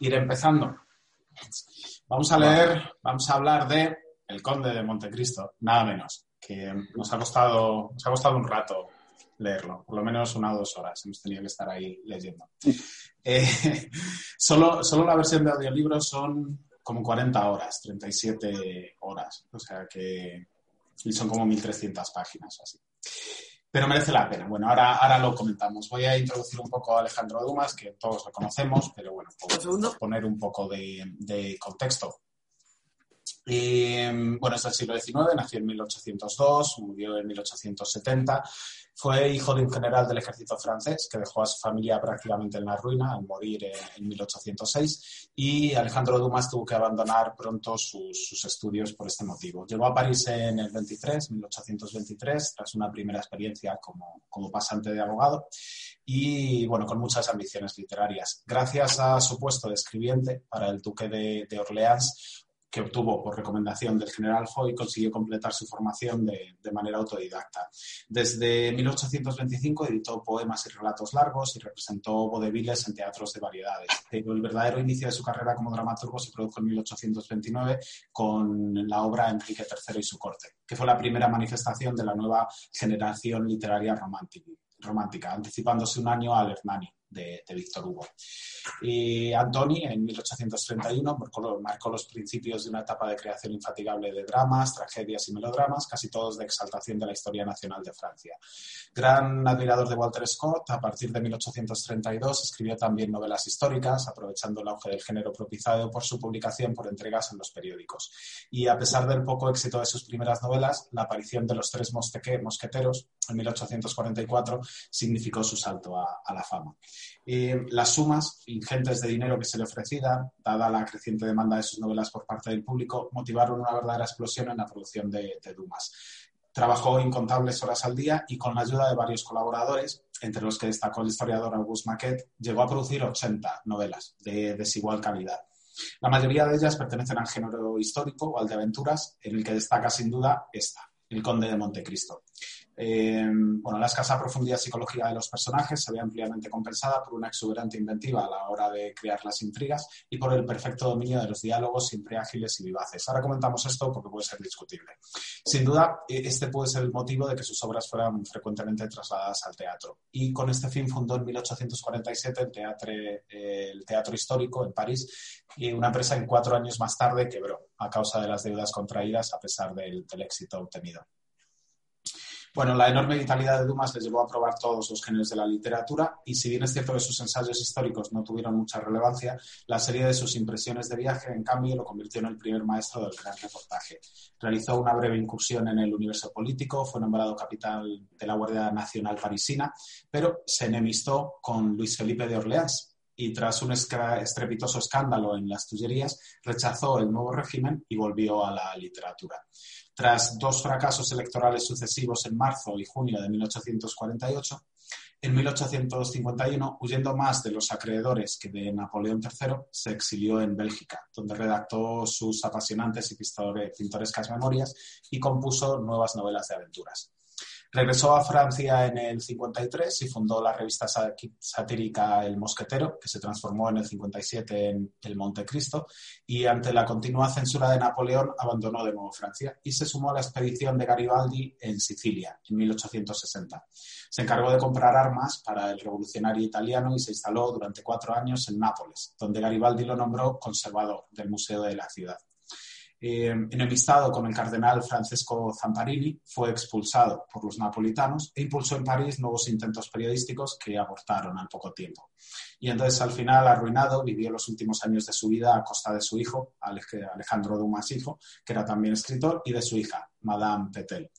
ir empezando. Vamos a leer, vamos a hablar de El Conde de Montecristo, nada menos, que nos ha costado, nos ha costado un rato leerlo, por lo menos una o dos horas hemos tenido que estar ahí leyendo. Eh, solo, solo la versión de audiolibro son como 40 horas, 37 horas, o sea que y son como 1.300 páginas así. Pero merece la pena. Bueno, ahora, ahora lo comentamos. Voy a introducir un poco a Alejandro Dumas, que todos lo conocemos, pero bueno, por poner un poco de, de contexto. Y, bueno, es del siglo XIX, nació en 1802, murió en 1870 fue hijo de un general del ejército francés que dejó a su familia prácticamente en la ruina al morir en, 1806 y Alejandro Dumas tuvo que abandonar pronto sus, estudios por este motivo. Llegó a París en el 23, 1823, tras una primera experiencia como, como pasante de abogado y bueno, con muchas ambiciones literarias. Gracias a su puesto de escribiente para el duque de, de Orleans, que obtuvo por recomendación del general Foy, consiguió completar su formación de, manera autodidacta. Desde 1825 editó poemas y relatos largos y representó vodeviles en teatros de variedades. El verdadero inicio de su carrera como dramaturgo se produjo en 1829 con la obra Enrique III y su corte, que fue la primera manifestación de la nueva generación literaria romántica, anticipándose un año al Hernani de, Víctor Hugo. Y Antoni, en 1831, marcó, los principios de una etapa de creación infatigable de dramas, tragedias y melodramas, casi todos de exaltación de la historia nacional de Francia. Gran admirador de Walter Scott, a partir de 1832 escribió también novelas históricas, aprovechando el auge del género propiciado por su publicación por entregas en los periódicos. Y a pesar del poco éxito de sus primeras novelas, la aparición de los tres mosqueteros en 1844 significó su salto a la fama las sumas ingentes de dinero que se le ofrecían, dada la creciente demanda de sus novelas por parte del público, motivaron una verdadera explosión en la producción de, Dumas. Trabajó incontables horas al día y con la ayuda de varios colaboradores, entre los que destacó el historiador Auguste Maquet, llegó a producir 80 novelas de desigual calidad. La mayoría de ellas pertenecen al género histórico o al de aventuras, en el que destaca sin duda esta, El Conde de Montecristo. Eh, bueno, la escasa profundidad psicológica de los personajes se ve ampliamente compensada por una exuberante inventiva a la hora de crear las intrigas y por el perfecto dominio de los diálogos siempre ágiles y vivaces. Ahora comentamos esto porque puede ser discutible. Sin duda, e, este puede ser el motivo de que sus obras fueran frecuentemente trasladadas al teatro. Y con este fin fundó en 1847 el Teatro, el teatro Histórico en París y una empresa en cuatro años más tarde quebró a causa de las deudas contraídas a pesar del éxito obtenido. Bueno, la enorme vitalidad de Dumas le llevó a probar todos los géneros de la literatura y si bien es cierto que sus ensayos históricos no tuvieron mucha relevancia, la serie de sus impresiones de viaje, en cambio, lo convirtió en el primer maestro del gran reportaje. Realizó una breve incursión en el universo político, fue nombrado capitán de la Guardia Nacional parisina, pero se enemistó con Luis Felipe de Orleans, y tras un estrepitoso escándalo en las Tullerías, rechazó el nuevo régimen y volvió a la literatura. Tras dos fracasos electorales sucesivos en marzo y junio de 1848, en 1851, huyendo más de los acreedores que de Napoleón III, se exilió en Bélgica, donde redactó sus apasionantes y pintorescas memorias y compuso nuevas novelas de aventuras. Regresó a Francia en el 53 y fundó la revista satírica El Mosquetero, que se transformó en el 57 en El Montecristo, y ante la continua censura de Napoleón abandonó de nuevo Francia y se sumó a la expedición de Garibaldi en Sicilia en 1860. Se encargó de comprar armas para el revolucionario italiano y se instaló durante cuatro años en Nápoles, donde Garibaldi lo nombró conservador del Museo de la Ciudad eh, enemistado con el cardenal Francesco Zamparini, fue expulsado por los napolitanos e impulsó en París nuevos intentos periodísticos que abortaron al poco tiempo. Y entonces, al final, arruinado, vivió los últimos años de su vida a costa de su hijo, Alejandro Dumas hijo, que era también escritor, y de su hija, Madame Petel.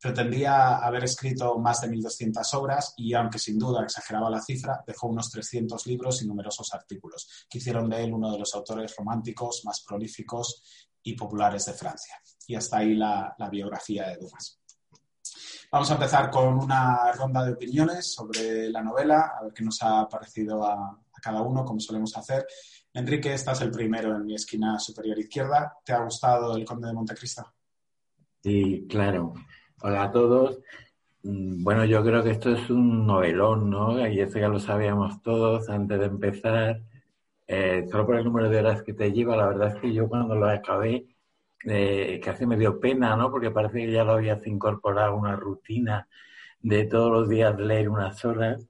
Pretendía haber escrito más de 1.200 obras y, aunque sin duda exageraba la cifra, dejó unos 300 libros y numerosos artículos, que hicieron de él uno de los autores románticos más prolíficos y populares de Francia. Y hasta ahí la, biografía de Dumas. Vamos a empezar con una ronda de opiniones sobre la novela, a ver qué nos ha parecido a, cada uno, como solemos hacer. Enrique, estás el primero en mi esquina superior izquierda. ¿Te ha gustado El Conde de Montecristo? Sí, claro. Hola a todos. Mm, bueno, yo creo que esto es un novelón, ¿no? Y eso ya lo sabíamos todos antes de empezar. eh, solo por el número de horas que te lleva, la verdad es que yo cuando lo acabé, eh, casi me dio pena, ¿no? Porque parece que ya lo habías incorporado a una rutina de todos los días leer unas horas.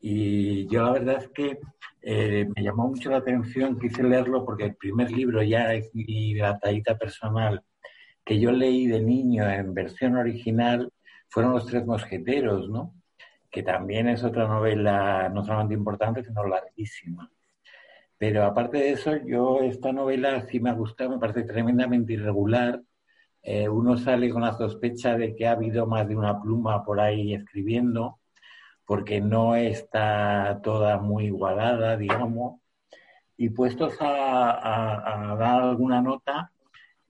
Y yo la verdad es que eh, me llamó mucho la atención, quise leerlo porque el primer libro ya es mi batallita personal que yo leí de niño en versión original fueron Los Tres Mosqueteros, ¿no? Que también es otra novela no solamente importante, sino larguísima. Pero aparte de eso, yo esta novela sí me ha gustado, me parece tremendamente irregular. Eh, uno sale con la sospecha de que ha habido más de una pluma por ahí escribiendo, porque no está toda muy igualada, digamos. Y puestos a, dar alguna nota,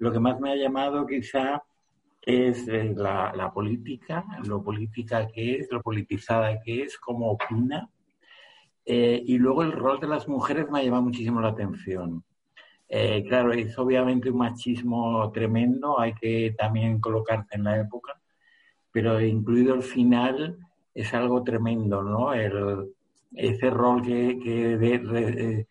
lo que más me ha llamado quizá es eh, la, la, política, lo política que es, lo politizada que es, cómo opina eh, y luego el rol de las mujeres me ha llamado muchísimo la atención. Eh, claro, es obviamente un machismo tremendo, hay que también colocarse en la época, pero incluido el final es algo tremendo, ¿no? ese rol que, que,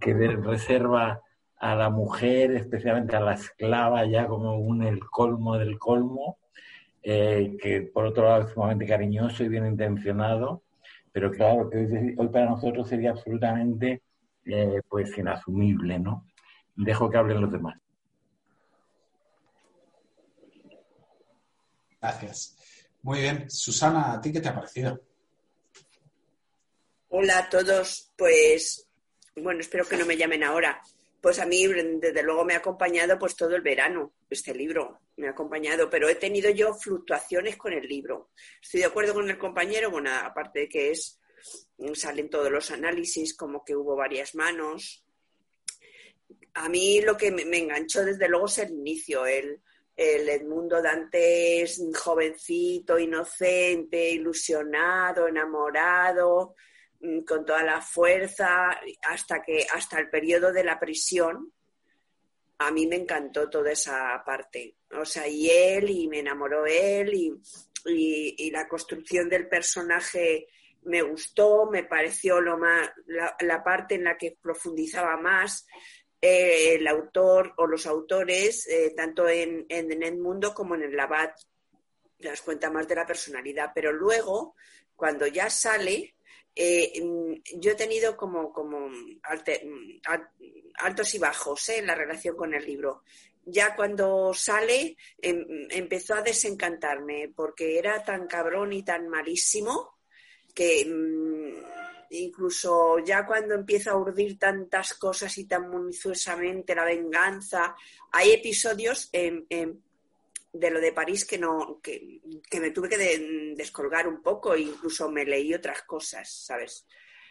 que reserva a la mujer, especialmente a la esclava, ya como un el colmo del colmo, eh, que por otro lado es sumamente cariñoso y bien intencionado, pero claro, que hoy, para nosotros sería absolutamente eh, pues inasumible, ¿no? Dejo que hablen los demás. Gracias. Muy bien. Susana, ¿a ti qué te ha parecido? Hola a todos. Pues, bueno, espero que no me llamen ahora. Pues a mí, desde luego, me ha acompañado pues todo el verano este libro, me ha acompañado, pero he tenido yo fluctuaciones con el libro. Estoy de acuerdo con el compañero, bueno, aparte de que es, salen todos los análisis, como que hubo varias manos. A mí lo que me, enganchó desde luego es el inicio, el, el Edmundo Dantes jovencito, inocente, ilusionado, enamorado, con toda la fuerza hasta que hasta el periodo de la prisión a mí me encantó toda esa parte. O sea y él y me enamoró él y, la construcción del personaje me gustó me pareció lo más la, parte en la que profundizaba más eh, el autor o los autores eh, tanto en, en, el mundo como en el Labat das cuenta más de la personalidad pero luego cuando ya sale eh, mm, yo he tenido como, como mm, altos y bajos eh, en la relación con el libro. Ya cuando sale em, empezó a desencantarme porque era tan cabrón y tan malísimo que mm, incluso ya cuando empieza a urdir tantas cosas y tan minuciosamente la venganza, hay episodios en, de lo de París que no que, me tuve que descolgar un poco e incluso me leí otras cosas, ¿sabes?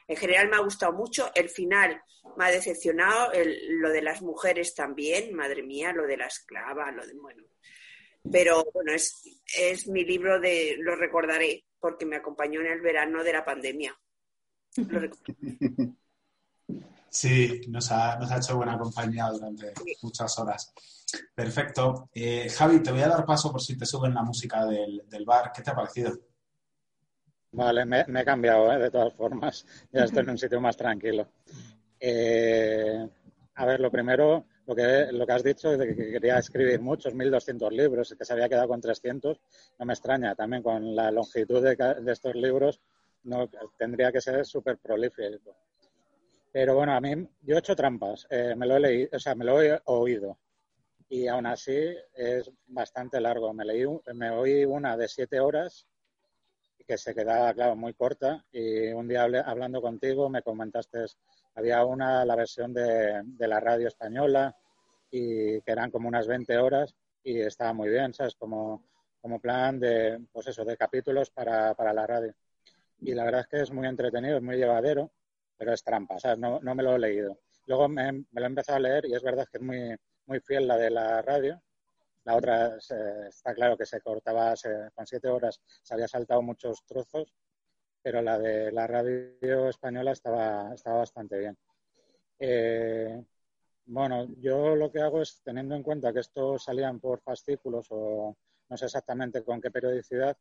En general me ha gustado mucho, el final me ha decepcionado, lo de las mujeres también, madre mía, lo de la esclava, lo de bueno. Pero bueno, es, es mi libro de lo recordaré porque me acompañó en el verano de la pandemia. Sí, nos ha, nos ha hecho buena compañía durante muchas horas. Perfecto. Eh, Javi, te voy a dar paso por si te suben la música del, bar. ¿Qué te ha parecido? Vale, me, he cambiado, ¿eh? de todas formas. Ya estoy en un sitio más tranquilo. Eh, a ver, lo primero, lo que, lo que has dicho de que quería escribir muchos, 1.200 libros, que se había quedado con 300, no me extraña. También con la longitud de, estos libros, tendría que ser súper prolífico. Pero bueno, a mí, yo he hecho trampas. me lo he leído, o sea, me lo he oído y aún así es bastante largo. Me, leí, me oí una de siete horas que se quedaba, claro, muy corta y un día hablando contigo me comentaste, había una, la versión de, de, la radio española y que eran como unas 20 horas y estaba muy bien, ¿sabes? Como, como plan de, pues eso, de capítulos para, para la radio. Y la verdad es que es muy entretenido, es muy llevadero, pero es trampa, ¿sabes? No, no me lo he leído. Luego me, me lo he empezado a leer y es verdad que es muy, muy fiel la de la radio. La otra está claro que se cortaba con siete horas, se había saltado muchos trozos, pero la de la radio española estaba, estaba bastante bien. Eh, bueno, yo lo que hago es, teniendo en cuenta que estos salían por fascículos o no sé exactamente con qué periodicidad,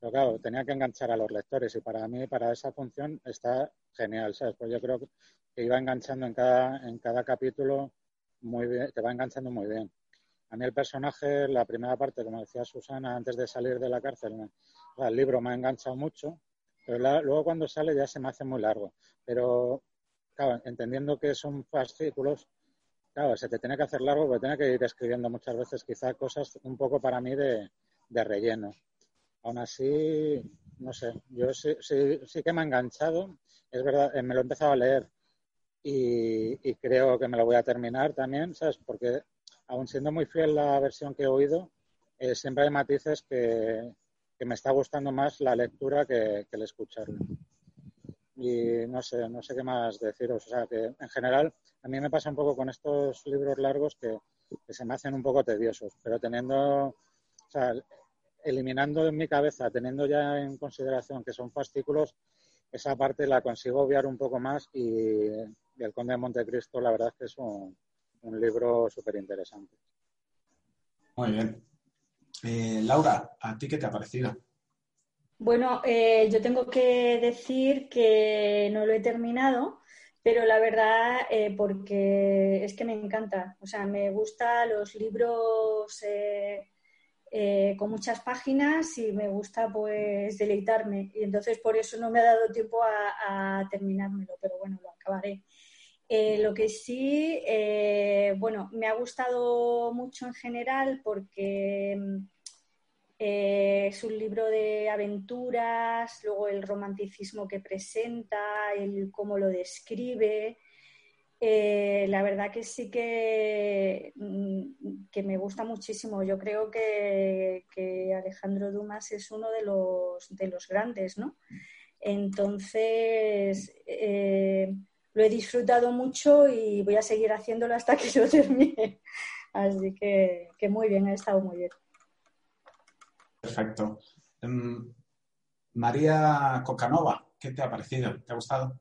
Pero claro, tenía que enganchar a los lectores y para mí, para esa función, está genial, ¿sabes? Pues yo creo que iba enganchando en cada, en cada capítulo muy bien, te va enganchando muy bien. A mí el personaje, la primera parte, como decía Susana, antes de salir de la cárcel, el libro me ha enganchado mucho, pero luego cuando sale ya se me hace muy largo. Pero, claro, entendiendo que son fascículos, claro, se te tiene que hacer largo porque tiene que ir escribiendo muchas veces quizá cosas un poco para mí de, de relleno. Aún así, no sé, yo sí, sí, que me ha enganchado. Es verdad, eh, me lo he empezado a leer y, creo que me lo voy a terminar también, ¿sabes? Porque aún siendo muy fiel la versión que he oído, eh, siempre hay matices que, me está gustando más la lectura que, el escucharlo. Y no sé, no sé qué más deciros. O sea, que en general a mí me pasa un poco con estos libros largos que, que se me hacen un poco tediosos, pero teniendo, o sea, eliminando en mi cabeza, teniendo ya en consideración que son fascículos, esa parte la consigo obviar un poco más y, El Conde de Montecristo la verdad es que es un, libro súper interesante. Muy bien. Eh, Laura, ¿a ti qué te ha parecido? Bueno, eh, yo tengo que decir que no lo he terminado, pero la verdad, eh, porque es que me encanta. O sea, me gustan los libros eh, con muchas páginas y me gusta pues deleitarme. Y entonces por eso no me ha dado tiempo a, terminármelo, pero bueno, lo acabaré. Eh, lo que sí, eh, bueno, me ha gustado mucho en general porque es un libro de aventuras, luego el romanticismo que presenta, el cómo lo describe, eh, la verdad que sí que, mm, que, me gusta muchísimo. Yo creo que, Alejandro Dumas es uno de los, de los grandes, ¿no? Entonces, eh, lo he disfrutado mucho y voy a seguir haciéndolo hasta que lo termine. Así que, que muy bien, ha estado muy bien. Perfecto. Em, María Cocanova, ¿qué te ha parecido? ¿Te ha gustado?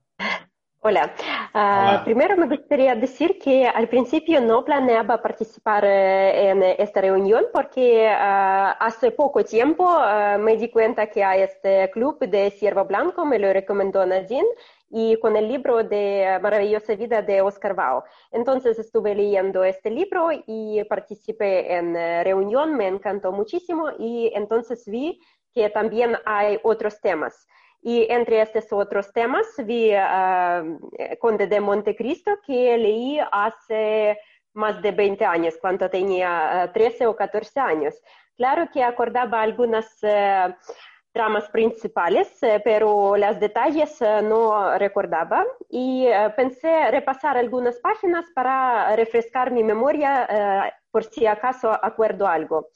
Hola. Ah, primero me gustaría decir que al principio no planeaba participar eh, en esta reunión porque ah, hace poco tiempo ah, me di cuenta que hay este club de Ciervo Blanco, me lo recomendó Nadine, y con el libro de Maravillosa Vida de Oscar Bao. Entonces estuve leyendo este libro y participé en eh, reunión, me encantó muchísimo y entonces vi que también hay otros temas. Y entre estos otros temas vi uh, Conde de Montecristo, que leí hace más de 20 años, cuando tenía 13 o 14 años. Claro que acordaba algunas uh, tramas principales, uh, pero los detalles no recordaba y pensé repasar algunas páginas para refrescar mi memoria por si acaso acuerdo algo.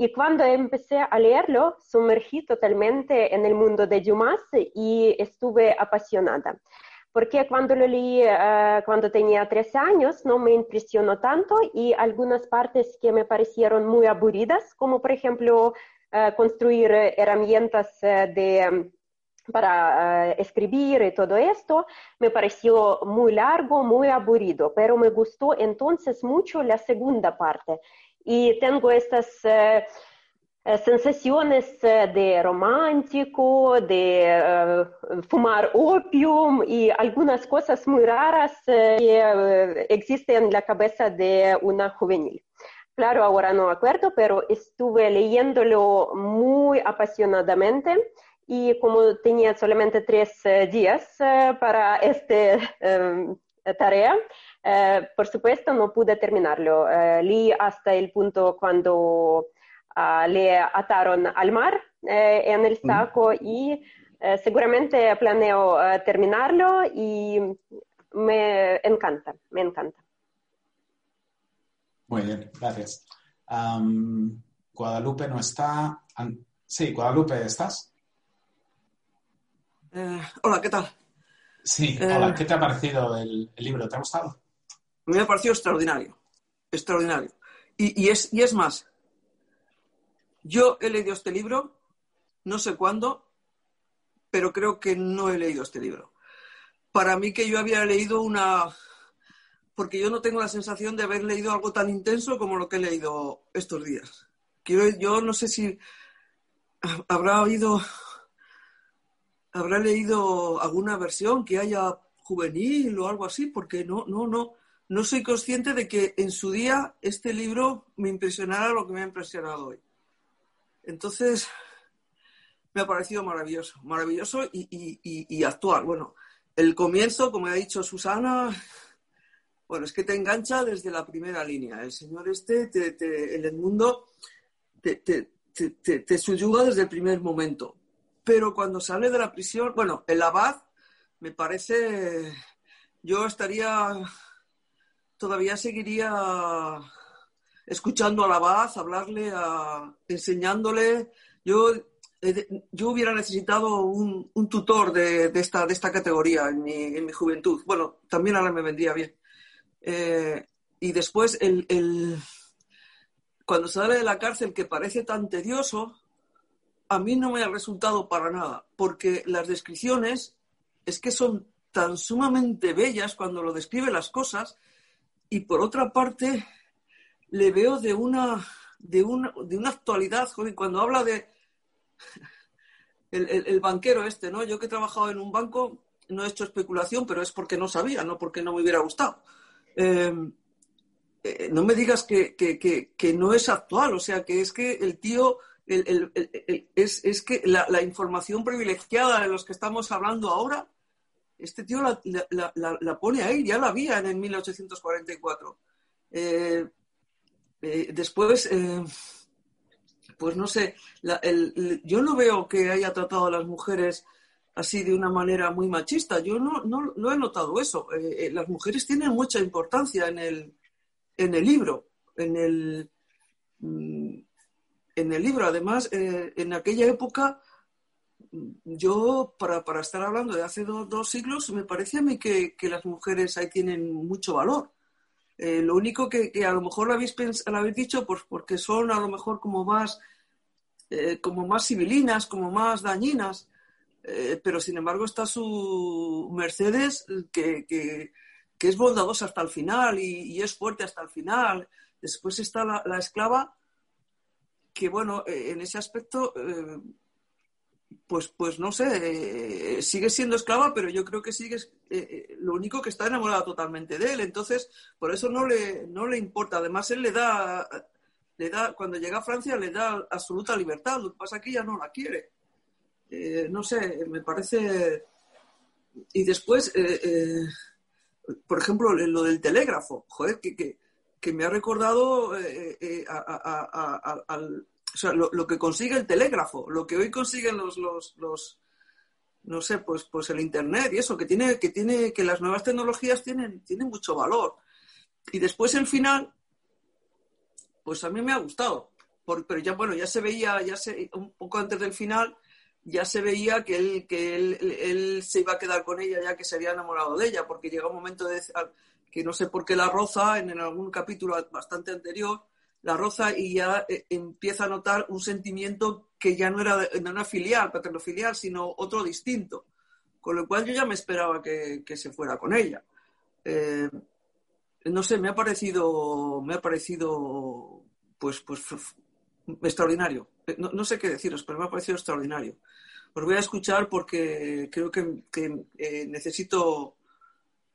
Y cuando empecé a leerlo, sumergí totalmente en el mundo de Dumas y estuve apasionada. Porque cuando lo leí uh, cuando tenía 13 años no me impresionó tanto y algunas partes que me parecieron muy aburridas, como por ejemplo uh, construir herramientas uh, de para escribir y todo esto, me pareció muy largo, muy aburrido, pero me gustó entonces mucho la segunda parte, y tengo estas eh, eh, sensaciones eh, de romántico, de fumar opium y algunas cosas muy raras que existen en la cabeza de una juvenil. Claro, ahora no acuerdo, pero estuve leyéndolo muy apasionadamente y como tenía solamente tres días para esta tarea, eh, por supuesto, no pude terminarlo. Eh, leí hasta el punto cuando ah, le ataron al mar eh, en el saco y seguramente planeo terminarlo y me encanta, me encanta. Muy bien, gracias. Guadalupe no está. Sí, Guadalupe, ¿estás? hola, ¿qué tal? Sí, hola, ¿qué te ha parecido el libro? ¿Te ha gustado? Me ha parecido extraordinario. Extraordinario. Y, es, y es más, yo he leído este libro, no sé cuándo, pero creo que no he leído este libro. Para mí que yo había leído una... Porque yo no tengo la sensación de haber leído algo tan intenso como lo que he leído estos días. Quiero, yo no sé si... habrá oído, habrá leído alguna versión que haya juvenil o algo así, porque no, no, no, no soy consciente de que en su día este libro me impresionara lo que me ha impresionado hoy. Entonces, me ha parecido maravilloso, maravilloso y, actual. Bueno, el comienzo, como ha dicho Susana, bueno, es que te engancha desde la primera línea. El señor este, te, el mundo, te, te, te, te, subyuga desde el primer momento. Pero cuando sale de la prisión, bueno, el abad me parece, yo estaría, todavía seguiría escuchando al abad, hablarle, a, enseñándole. Yo, yo hubiera necesitado un, tutor de, esta, de esta categoría en mi, en mi, juventud. Bueno, también ahora me vendría bien. Eh, y después el, el, cuando sale de la cárcel, que parece tan tedioso, a mí no me ha resultado para nada, porque las descripciones es que son tan sumamente bellas cuando lo describe las cosas y por otra parte le veo de una de una, de una actualidad, cuando habla de el, banquero este, ¿no? Yo que he trabajado en un banco no he hecho especulación, pero es porque no sabía, no porque no me hubiera gustado. Eh, eh, no me digas que, no es actual, o sea, que es que el tío, es, que la, información privilegiada de los que estamos hablando ahora este tío la, pone ahí, ya la había en el 1844. Eh, eh, después, eh, pues no sé, yo no veo que haya tratado a las mujeres así de una manera muy machista. Yo no, no, he notado eso. las mujeres tienen mucha importancia en el, en el libro, en el, mm, en el libro. Además, en aquella época yo, para, para, estar hablando de hace dos siglos, me parece a mí que, las mujeres ahí tienen mucho valor. Eh, lo único que, a lo mejor lo habéis, lo habéis dicho pues porque son a lo mejor como más, eh, como más civilinas, como más dañinas, eh, pero sin embargo está su Mercedes que, es bondadosa hasta el final y, es fuerte hasta el final. Después está la, la esclava que, bueno, en ese aspecto pues, pues no sé, eh, sigue siendo esclava, pero yo creo que sigue, eh, eh, lo único que está enamorada totalmente de él, entonces por eso no le, no le importa, además él le da, le da, cuando llega a Francia le da absoluta libertad, lo que pasa es que ella no la quiere, no sé, me parece, y después, por ejemplo, lo del telégrafo, joder, que, que, me ha recordado al o sea, lo, que consigue el telégrafo, lo que hoy consiguen los, los, los, no sé, pues, pues el internet y eso, que tiene, que tiene, que las nuevas tecnologías tienen, tienen mucho valor. Y después el final, pues a mí me ha gustado. pero ya, bueno, ya se veía, ya se, un poco antes del final, ya se veía que él, que él, él, se iba a quedar con ella ya que se había enamorado de ella, porque llega un momento de, que no sé por qué la roza en algún capítulo bastante anterior, la roza y ya eh, empieza a notar un sentimiento que ya no era, no era filial, filial sino otro distinto. Con lo cual yo ya me esperaba que, se fuera con ella. Eh, no sé, me ha parecido, me ha parecido, pues, pues, extraordinario. Eh, no, sé qué deciros, pero me ha parecido extraordinario. Os voy a escuchar porque creo que, necesito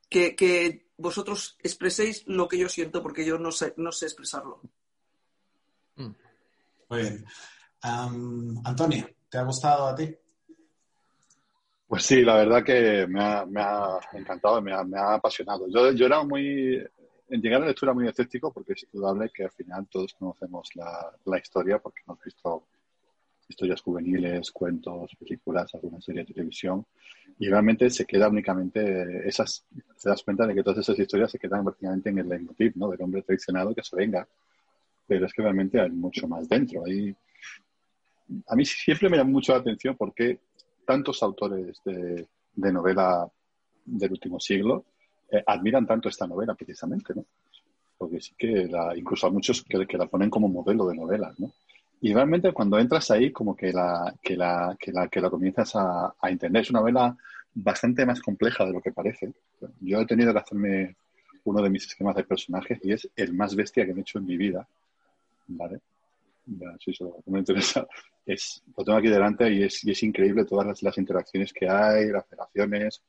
que, que, vosotros expreséis lo que yo siento, porque yo no sé, no sé expresarlo. Muy bien. Antonio, ¿te ha gustado a ti? Pues sí, la verdad que me ha, me ha encantado, me ha, me ha apasionado. Yo, yo, era muy, llegar a la lectura muy escéptico porque es indudable que al final todos conocemos la, la historia porque hemos visto historias juveniles, cuentos, películas, alguna serie de televisión y realmente se queda únicamente esas, te das cuenta de que todas esas historias se quedan prácticamente en el leitmotiv, ¿no? Del hombre traicionado que se venga pero es que realmente hay mucho más dentro. Ahí, a mí siempre me llama mucho la atención porque tantos autores de, novela del último siglo eh, admiran tanto esta novela precisamente, ¿no? Porque sí que la, incluso hay muchos que, la ponen como modelo de novela, ¿no? Y realmente cuando entras ahí como que la, que la, que la, que la comienzas a, a entender. Es una novela bastante más compleja de lo que parece. Yo he tenido que hacerme uno de mis esquemas de personajes y es el más bestia que he hecho en mi vida ¿vale? sí, eso me interesa. Es, lo tengo aquí delante y es, y es increíble todas las, las, interacciones que hay, las relaciones,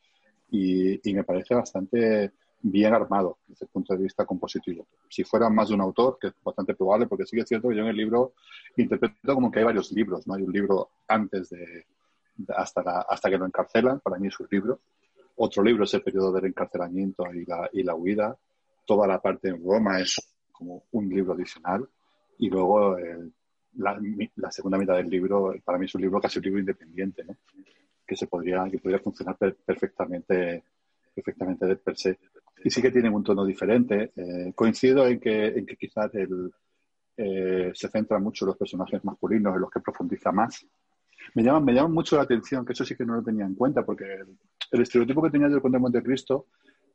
y, me parece bastante bien armado desde el punto de vista compositivo. Si fuera más de un autor, que es bastante probable, porque sí que es cierto que yo en el libro interpreto como que hay varios libros, ¿no? Hay un libro antes de, hasta, la, hasta que lo encarcelan, para mí es un libro. Otro libro es el periodo del encarcelamiento y la, y la huida. Toda la parte en Roma es como un libro adicional. Y luego eh, la, segunda mitad del libro, para mí es un libro casi un libro independiente, ¿no? Que se podría, que podría funcionar perfectamente, perfectamente de per se. Y sí que tiene un tono diferente. Eh, coincido en que, en que quizás el, eh, se centra mucho en los personajes masculinos, en los que profundiza más. Me llama, me llama mucho la atención, que eso sí que no lo tenía en cuenta, porque el, el estereotipo que tenía del Conde de Montecristo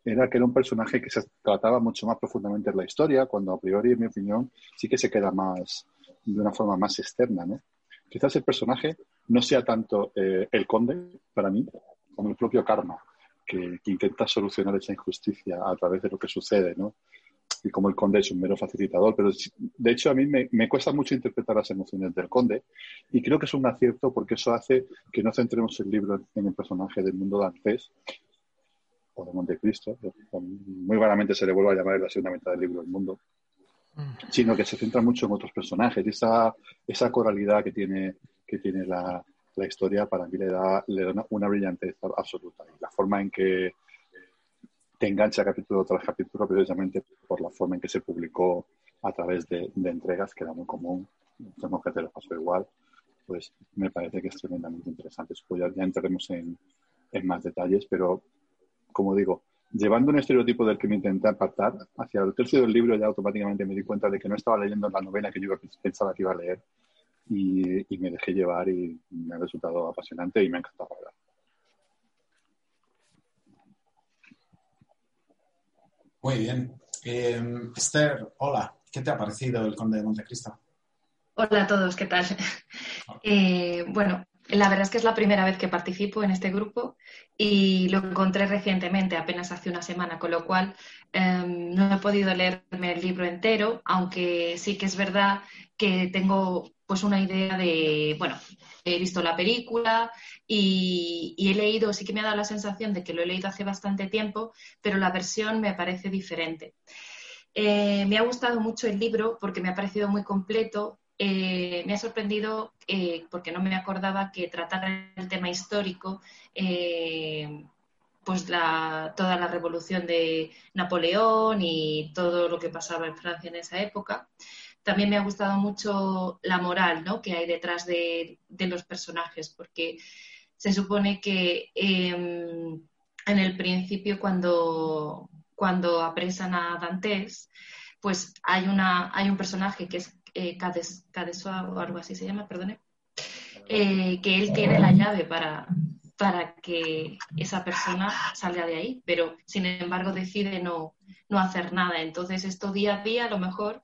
era que era un personaje que se trataba mucho más profundamente en la historia, cuando a priori, en mi opinión, sí que se queda más, de una forma más externa, ¿no? Quizás el personaje no sea tanto eh, el conde, para mí, como el propio karma, que, intenta solucionar esa injusticia a través de lo que sucede, ¿no? Y como el conde es un mero facilitador, pero de hecho a mí me, cuesta mucho interpretar las emociones del conde y creo que es un acierto porque eso hace que no centremos el libro en el personaje del mundo dancés o de Montecristo, muy raramente se le vuelve a llamar en la segunda mitad del libro el mundo, sino que se centra mucho en otros personajes. Esa, esa coralidad que tiene, que tiene la, la historia para mí le da, le da una, una, brillantez absoluta. Y la forma en que te engancha capítulo tras capítulo, precisamente por la forma en que se publicó a través de, entregas, que era muy común, tenemos que te lo pasó igual, pues me parece que es tremendamente interesante. Ya, ya entraremos en, en más detalles, pero como digo, llevando un estereotipo del que me intenté apartar, hacia el tercio del libro ya automáticamente me di cuenta de que no estaba leyendo la novela que yo pensaba que iba a leer y, y me dejé llevar y me ha resultado apasionante y me ha encantado, la verdad. Muy bien. Eh, Esther, hola. ¿Qué te ha parecido el Conde de Montecristo? Hola a todos, ¿qué tal? Eh, bueno, la verdad es que es la primera vez que participo en este grupo y lo encontré recientemente, apenas hace una semana, con lo cual eh, no he podido leerme el libro entero, aunque sí que es verdad que tengo pues una idea de, bueno, he visto la película y, y, he leído, sí que me ha dado la sensación de que lo he leído hace bastante tiempo, pero la versión me parece diferente. Eh, me ha gustado mucho el libro porque me ha parecido muy completo eh, me ha sorprendido eh, porque no me acordaba que tratara el tema histórico, eh, pues toda la revolución de Napoleón y todo lo que pasaba en Francia en esa época. También me ha gustado mucho la moral ¿no? que hay detrás de, de los personajes, porque se supone que em, en el principio cuando, cuando apresan a Dantes, pues hay, una, hay un personaje que es eh, o algo así se llama, perdone, eh, que él tiene la llave para, para que esa persona salga de ahí, pero sin embargo decide no, no hacer nada. Entonces esto día a día a lo mejor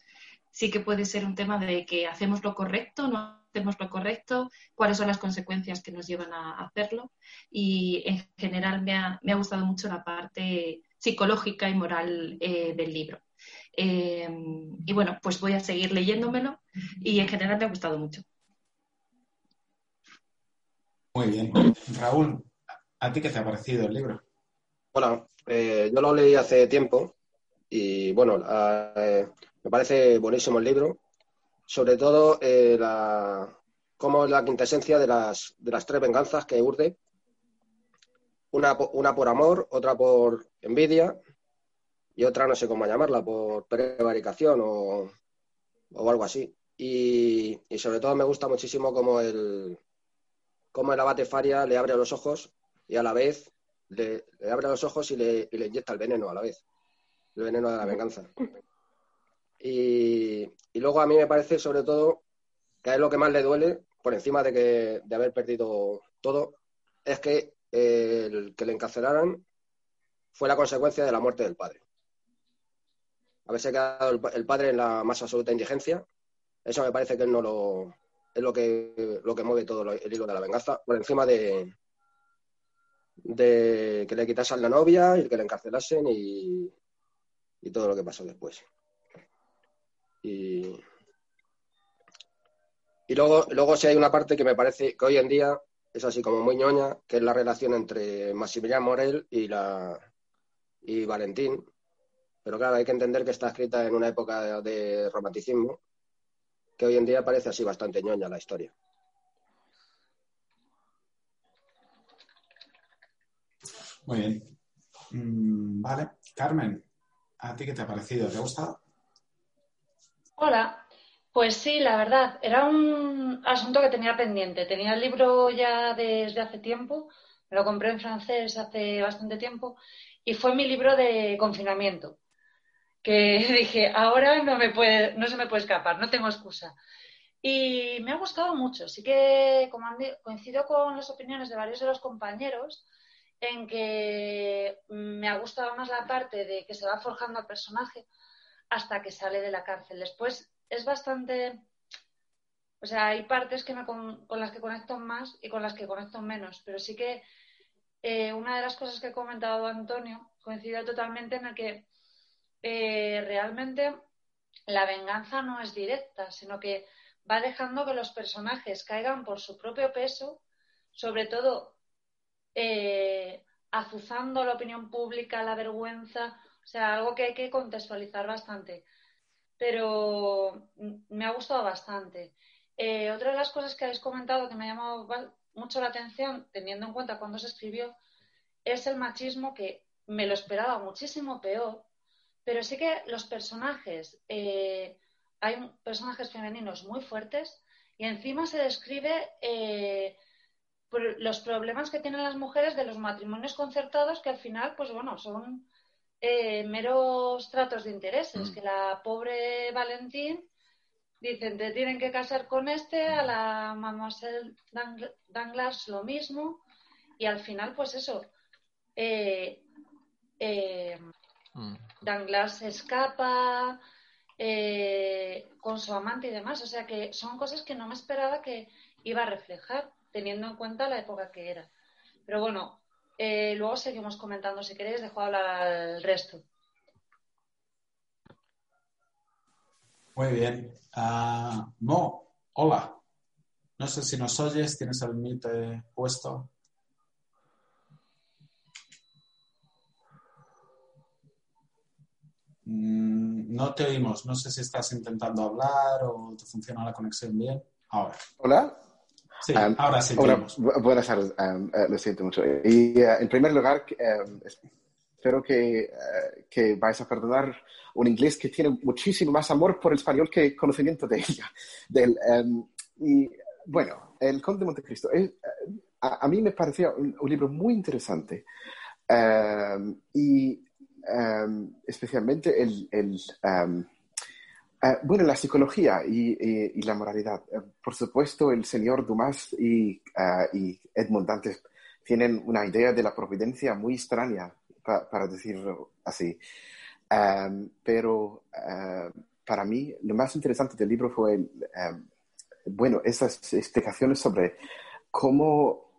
sí que puede ser un tema de que hacemos lo correcto, no hacemos lo correcto, cuáles son las consecuencias que nos llevan a hacerlo. Y en general me ha, me ha gustado mucho la parte psicológica y moral eh, del libro. Eh, y bueno, pues voy a seguir leyéndomelo y en general me ha gustado mucho. Muy bien. Raúl, ¿a ti qué te ha parecido el libro? Bueno, eh, yo lo leí hace tiempo y bueno, eh, me parece buenísimo el libro. Sobre todo eh, la, cómo es la quintesencia de las, de las tres venganzas que urde. Una, una por amor, otra por envidia y otra no sé cómo llamarla, por prevaricación o, o algo así. Y, y, sobre todo me gusta muchísimo cómo el, cómo el abate Faria le abre los ojos y a la vez le, le abre los ojos y le, y le, inyecta el veneno a la vez, el veneno de la venganza. Y, y, luego a mí me parece sobre todo que es lo que más le duele, por encima de, que, de haber perdido todo, es que el que le encarcelaran fue la consecuencia de la muerte del padre haberse quedado el, el, padre en la más absoluta indigencia. Eso me parece que no lo, es lo que, lo que mueve todo el hilo de la venganza, por encima de, de que le quitasen la novia y que le encarcelasen y, y todo lo que pasó después. Y, Y luego, luego sí hay una parte que me parece que hoy en día es así como muy ñoña, que es la relación entre Maximilian Morel y, la, y Valentín. Pero claro, hay que entender que está escrita en una época de romanticismo, que hoy en día parece así bastante ñoña la historia. Muy bien. Mm, vale. Carmen, ¿a ti qué te ha parecido? ¿Te ha gustado? Hola. Pues sí, la verdad, era un asunto que tenía pendiente. Tenía el libro ya desde hace tiempo, me lo compré en francés hace bastante tiempo y fue mi libro de confinamiento, que dije, ahora no, me puede, no se me puede escapar, no tengo excusa. Y me ha gustado mucho, sí que coincido con las opiniones de varios de los compañeros en que me ha gustado más la parte de que se va forjando el personaje hasta que sale de la cárcel. Después es bastante... O sea, hay partes que me con, las que conecto más y con las que conecto menos, pero sí que eh, una de las cosas que ha comentado Antonio coincide totalmente en el que eh, realmente la venganza no es directa, sino que va dejando que los personajes caigan por su propio peso, sobre todo eh, azuzando la opinión pública, la vergüenza, o sea, algo que hay que contextualizar bastante pero me ha gustado bastante. Eh, otra de las cosas que habéis comentado que me ha llamado mucho la atención, teniendo en cuenta cuándo se escribió, es el machismo que me lo esperaba muchísimo peor, pero sí que los personajes, eh, hay personajes femeninos muy fuertes y encima se describe eh, los problemas que tienen las mujeres de los matrimonios concertados que al final, pues bueno, son eh, meros tratos de intereses, mm. que la pobre Valentín dicen, te tienen que casar con este, a la Mademoiselle Danglars lo mismo, y al final, pues eso, eh, eh, mm. Danglars escapa con su amante y demás, o sea que son cosas que no me esperaba que iba a reflejar, teniendo en cuenta la época que era. Pero bueno, eh, luego seguimos comentando, si queréis, dejo hablar al resto. Muy bien. Uh, Mo, hola. No sé si nos oyes, tienes el mute puesto. Mm, no te oímos. No sé si estás intentando hablar o te funciona la conexión bien. Ahora. Hola. Sí, ahora sí. buenas tardes, eh, lo siento mucho. Y eh, en primer lugar, espero que, eh, que, vais a perdonar un inglés que tiene muchísimo más amor por el español que conocimiento de ella. Del, y bueno, El Conde de Montecristo. a, a, mí me parecía un, libro muy interesante. y especialmente el, el Ah, bueno, la psicología y, la moralidad. Eh, por supuesto, el señor Dumas y, uh, y, Edmund Dante tienen una idea de la providencia muy extraña, para decirlo así. pero ah, para mí, lo más interesante del libro fue, bueno, esas explicaciones sobre cómo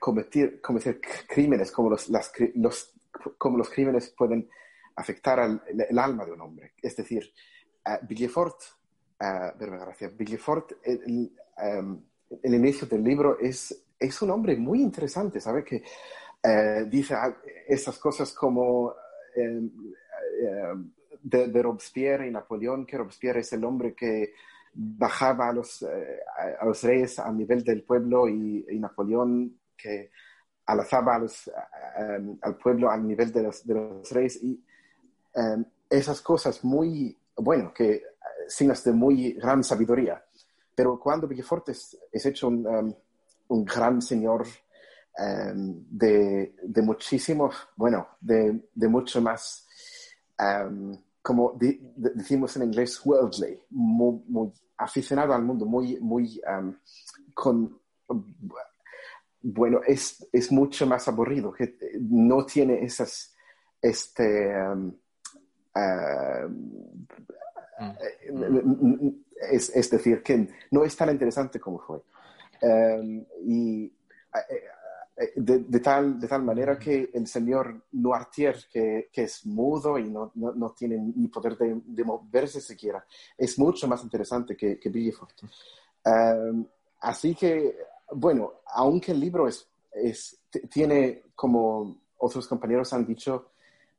cometer, cometer crímenes, cómo los, los, cómo los crímenes pueden afectar al el alma de un hombre. Es decir, Uh, Villefort, uh, el, inicio del libro es, es un hombre muy interesante, ¿sabe? Que uh, dice ah, esas cosas como em, de, Robespierre y Napoleón, que Robespierre es el hombre que bajaba a los, a los reyes a nivel del pueblo y, Napoleón que alzaba a los, al pueblo al nivel de los, de los reyes y em, esas cosas muy bueno, que signas de muy gran sabiduría. Pero cuando Villefort es, hecho un, um, un, gran señor de, de, muchísimo, bueno, de, de mucho más, como decimos en inglés, worldly, muy, muy, aficionado al mundo, muy, muy, con, bueno, es, es mucho más aburrido, que no tiene esas, este, Mm. es, es, decir, que no es tan interesante como fue. Em, y eh, eh, de, de, tal, de tal manera que el señor Noirtier, que, que es mudo y no, no, no tiene ni poder de, de, moverse siquiera, es mucho más interesante que, que Villefort. Em, así que, bueno, aunque el libro es, es, tiene, como otros compañeros han dicho,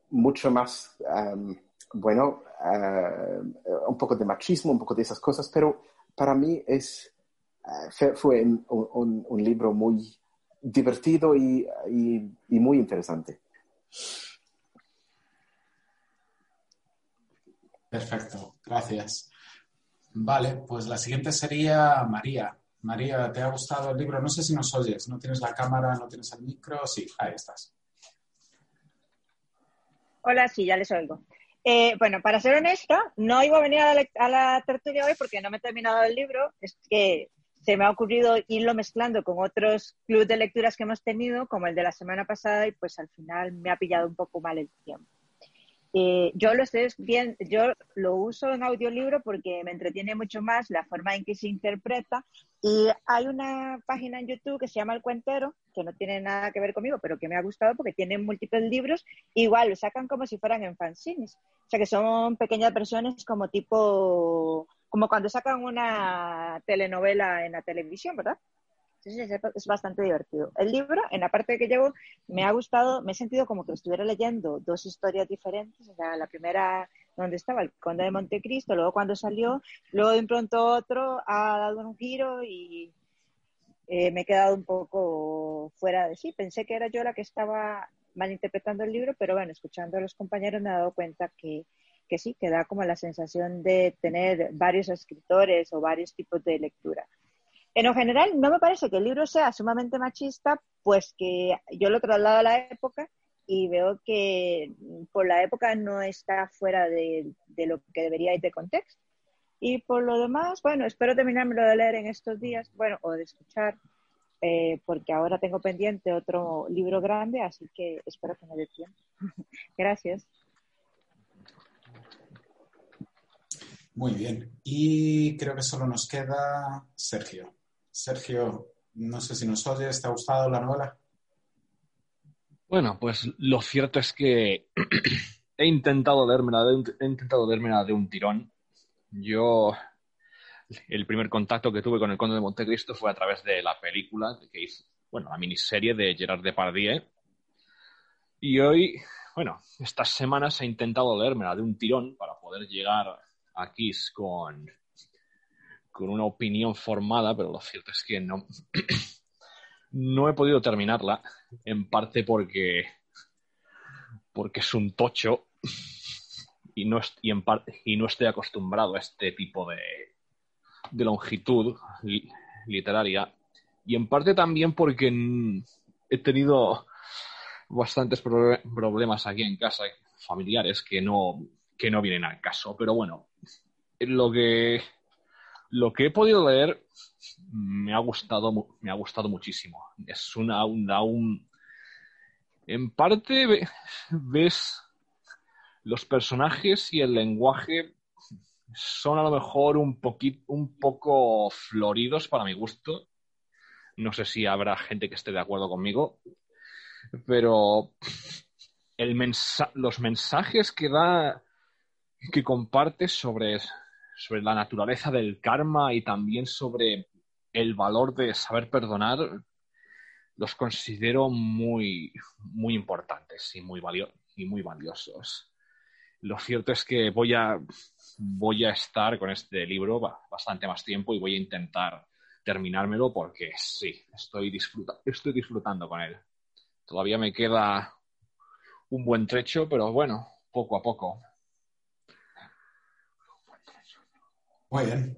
mucho más, em, bueno, eh, un poco de machismo, un poco de esas cosas, pero para mí es, eh, fue un, libro muy divertido y muy interesante. Perfecto, gracias. Vale, pues la siguiente sería María. María, ¿te ha gustado el libro? No sé si nos oyes, no tienes la cámara, no tienes el micro. Sí, ahí estás. Hola, sí, ya les oigo. Eh, bueno, para ser honesta, no iba a venir a la, a la, tertulia hoy porque no me he terminado el libro. Es que se me ha ocurrido irlo mezclando con otros clubes de lecturas que hemos tenido, como el de la semana pasada, y pues al final me ha pillado un poco mal el tiempo. Eh, yo lo estoy bien, yo lo uso en audiolibro porque me entretiene mucho más la forma en que se interpreta. Y hay una página en YouTube que se llama El Cuentero, que no tiene nada que ver conmigo, pero que me ha gustado porque tiene múltiples libros. Igual lo sacan como si fueran en fanzines. O sea que son pequeñas versiones como tipo, como cuando sacan una telenovela en la televisión, ¿verdad? Es bastante divertido. El libro, en la parte que llevo, me ha gustado, me he sentido como que estuviera leyendo dos historias diferentes. La primera donde estaba el conde de Montecristo, luego cuando salió, luego de pronto otro ha dado un giro y eh, me he quedado un poco fuera de sí. Pensé que era yo la que estaba malinterpretando el libro, pero bueno, escuchando a los compañeros me he dado cuenta que, que sí, que da como la sensación de tener varios escritores o varios tipos de lectura. En general, no me parece que el libro sea sumamente machista, pues que yo lo traslado a la época y veo que por la época no está fuera de, lo que debería ir de contexto. Y por lo demás, bueno, espero terminármelo de leer en estos días, bueno, o de escuchar, eh, porque ahora tengo pendiente otro libro grande, así que espero que me dé tiempo. Gracias. Muy bien. Y creo que solo nos queda Sergio. Sergio, no sé si nos oyes, ¿te ha gustado la novela? Bueno, pues lo cierto es que he intentado leérmela de he intentado de un tirón. Yo, el primer contacto que tuve con el Conde de Montecristo fue a través de la película que hizo, bueno, la miniserie de Gerard Depardieu. Y hoy, bueno, estas semanas he intentado leérmela de un tirón para poder llegar a Kiss con con una opinión formada, pero lo cierto es que no, no he podido terminarla, en parte porque, porque es un tocho y no, y, en parte, y no estoy acostumbrado a este tipo de, de longitud literaria, y en parte también porque he tenido bastantes problemas aquí en casa, familiares, que no, que no vienen al caso. Pero bueno, lo que lo que he podido leer me ha gustado, me ha gustado muchísimo. Es una onda, un... En parte ves los personajes y el lenguaje son a lo mejor un poquito, un poco floridos para mi gusto. No sé si habrá gente que esté de acuerdo conmigo, pero el los mensajes que da, que comparte sobre sobre la naturaleza del karma y también sobre el valor de saber perdonar, los considero muy, muy importantes y muy, y muy valiosos. Lo cierto es que voy a, voy a estar con este libro bastante más tiempo y voy a intentar terminármelo porque sí, estoy, estoy disfrutando con él. Todavía me queda un buen trecho, pero bueno, poco a poco. Muy bien.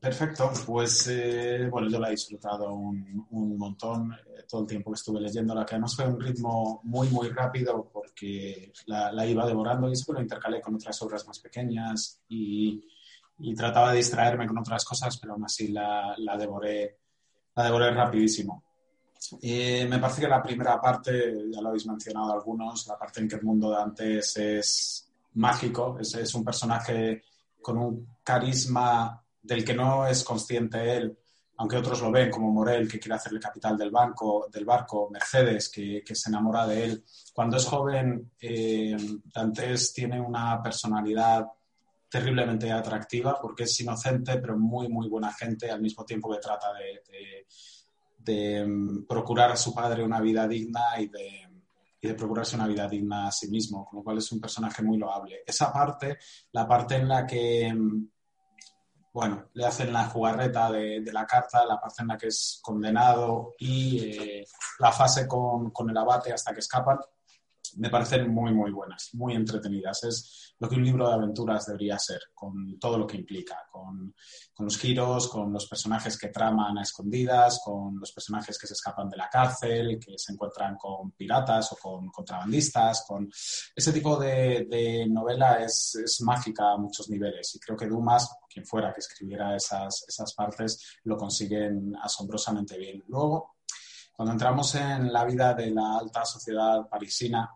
Perfecto, pues eh, bueno, yo la he disfrutado un, montón eh, todo el tiempo que estuve leyéndola, que además fue un ritmo muy, muy rápido porque la, iba devorando y se lo intercalé con otras obras más pequeñas y, trataba de distraerme con otras cosas, pero aún así la, devoré, la devoré rapidísimo. Eh, me parece que la primera parte, ya lo habéis mencionado algunos, la parte en que el mundo de antes es mágico, es, es un personaje con un carisma del que no es consciente él, aunque otros lo ven, como Morel, que quiere hacerle capital del, banco, del barco, Mercedes, que, se enamora de él. Cuando es joven, eh, Dantes tiene una personalidad terriblemente atractiva porque es inocente, pero muy, muy buena gente, al mismo tiempo que trata de, mm, procurar a su padre una vida digna y de, y de procurarse una vida digna a sí mismo, con lo cual es un personaje muy loable. Esa parte, la parte en la que mm, bueno, le hacen la jugarreta de, la carta, la parte en la que es condenado y eh, la fase con, con, el abate hasta que escapan, me parecen muy, muy buenas, muy entretenidas. Es lo que un libro de aventuras debería ser, con todo lo que implica, con, los giros, con los personajes que traman a escondidas, con los personajes que se escapan de la cárcel, que se encuentran con piratas o con contrabandistas, con ese tipo de, novela es, es, mágica a muchos niveles y creo que Dumas, quien fuera que escribiera esas, esas partes, lo consiguen asombrosamente bien. Luego, cuando entramos en la vida de la alta sociedad parisina,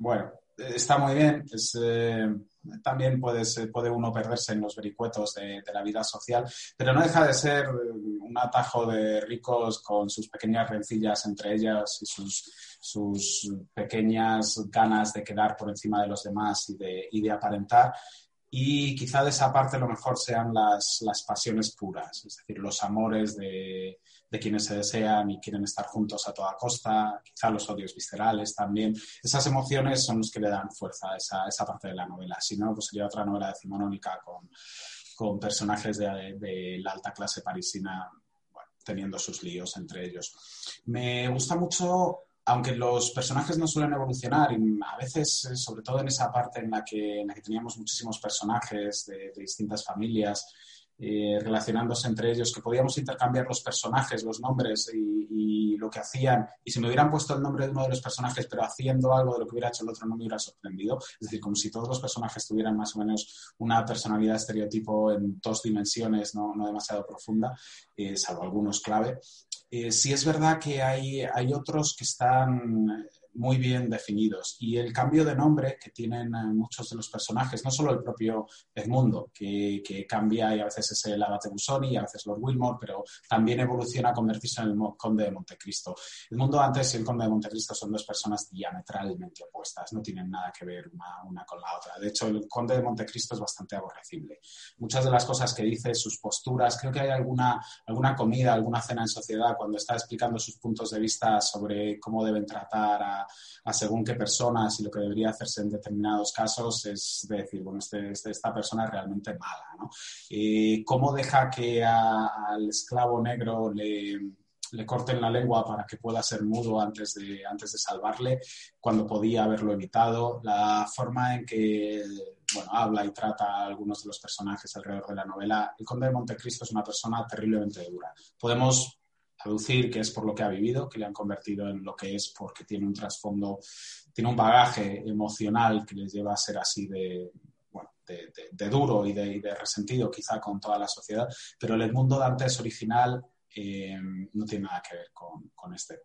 bueno, está muy bien. Eh, también puede, puede uno perderse en los vericuetos de, la vida social, pero no deja de ser un atajo de ricos con sus pequeñas rencillas entre ellas y sus, sus pequeñas ganas de quedar por encima de los demás y de, y de aparentar. Y quizá de esa parte lo mejor sean las, las pasiones puras, es decir, los amores de, de quienes se desean y quieren estar juntos a toda costa, quizá los odios viscerales también. Esas emociones son los que le dan fuerza a esa, esa parte de la novela. Si no, pues sería otra novela decimonónica con, con personajes de, de, la alta clase parisina teniendo sus líos entre ellos. Me gusta mucho aunque los personajes no suelen evolucionar, y a veces, eh, sobre todo en esa parte en la que, en la que teníamos muchísimos personajes de, distintas familias, eh, relacionándose entre ellos, que podíamos intercambiar los personajes, los nombres y, lo que hacían. Y si me hubieran puesto el nombre de uno de los personajes, pero haciendo algo de lo que hubiera hecho el otro, no me hubiera sorprendido. Es decir, como si todos los personajes tuvieran más o menos una personalidad estereotipo en dos dimensiones, no, no demasiado profunda, eh, salvo algunos clave. Eh, sí es verdad que hay, hay otros que están muy bien definidos. Y el cambio de nombre que tienen eh, muchos de los personajes, no solo el propio Edmundo, que, que cambia y a veces es el abate Busoni y a veces Lord Wilmore, pero también evoluciona a convertirse en el conde de Montecristo. Edmundo antes y el conde de Montecristo son dos personas diametralmente opuestas, no tienen nada que ver una, una con la otra. De hecho, el conde de Montecristo es bastante aborrecible. Muchas de las cosas que dice, sus posturas, creo que hay alguna, alguna comida, alguna cena en sociedad cuando está explicando sus puntos de vista sobre cómo deben tratar a a, según qué personas y lo que debería hacerse en determinados casos es decir, bueno, este, este, esta persona es realmente mala, ¿no? ¿Cómo deja que al esclavo negro le, le corten la lengua para que pueda ser mudo antes de, antes de salvarle, cuando podía haberlo evitado, la forma en que bueno, habla y trata a algunos de los personajes alrededor de la novela. El conde de Montecristo es una persona terriblemente dura. Podemos traducir que es por lo que ha vivido, que le han convertido en lo que es porque tiene un trasfondo, tiene un bagaje emocional que les lleva a ser así de, bueno, de, duro y de, resentido quizá con toda la sociedad, pero el mundo Dantes original eh, no tiene nada que ver con, este.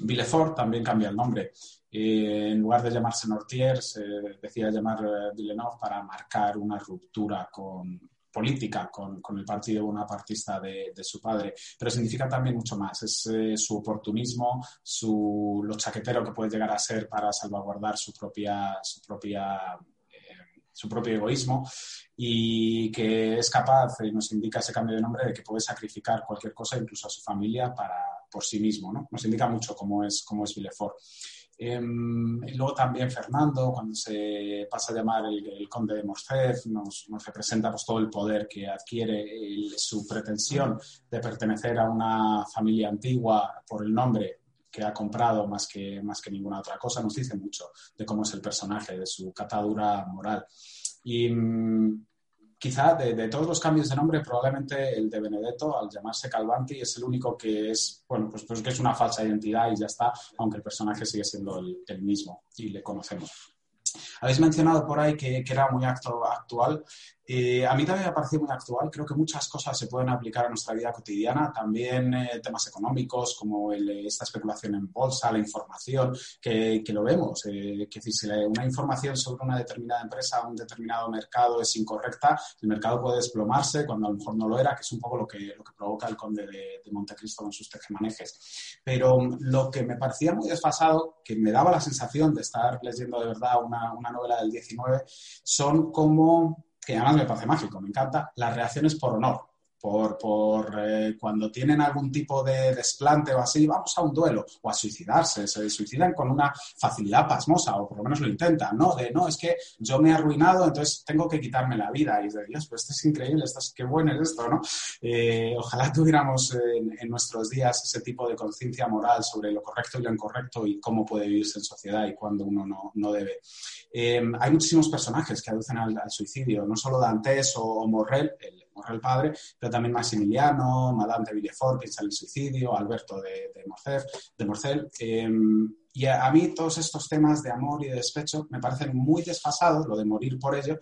Villefort también cambia el nombre. Eh, en lugar de llamarse Nortier, se decía llamar eh, Villeneuve para marcar una ruptura con, política con, con el partido bonapartista de, de, su padre, pero significa también mucho más. Es eh, su oportunismo, su, lo chaquetero que puede llegar a ser para salvaguardar su propia, su propia eh, su propio egoísmo y que es capaz, y nos indica ese cambio de nombre, de que puede sacrificar cualquier cosa, incluso a su familia, para, por sí mismo. ¿no? Nos indica mucho cómo es, cómo es Villefort. Em, y luego también Fernando, cuando se pasa a llamar el, conde de Morcef, nos, representa pues, todo el poder que adquiere, su pretensión de pertenecer a una familia antigua por el nombre que ha comprado más que, más que ninguna otra cosa, nos dice mucho de cómo es el personaje, de su catadura moral. Y mm, quizá de, todos los cambios de nombre, probablemente el de Benedetto, al llamarse Calvanti, es el único que es, bueno, pues, pues que es una falsa identidad y ya está, aunque el personaje sigue siendo el mismo y le conocemos. Habéis mencionado por ahí que, era muy actual. Eh, a mí también me ha parecido muy actual. Creo que muchas cosas se pueden aplicar a nuestra vida cotidiana. También eh, temas económicos como esta especulación en bolsa, la información, que, lo vemos. Eh, que si una información sobre una determinada empresa, un determinado mercado es incorrecta, el mercado puede desplomarse cuando a lo mejor no lo era, que es un poco lo que, lo que provoca el conde de, de Montecristo con sus tejemanejes. Pero lo que me parecía muy desfasado, que me daba la sensación de estar leyendo de verdad una una, novela del 19, son como que además me parece mágico, me encanta, las reacciones por honor por, por eh, cuando tienen algún tipo de desplante o así, vamos a un duelo o a suicidarse, se suicidan con una facilidad pasmosa o por lo menos lo intentan, ¿no? De, no, es que yo me he arruinado, entonces tengo que quitarme la vida. Y de Dios, pues esto es increíble, esto es, qué bueno es esto, ¿no? Eh, ojalá tuviéramos en, nuestros días ese tipo de conciencia moral sobre lo correcto y lo incorrecto y cómo puede vivirse en sociedad y cuándo uno no, no debe. Eh, hay muchísimos personajes que aducen al, suicidio, no solo Dantes o, Morrel, el, el padre, pero también Maximiliano, Madame de Villefort, que está el suicidio, Alberto de, de, de Morcel. Em, y a, mí todos estos temas de amor y de despecho me parecen muy desfasados, lo de morir por ello,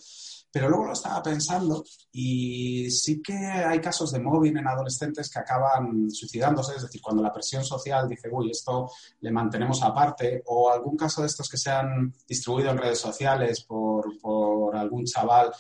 pero luego lo estaba pensando y sí que hay casos de móvil en adolescentes que acaban suicidándose, es decir, cuando la presión social dice, uy, esto le mantenemos aparte, o algún caso de estos que se han distribuido en redes sociales por, por algún chaval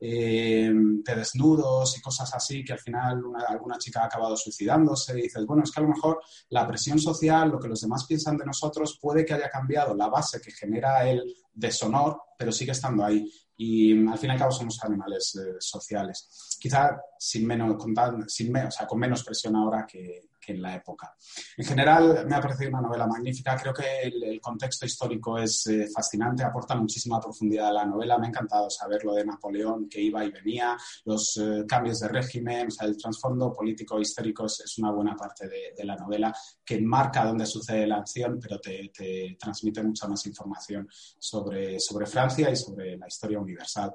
eh, de desnudos y cosas así, que al final alguna chica ha acabado suicidándose y dices, bueno, es que a lo mejor la presión social, lo que los demás piensan de nosotros, puede que haya cambiado la base que genera el deshonor, pero sigue estando ahí. Y al fin y al cabo somos animales eh, sociales. Quizá sin menos, con, sin, o sea, con menos presión ahora que en la época. En general, me ha parecido una novela magnífica. Creo que el, contexto histórico es eh, fascinante, aporta muchísima profundidad a la novela. Me ha encantado saber lo de Napoleón, que iba y venía, los eh, cambios de régimen, o sea, el trasfondo político histórico es, una buena parte de, la novela que marca dónde sucede la acción, pero te, transmite mucha más información sobre, sobre Francia y sobre la historia universal.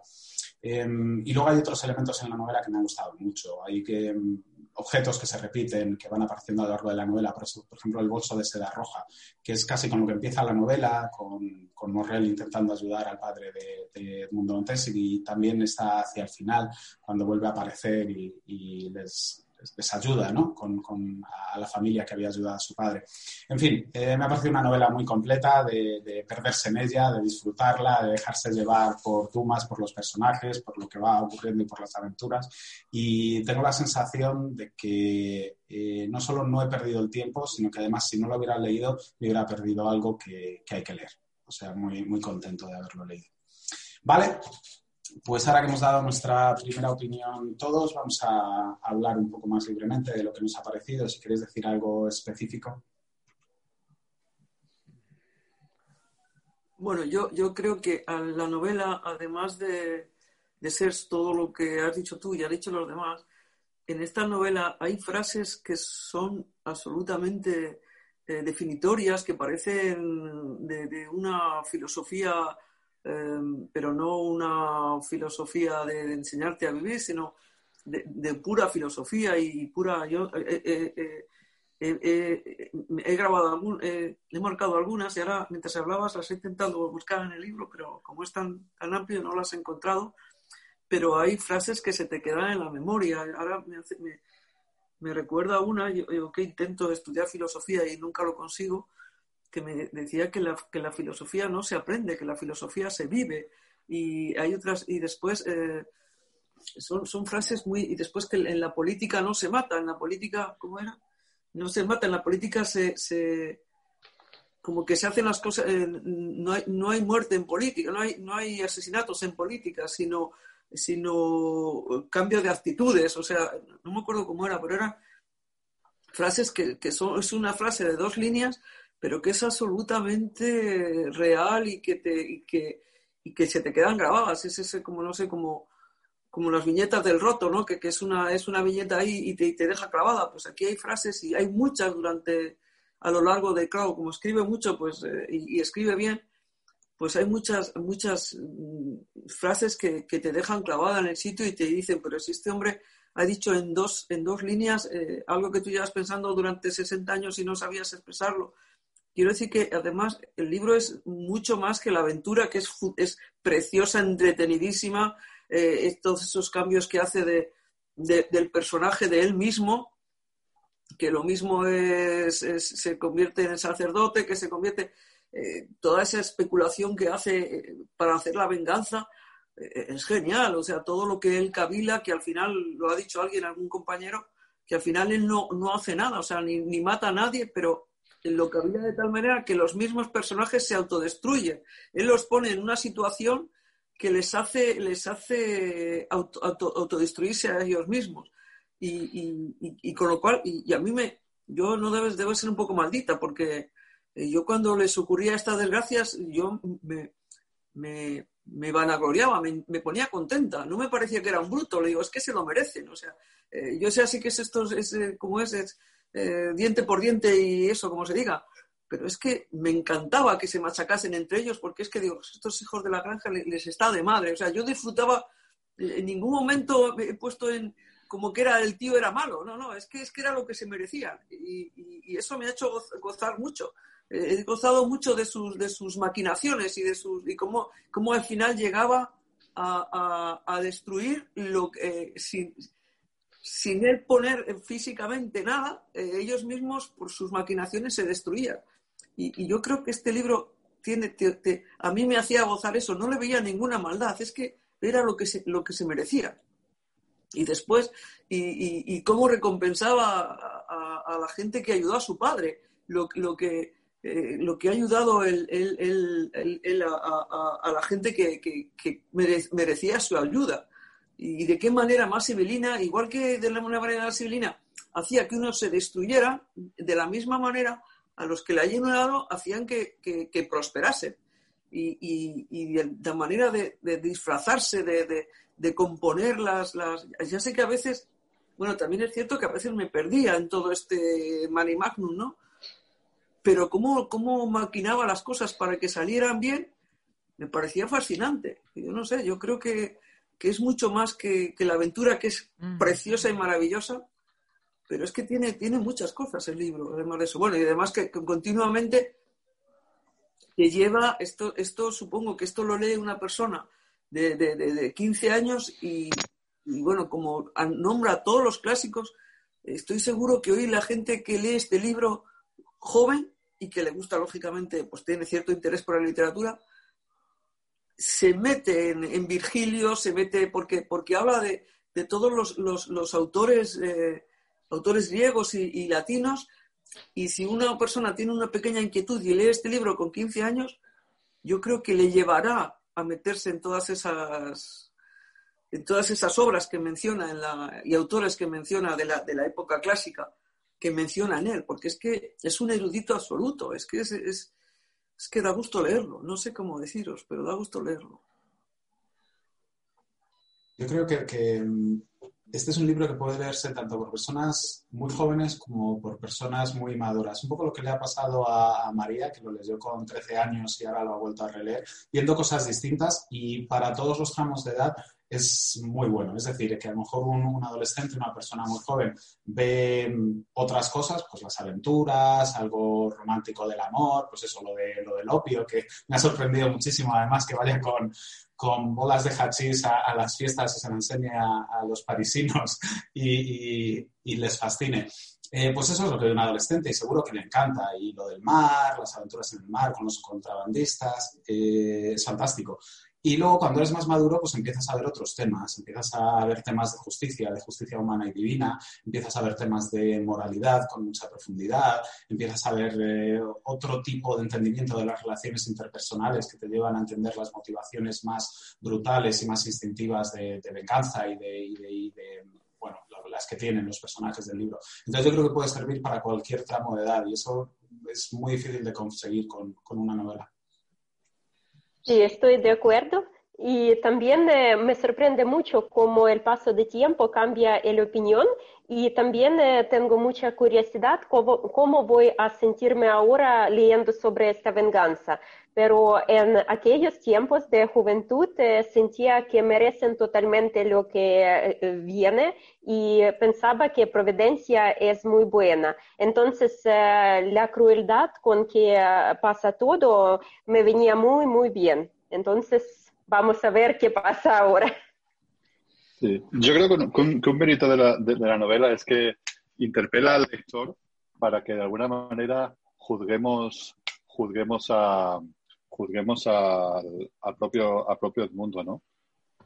Em, y luego hay otros elementos en la novela que me han gustado mucho. Hay que em, objetos que se repiten, que van apareciendo a lo largo de la novela. Por, ejemplo, el bolso de seda roja, que es casi con lo que empieza la novela, con, con Morrel intentando ayudar al padre de, Edmundo Montes y también está hacia el final, cuando vuelve a aparecer y les, les ayuda ¿no? con, con, a la familia que había ayudado a su padre. En fin, eh, me ha parecido una novela muy completa de, perderse en ella, de disfrutarla, de dejarse llevar por Dumas, por los personajes, por lo que va ocurriendo y por las aventuras. Y tengo la sensación de que eh, no solo no he perdido el tiempo, sino que además si no lo hubiera leído, me hubiera perdido algo que, que hay que leer. O sea, muy, muy contento de haberlo leído. Vale, pues ahora que hemos dado nuestra primera opinión todos, vamos a hablar un poco más libremente de lo que nos ha parecido. Si queréis decir algo específico. Bueno, yo, yo creo que la novela, además de, ser todo lo que has dicho tú y has dicho los demás, en esta novela hay frases que son absolutamente eh, definitorias, que parecen de una filosofía Em, pero no una filosofía de, enseñarte a vivir, sino de, pura filosofía y pura... Yo eh, eh, eh, he grabado, he marcado algunas y ahora mientras hablabas las he intentado buscar en el libro, pero como es tan, tan amplio no las he encontrado. Pero hay frases que se te quedan en la memoria. Ahora me, me, recuerda una, yo que intento estudiar filosofía y nunca lo consigo, que me decía que la, que la filosofía no se aprende, que la filosofía se vive. Y hay otras, y después eh, son, son, frases muy, y después que en la política no se mata, en la política, ¿cómo era? No se mata, en la política se, se como que se hacen las cosas, eh, no, hay, no hay muerte en política, no hay, no hay asesinatos en política, sino, sino cambio de actitudes, o sea, no me acuerdo cómo era, pero eran frases que, que son, es una frase de dos líneas pero que es absolutamente real y que, te, y que, y que se te quedan grabadas. Es ese, como no sé, como, como las viñetas del roto, ¿no? Que, que es, una, es una viñeta ahí y te, te, deja clavada. Pues aquí hay frases y hay muchas durante, a lo largo de, claro, como escribe mucho pues, eh, y, escribe bien, pues hay muchas, muchas mm, frases que, que, te dejan clavada en el sitio y te dicen, pero si este hombre ha dicho en dos, en dos líneas eh, algo que tú llevas pensando durante 60 años y no sabías expresarlo, Quiero decir que además el libro es mucho más que la aventura, que es, es preciosa, entretenidísima, eh, todos esos cambios que hace de, del personaje de él mismo, que lo mismo es, se convierte en sacerdote, que se convierte, eh, toda esa especulación que hace eh, para hacer la venganza, es genial, o sea, todo lo que él cavila, que al final, lo ha dicho alguien, algún compañero, que al final él no, no hace nada, o sea, ni, ni mata a nadie, pero lo que había de tal manera que los mismos personajes se autodestruyen. Él los pone en una situación que les hace, les hace autodestruirse a ellos mismos. Y, con lo cual, y, a mí me, yo no debo, ser un poco maldita, porque eh, yo cuando les ocurría estas desgracias, yo me, me, me vanagloriaba, me, me, ponía contenta, no me parecía que era un bruto, le digo, es que se lo merecen, o sea, eh, yo sé así que es esto, es, eh, como es diente por diente y eso, como se diga, pero es que me encantaba que se machacasen entre ellos, porque es que digo, estos hijos de la granja les, está de madre, o sea, yo disfrutaba, en ningún momento he puesto en, como que era el tío era malo, no, no, es que, es que era lo que se merecían y, eso me ha hecho gozar mucho. He gozado mucho de sus, de sus maquinaciones y de sus y cómo, cómo al final llegaba a, a, destruir lo que, sin, sin él poner físicamente nada, eh, ellos mismos por sus maquinaciones se destruían. Y, yo creo que este libro tiene, a mí me hacía gozar eso, no le veía ninguna maldad, es que era lo que se, lo que se merecía y después, y, cómo recompensaba a, la gente que ayudó a su padre, lo, que, eh, lo que ha ayudado a, la gente que, merecía su ayuda. Y de qué manera más civilina, igual que de la manera civilina, hacía que uno se destruyera, de la misma manera a los que le hayan ayudado hacían que, prosperase. Y, y, de, la manera de, disfrazarse, de, de componer las, Ya sé que a veces, bueno, también es cierto que a veces me perdía en todo este mani magnum, ¿no? Pero cómo, cómo maquinaba las cosas para que salieran bien, me parecía fascinante. Yo no sé, yo creo que, es mucho más que, la aventura, que es mm. preciosa y maravillosa, pero es que tiene, tiene muchas cosas el libro, además de eso. Bueno, y además que, continuamente te lleva, esto, esto supongo que esto lo lee una persona de, de, 15 años y, bueno, como nombra todos los clásicos, estoy seguro que hoy la gente que lee este libro joven y que le gusta lógicamente, pues tiene cierto interés por la literatura, se mete en, Virgilio, se mete porque, porque habla de, todos los, autores, eh, autores griegos y, latinos, y si una persona tiene una pequeña inquietud y lee este libro con 15 años, yo creo que le llevará a meterse en todas esas en todas esas obras que menciona en la, y autores que menciona de la, de la época clásica que menciona en él, porque es que es un erudito absoluto, es que es, que da gusto leerlo, no sé cómo deciros, pero da gusto leerlo. Yo creo que, que este es un libro que puede leerse tanto por personas muy jóvenes como por personas muy maduras. Un poco lo que le ha pasado a, María, que lo leyó con 13 años y ahora lo ha vuelto a releer, viendo cosas distintas y para todos los tramos de edad es muy bueno. Es decir, que a lo mejor un, adolescente, una persona muy joven, ve otras cosas, pues las aventuras, algo romántico del amor, pues eso, lo, de, lo del opio, que me ha sorprendido muchísimo además que vayan con, con bolas de hachís a, las fiestas y se lo enseñe a, los parisinos y, les fascine. Eh, pues eso es lo que ve un adolescente y seguro que le encanta. Y lo del mar, las aventuras en el mar con los contrabandistas, eh, es fantástico. Y luego cuando eres más maduro, pues empiezas a ver otros temas, empiezas a ver temas de justicia, de justicia humana y divina, empiezas a ver temas de moralidad con mucha profundidad, empiezas a ver eh, otro tipo de entendimiento de las relaciones interpersonales que te llevan a entender las motivaciones más brutales y más instintivas de, venganza y de, bueno, las que tienen los personajes del libro. Entonces yo creo que puede servir para cualquier tramo de edad y eso es muy difícil de conseguir con una novela. Sí, estoy de acuerdo. Y también eh, me sorprende mucho cómo el paso de tiempo cambia la opinión y también eh, tengo mucha curiosidad cómo, cómo, voy a sentirme ahora leyendo sobre esta venganza. Pero en aquellos tiempos de juventud eh, sentía que merecen totalmente lo que viene y pensaba que Providencia es muy buena. Entonces la crueldad con que pasa todo me venía muy, muy bien. Entonces Vamos a ver qué pasa ahora. Sí. Yo creo que un, mérito de la, novela es que interpela al lector para que de alguna manera juzguemos, juzguemos a juzguemos al propio al propio mundo, ¿no?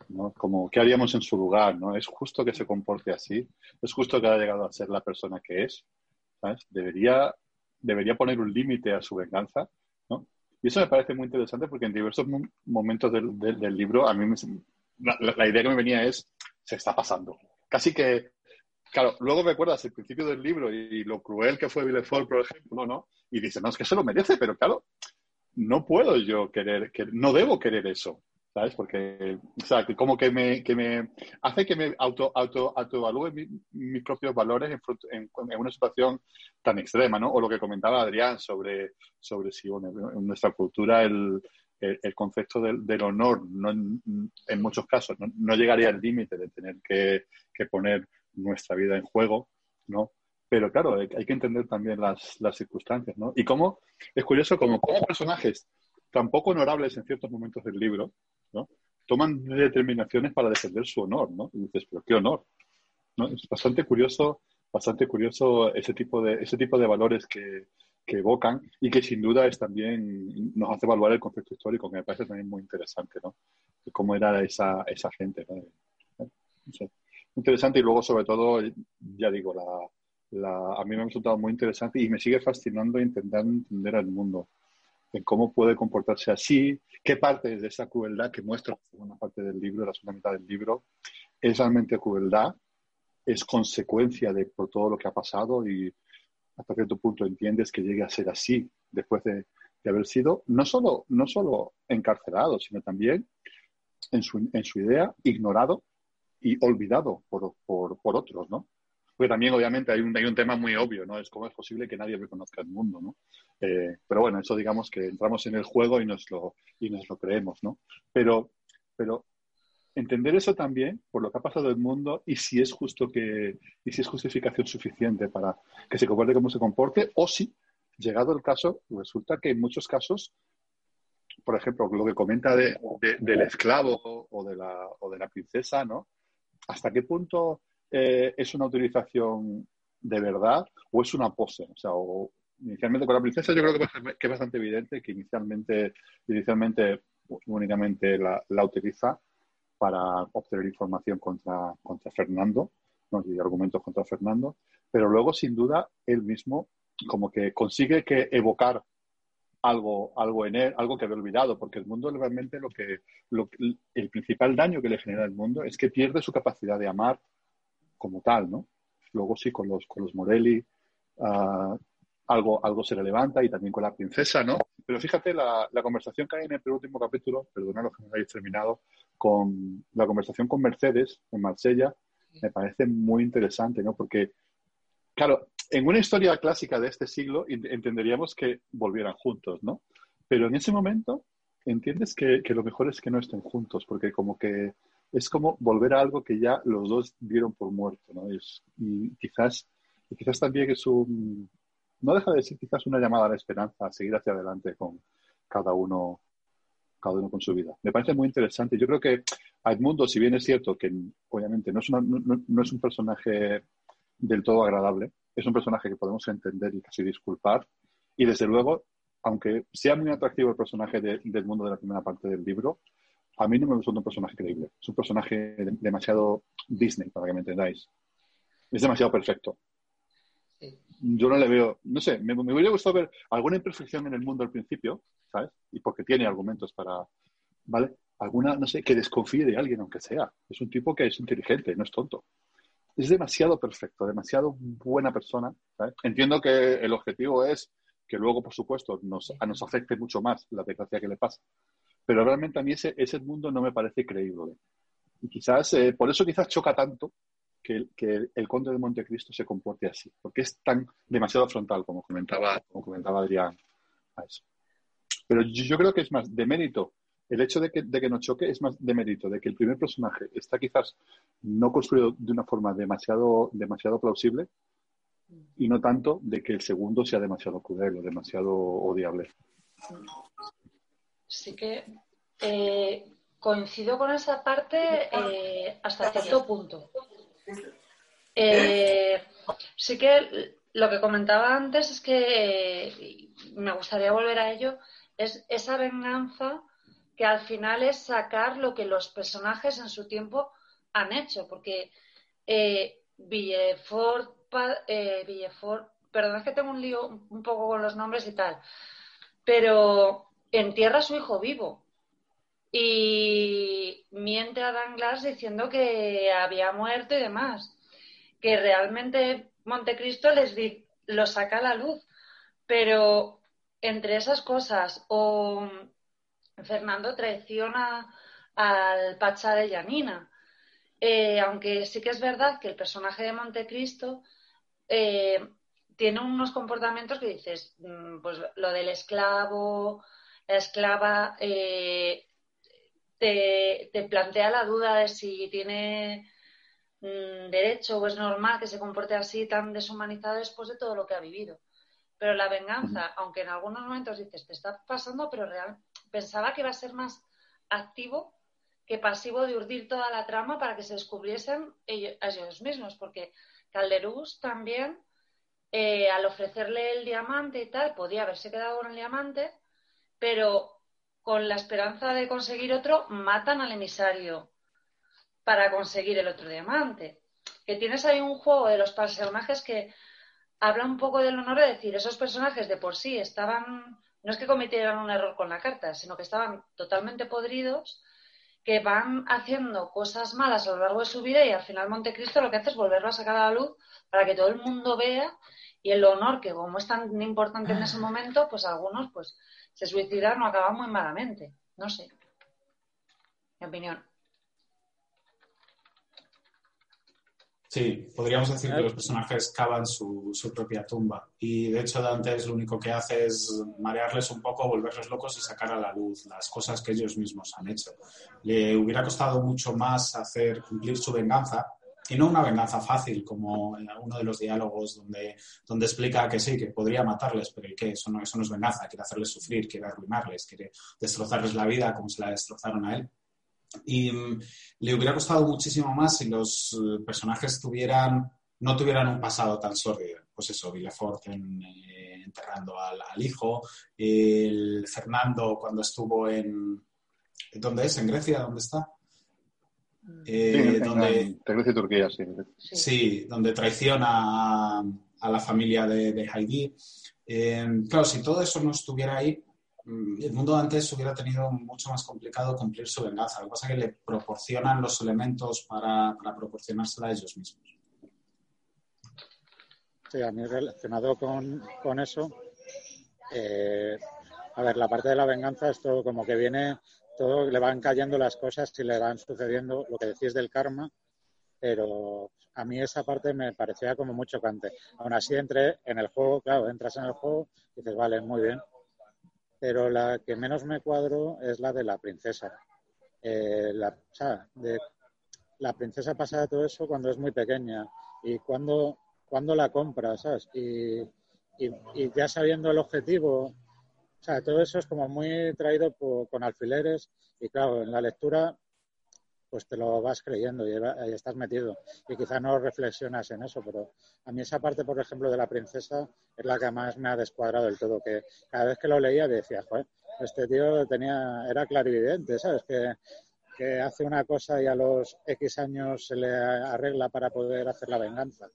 ¿no? Como qué haríamos en su lugar, ¿no? Es justo que se comporte así, es justo que haya llegado a ser la persona que es, ¿sabes? Debería debería poner un límite a su venganza, ¿no? Y eso me parece muy interesante porque en diversos momentos del, del, libro a mí me, la, idea que me venía es, se está pasando. Casi que, claro, luego me acuerdas el principio del libro y, lo cruel que fue Villefort, por ejemplo, ¿no? Y dice, no, es que se lo merece, pero claro, no puedo yo querer, que, no debo querer eso. ¿sabes? Porque, o sea, que como que me, que me hace que me auto, auto, autoevalúe mis propios valores en, en, una situación tan extrema, ¿no? O lo que comentaba Adrián sobre, sobre si en nuestra cultura el, el, concepto del, del honor, no, en muchos casos, no, llegaría al límite de tener que, que, poner nuestra vida en juego, ¿no? Pero claro, hay, que entender también las, las circunstancias, ¿no? Y cómo, es curioso, como, como personajes tan poco honorables en ciertos momentos del libro, ¿no? Toman determinaciones para defender su honor, ¿no? Y dices, pero qué honor, ¿no? Es bastante curioso, bastante curioso ese tipo de, ese tipo de valores que, que evocan y que sin duda es también nos hace evaluar el concepto histórico, que me parece también muy interesante, ¿no? Cómo era esa, esa gente, ¿no? Interesante y luego, sobre todo, ya digo, la, la, a mí me ha resultado muy interesante y me sigue fascinando intentar entender al mundo, en cómo puede comportarse así, qué parte de esa crueldad que muestra segunda parte del libro, la segunda mitad del libro, es realmente crueldad, es consecuencia de por todo lo que ha pasado y hasta cierto punto entiendes que llegue a ser así después de, haber sido no solo, no solo encarcelado, sino también en su, en su idea ignorado y olvidado por, por, por otros, ¿no? Porque también, obviamente, hay un, hay un tema muy obvio, ¿no? Es cómo es posible que nadie reconozca el mundo, ¿no? Eh, pero bueno, eso digamos que entramos en el juego y nos lo, y nos lo creemos, ¿no? Pero, pero entender eso también por lo que ha pasado el mundo y si es justo que y si es justificación suficiente para que se comporte como se comporte o si llegado el caso resulta que en muchos casos por ejemplo lo que comenta de, del esclavo o de la o de la princesa no hasta qué punto eh, es una utilización de verdad o es una pose o sea o, inicialmente con la princesa yo creo que, es bastante evidente que inicialmente inicialmente únicamente la, la utiliza para obtener información contra, contra Fernando ¿no? y argumentos contra Fernando, pero luego, sin duda, él mismo como que consigue que evocar algo, algo en él, algo que había olvidado, porque el mundo realmente lo que, lo, el principal daño que le genera al mundo es que pierde su capacidad de amar como tal, ¿no? Luego sí, con los, con los Morelli, uh, algo, algo se le levanta y también con la princesa, ¿no? Pero fíjate la, la conversación que hay en el penúltimo capítulo, perdonad que no hayáis terminado, con la conversación con Mercedes en Marsella, me parece muy interesante, ¿no? Porque, claro, en una historia clásica de este siglo entenderíamos que volvieran juntos, ¿no? Pero en ese momento entiendes que, que lo mejor es que no estén juntos, porque como que es como volver a algo que ya los dos dieron por muerto, ¿no? y quizás, y quizás también es un, no deja de ser quizás una llamada a la esperanza, a seguir hacia adelante con cada uno, cada uno con su vida. Me parece muy interesante. Yo creo que Edmundo, si bien es cierto que obviamente no es, no, es un personaje del todo agradable, es un personaje que podemos entender y casi disculpar. Y desde luego, aunque sea muy atractivo el personaje del mundo de la primera parte del libro, a mí no me resulta un personaje creíble. Es un personaje demasiado Disney, para que me entendáis. Es demasiado perfecto yo no le veo, no sé, me, hubiera gustado ver alguna imperfección en el mundo al principio, ¿sabes? Y porque tiene argumentos para, ¿vale? Alguna, no sé, que desconfíe de alguien, aunque sea. Es un tipo que es inteligente, no es tonto. Es demasiado perfecto, demasiado buena persona. Entiendo que el objetivo es que luego, por supuesto, nos, nos afecte mucho más la desgracia que le pasa. Pero realmente a mí ese, ese mundo no me parece creíble. Y quizás, eh, por eso quizás choca tanto que, el conde de Montecristo se comporte así, porque es tan demasiado frontal, como comentaba, como comentaba Adrián. Pero yo, creo que es más de mérito. El hecho de que, de que nos choque es más de mérito, de que el primer personaje está quizás no construido de una forma demasiado, demasiado plausible y no tanto de que el segundo sea demasiado cruel o demasiado odiable. Sí que eh, coincido con esa parte eh, hasta cierto punto. Eh, sí que lo que comentaba antes es que me gustaría volver a ello, es esa venganza que al final es sacar lo que los personajes en su tiempo han hecho, porque eh, Villefort, eh, perdón, es que tengo un lío un poco con los nombres y tal, pero entierra a su hijo vivo y miente a Danglars diciendo que había muerto y demás, que realmente Montecristo les lo saca a la luz, pero entre esas cosas o Fernando traiciona al Pacha de Yanina, eh, aunque sí que es verdad que el personaje de Montecristo eh, tiene unos comportamientos que dices, mm, pues lo del esclavo, la esclava, eh, te, plantea la duda de si tiene mm, derecho o es normal que se comporte así tan deshumanizado después de todo lo que ha vivido. Pero la venganza, aunque en algunos momentos dices, te está pasando, pero real, pensaba que iba a ser más activo que pasivo de urdir toda la trama para que se descubriesen ellos, ellos mismos, porque Calderús también, eh, al ofrecerle el diamante y tal, podía haberse quedado con el diamante, pero con la esperanza de conseguir otro, matan al emisario para conseguir el otro diamante. Que tienes ahí un juego de los personajes que habla un poco del honor de decir, esos personajes de por sí estaban, no es que cometieran un error con la carta, sino que estaban totalmente podridos, que van haciendo cosas malas a lo largo de su vida y al final Montecristo lo que hace es volverlo a sacar a la luz para que todo el mundo vea y el honor que como es tan importante en ese momento, pues algunos pues se suicidaron o acaban muy malamente. No sé. Mi opinión. Sí, podríamos decir que los personajes cavan su, propia tumba. Y de hecho, Dante es lo único que hace es marearles un poco, volverles locos y sacar a la luz las cosas que ellos mismos han hecho. Le hubiera costado mucho más hacer cumplir su venganza, y no una venganza fácil, como en uno de los diálogos donde, donde explica que sí, que podría matarles, pero ¿y qué? Eso no, eso no es venganza, quiere hacerles sufrir, quiere arruinarles, quiere destrozarles la vida como se la destrozaron a él. Y mm, le hubiera costado muchísimo más si los eh, personajes tuvieran, no tuvieran un pasado tan sórdido. Pues eso, Villefort eh, enterrando al, al, hijo, el Fernando cuando estuvo en... ¿Dónde es? ¿En Grecia? ¿Dónde está? Eh, donde, Turquía, sí. Sí, donde traiciona a, la familia de, de Heidi. Eh, claro, si todo eso no estuviera ahí, mm, el mundo antes hubiera tenido mucho más complicado cumplir su venganza. Lo que pasa es que le proporcionan los elementos para, para proporcionársela a ellos mismos. Sí, a mí relacionado con, con eso, eh, a ver, la parte de la venganza, esto como que viene todo le van cayendo las cosas y le van sucediendo lo que decís del karma, pero a mí esa parte me parecía como muy chocante. Aún así entré en el juego, claro, entras en el juego y dices, vale, muy bien. Pero la que menos me cuadro es la de la princesa. Eh, la, o sea, de, la princesa pasa de todo eso cuando es muy pequeña y cuando, cuando la compra, ¿sabes? y, y ya sabiendo el objetivo o sea, todo eso es como muy traído con alfileres y claro, en la lectura pues te lo vas creyendo y, estás metido. Y quizá no reflexionas en eso, pero a mí esa parte, por ejemplo, de la princesa es la que más me ha descuadrado del todo, que cada vez que lo leía decía, joder, este tío tenía, era clarividente, ¿sabes? Que, que hace una cosa y a los X años se le arregla para poder hacer la venganza.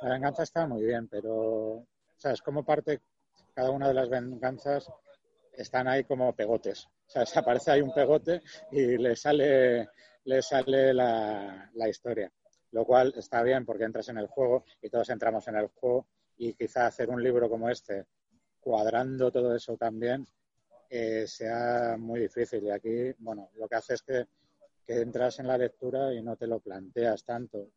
La venganza está muy bien, pero, ¿sabes? Como parte cada una de las venganzas están ahí como pegotes. O sea, aparece ahí un pegote y le sale, le sale la, historia. Lo cual está bien porque entras en el juego y todos entramos en el juego y quizá hacer un libro como este, cuadrando todo eso también, eh, sea muy difícil. Y aquí, bueno, lo que hace es que, que entras en la lectura y no te lo planteas tanto.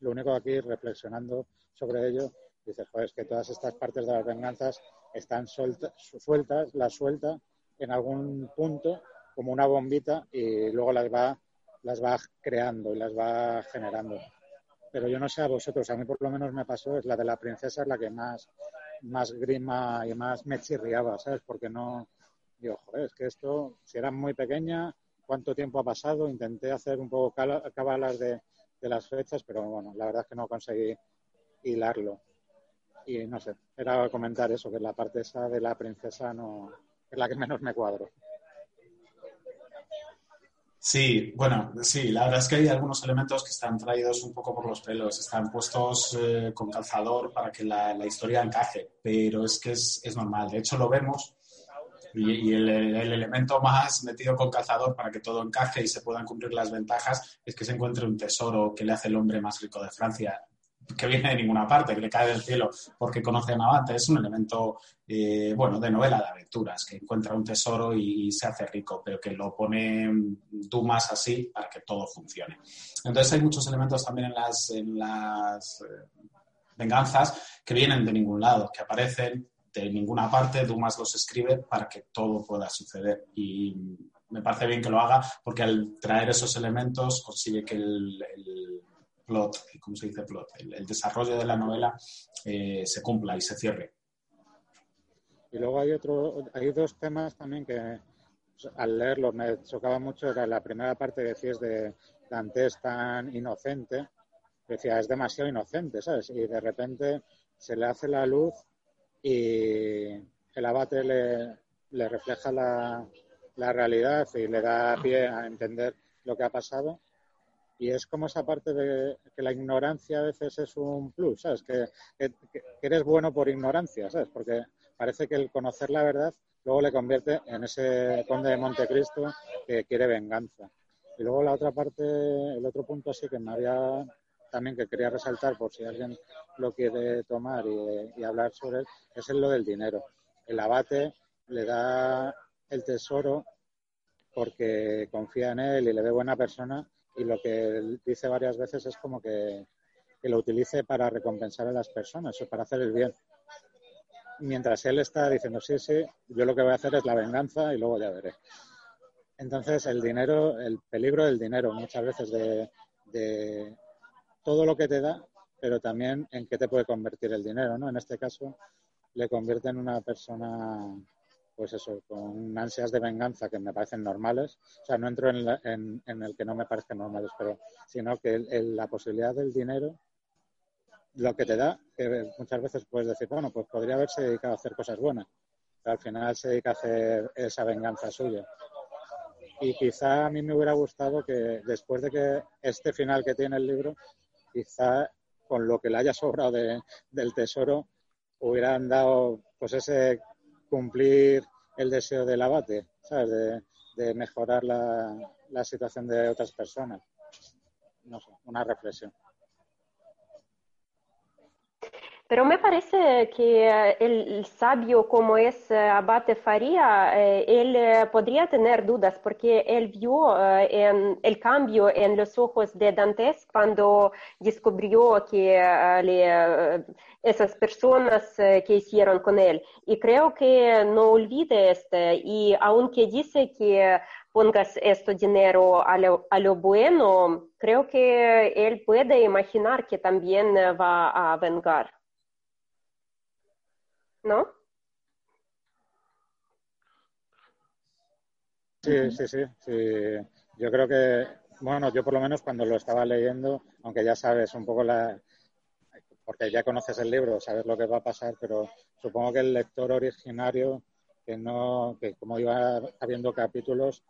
Lo único aquí, reflexionando sobre ello, dices, joder, es que todas estas partes de las venganzas están sueltas, sueltas, las suelta en algún punto como una bombita y luego las va, las va creando y las va generando. Pero yo no sé a vosotros, a mí por lo menos me pasó, es la de la princesa, es la que más, más grima y más me chirriaba, ¿sabes? Porque no, digo, joder, es que esto, si era muy pequeña, ¿cuánto tiempo ha pasado? Intenté hacer un poco cabalas de, de las fechas, pero bueno, la verdad es que no conseguí hilarlo y no sé, era comentar eso, que la parte esa de la princesa no es la que menos me cuadro. Sí, bueno, sí, la verdad es que hay algunos elementos que están traídos un poco por los pelos, están puestos eh, con calzador para que la, historia encaje, pero es que es, normal. De hecho, lo vemos Y, el, elemento más metido con cazador para que todo encaje y se puedan cumplir las ventajas es que se encuentre un tesoro que le hace el hombre más rico de Francia que viene de ninguna parte, que le cae del cielo porque conoce a Navante, es un elemento, eh, bueno, de novela de aventuras, que encuentra un tesoro y, se hace rico, pero que lo pone Dumas así para que todo funcione. Entonces hay muchos elementos también en las, en las eh, venganzas que vienen de ningún lado, que aparecen de ninguna parte, Dumas los escribe para que todo pueda suceder. Y me parece bien que lo haga porque al traer esos elementos consigue que el plot, ¿cómo se dice plot? El, desarrollo de la novela eh, se cumpla y se cierre. Y luego hay otro, hay dos temas también que al leerlo me chocaba mucho. Era la primera parte que decías de Dantes tan inocente. Decía, es demasiado inocente, ¿sabes? Y de repente se le hace la luz y el abate le, le refleja la, la realidad y le da pie a entender lo que ha pasado y es como esa parte de que la ignorancia a veces es un plus, ¿sabes? Que, eres bueno por ignorancia, ¿sabes? Porque parece que el conocer la verdad luego le convierte en ese conde de Montecristo que quiere venganza. Y luego la otra parte, el otro punto así que me había también que quería resaltar por si alguien lo quiere tomar y, y hablar sobre él, es lo del dinero. El abate le da el tesoro porque confía en él y le ve buena persona y lo que dice varias veces es como que, lo utilice para recompensar a las personas o para hacer el bien. Mientras él está diciendo, sí, sí, yo lo que voy a hacer es la venganza y luego ya veré. Entonces, el dinero, el peligro del dinero, muchas veces de, de todo lo que te da, pero también en qué te puede convertir el dinero, ¿no? En este caso, le convierte en una persona pues eso, con ansias de venganza que me parecen normales. O sea, no entro en, el que no me parezcan normales, pero sino que la posibilidad del dinero, lo que te da, que muchas veces puedes decir, bueno, pues podría haberse dedicado a hacer cosas buenas, pero al final se dedica a hacer esa venganza suya. Y quizá a mí me hubiera gustado que después de que este final que tiene el libro, quizá con lo que le haya sobrado del tesoro, hubieran dado pues ese cumplir el deseo del abate, ¿sabes? De, mejorar la, la, situación de otras personas. No sé, una reflexión. Pero me parece que eh, el sabio como es eh, Abate Faría, eh, él podría tener dudas porque él vio el cambio en los ojos de Dantes cuando descubrió que esas personas que hicieron con él. Y creo que no olvide este. Y aunque dice que pongas este dinero a lo, a lo bueno, creo que él puede imaginar que también va a vengar. ¿No? Sí, sí, sí, sí. Yo creo que, bueno, yo por lo menos cuando lo estaba leyendo, aunque ya sabes un poco la, porque ya conoces el libro, sabes lo que va a pasar, pero supongo que el lector originario, que no, que como iba habiendo capítulos,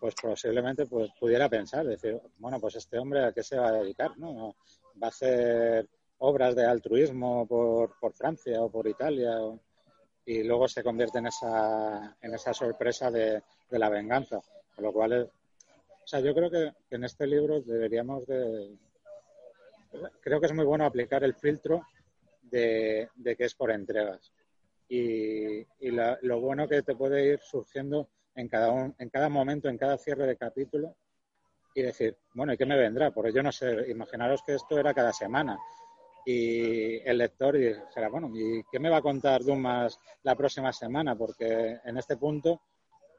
pues posiblemente pues pudiera pensar, decir, bueno, pues este hombre a qué se va a dedicar, ¿no? Va a hacer obras de altruismo por, por Francia o por Italia y luego se convierte en esa, en esa sorpresa de, de la venganza. Con lo cual, o sea, yo creo que, en este libro deberíamos de... Creo que es muy bueno aplicar el filtro de, de que es por entregas. Y, y lo bueno que te puede ir surgiendo en cada, en cada momento, en cada cierre de capítulo, y decir, bueno, ¿y qué me vendrá? Porque yo no sé, imaginaros que esto era cada semana y el lector dijera, bueno, ¿y qué me va a contar Dumas la próxima semana? Porque en este punto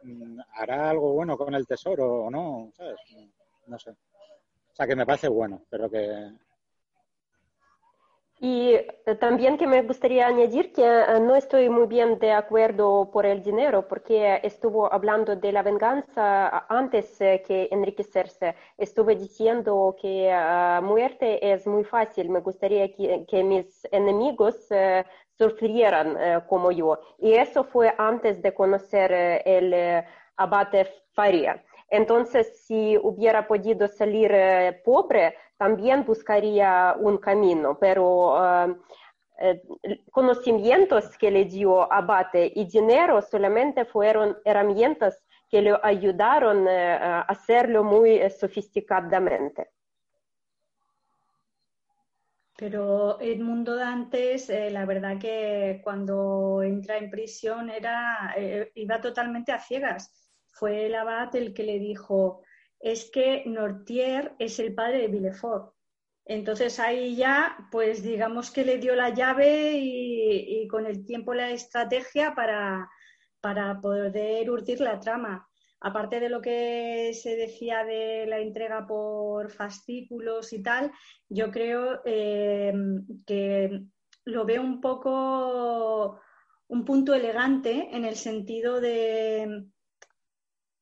mm, hará algo bueno con el tesoro o no, ¿sabes? No sé. O sea, que me parece bueno, pero que y eh, también que me gustaría añadir que eh, no estoy muy bien de acuerdo por el dinero, porque estuvo hablando de la venganza antes eh, que enriquecerse. Estuve diciendo que muerte es muy fácil. Me gustaría que, mis enemigos sufrieran como yo. Y eso fue antes de conocer el abate Faria. Entonces, si hubiera podido salir pobre, también buscaría un camino, pero eh, conocimientos que le dio Abate y dinero solamente fueron herramientas que le ayudaron eh, a hacerlo muy eh, sofisticadamente. Pero Edmundo Dantes, la verdad que cuando entra en prisión era, iba totalmente a ciegas. Fue el abad el que le dijo, es que Nortier es el padre de Villefort. Entonces ahí ya, pues digamos que le dio la llave y, con el tiempo la estrategia para, poder urdir la trama. Aparte de lo que se decía de la entrega por fascículos y tal, yo creo eh, que lo veo un poco un punto elegante en el sentido de,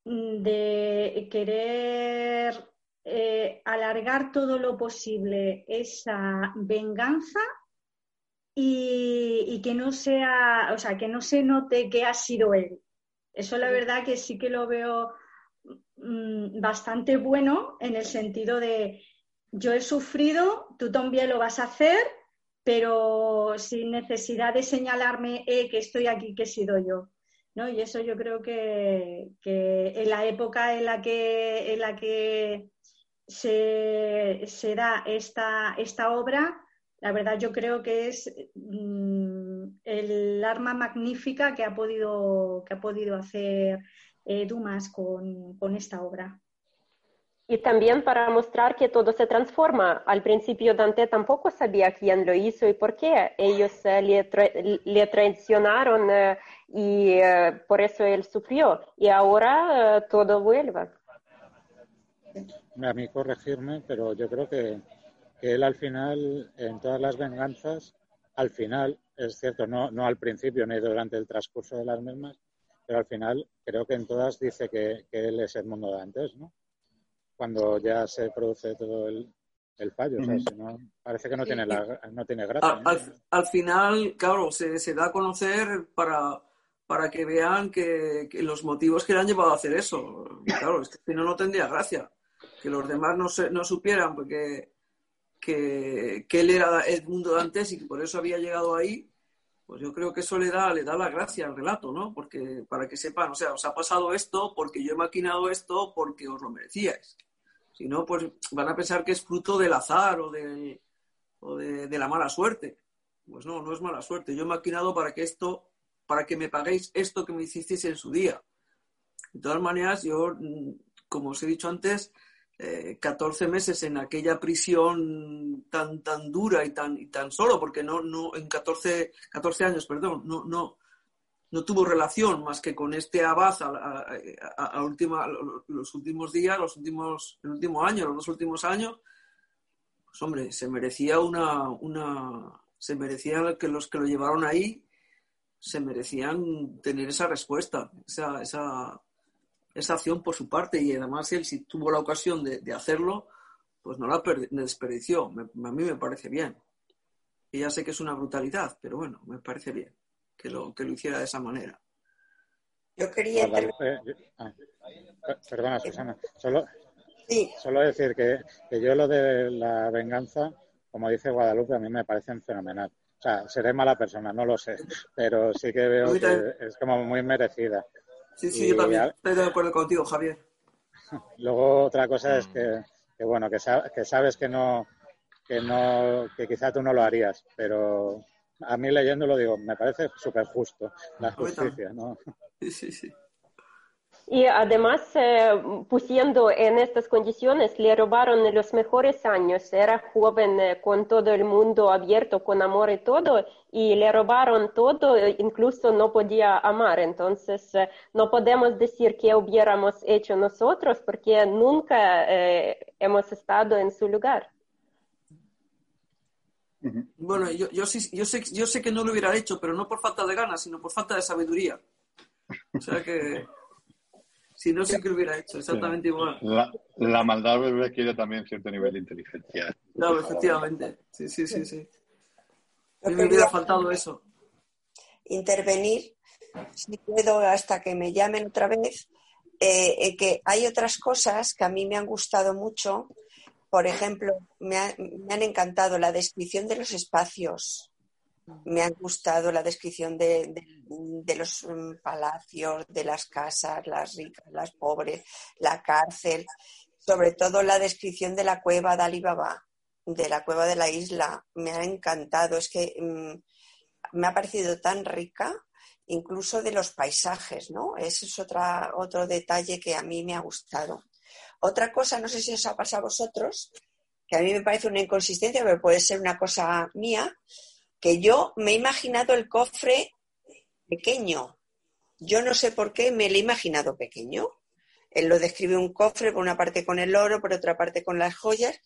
de querer eh, alargar todo lo posible esa venganza y, que no sea, o sea, que no se note que ha sido él. Eso la verdad que sí que lo veo mm, bastante bueno en el sentido de yo he sufrido, tú también lo vas a hacer, pero sin necesidad de señalarme eh, que estoy aquí, que he sido yo. ¿No? Y eso yo creo que, en la época en la que, en la que se, da esta, esta, obra, la verdad yo creo que es mm, el arma magnífica que ha podido, que ha podido hacer eh, Dumas con, con esta obra. Y también para mostrar que todo se transforma. Al principio Dante tampoco sabía quién lo hizo y por qué. Ellos eh, le, le, traicionaron eh, y por eso él sufrió. Y ahora todo vuelve a mí corregirme, pero yo creo que, él al final, en todas las venganzas, al final, es cierto, no, no al principio ni durante el transcurso de las mismas, pero al final creo que en todas dice que, él es Edmundo de antes, ¿no? Cuando ya se produce todo el, fallo, parece que no tiene, la, no tiene gracia. Al, final, claro, se, se, da a conocer para, para que vean que, los motivos que le han llevado a hacer eso. Claro, es que si no, no tendría gracia que los demás no, no supieran porque, que, él era Edmundo antes y que por eso había llegado ahí, pues yo creo que eso le da, le da la gracia al relato, ¿no? Porque para que sepan, o sea, os ha pasado esto porque yo he maquinado esto porque os lo merecíais. Si no, pues van a pensar que es fruto del azar o de, o de, de la mala suerte. Pues no, no es mala suerte. Yo he maquinado para que esto, para que me paguéis esto que me hicisteis en su día. De todas maneras, yo, mm, como os he dicho antes, 14 eh, meses en aquella prisión tan, tan dura y tan, y tan solo, porque no, no, en 14, 14 años, perdón, no, no, no tuvo relación más que con este abad a, última, los últimos días, los últimos, el último año, los dos últimos años, pues hombre, se merecía una, una, se merecía que los que lo llevaron ahí se merecían tener esa respuesta, esa, esa, esa acción por su parte y además él si tuvo la ocasión de, hacerlo, pues no la desperdició. a mí me parece bien. Y ya sé que es una brutalidad, pero bueno, me parece bien que lo, que lo hiciera de esa manera. Yo quería... Eh, ah, perdona, Susana. Solo, solo decir que, yo lo de la venganza, como dice Guadalupe, a mí me parece fenomenal. O sea, seré mala persona, no lo sé, pero sí que veo que es como muy merecida. Sí, sí, yo también estoy de acuerdo contigo, Javier. Luego otra cosa es que, bueno, que, sabes que no, que no, que quizá tú no lo harías, pero a mí leyéndolo digo, me parece súper justo la justicia, ¿no? Sí, sí, sí. Y además, eh, pusiendo en estas condiciones, le robaron los mejores años. Era joven eh, con todo el mundo abierto, con amor y todo, y le robaron todo, incluso no podía amar. Entonces, eh, no podemos decir que hubiéramos hecho nosotros porque nunca hemos estado en su lugar. Bueno, yo, yo, sí, yo, sé, yo sé que no lo hubiera hecho, pero no por falta de ganas, sino por falta de sabiduría. O sea que... Si no, sí que lo hubiera hecho, exactamente igual. La, la maldad requiere también cierto nivel de inteligencia. Claro, efectivamente. Sí, sí, sí, sí. Me hubiera faltado eso. Intervenir, si puedo, hasta que me llamen otra vez, eh, eh, que hay otras cosas que a mí me han gustado mucho. Por ejemplo, me, me han encantado la descripción de los espacios. Me ha gustado la descripción de, de- de los mm, palacios, de las casas, las ricas, las pobres, la cárcel, sobre todo la descripción de la cueva de Alibaba, de la cueva de la isla. Me ha encantado, es que mm, me ha parecido tan rica, incluso de los paisajes, ¿no? Ese es otra, otro detalle que a mí me ha gustado. Otra cosa, no sé si os ha pasado a vosotros, que a mí me parece una inconsistencia, pero puede ser una cosa mía, que yo me he imaginado el cofre pequeño. Yo no sé por qué me lo he imaginado pequeño. Él lo describe un cofre, por una parte con el oro, por otra parte con las joyas,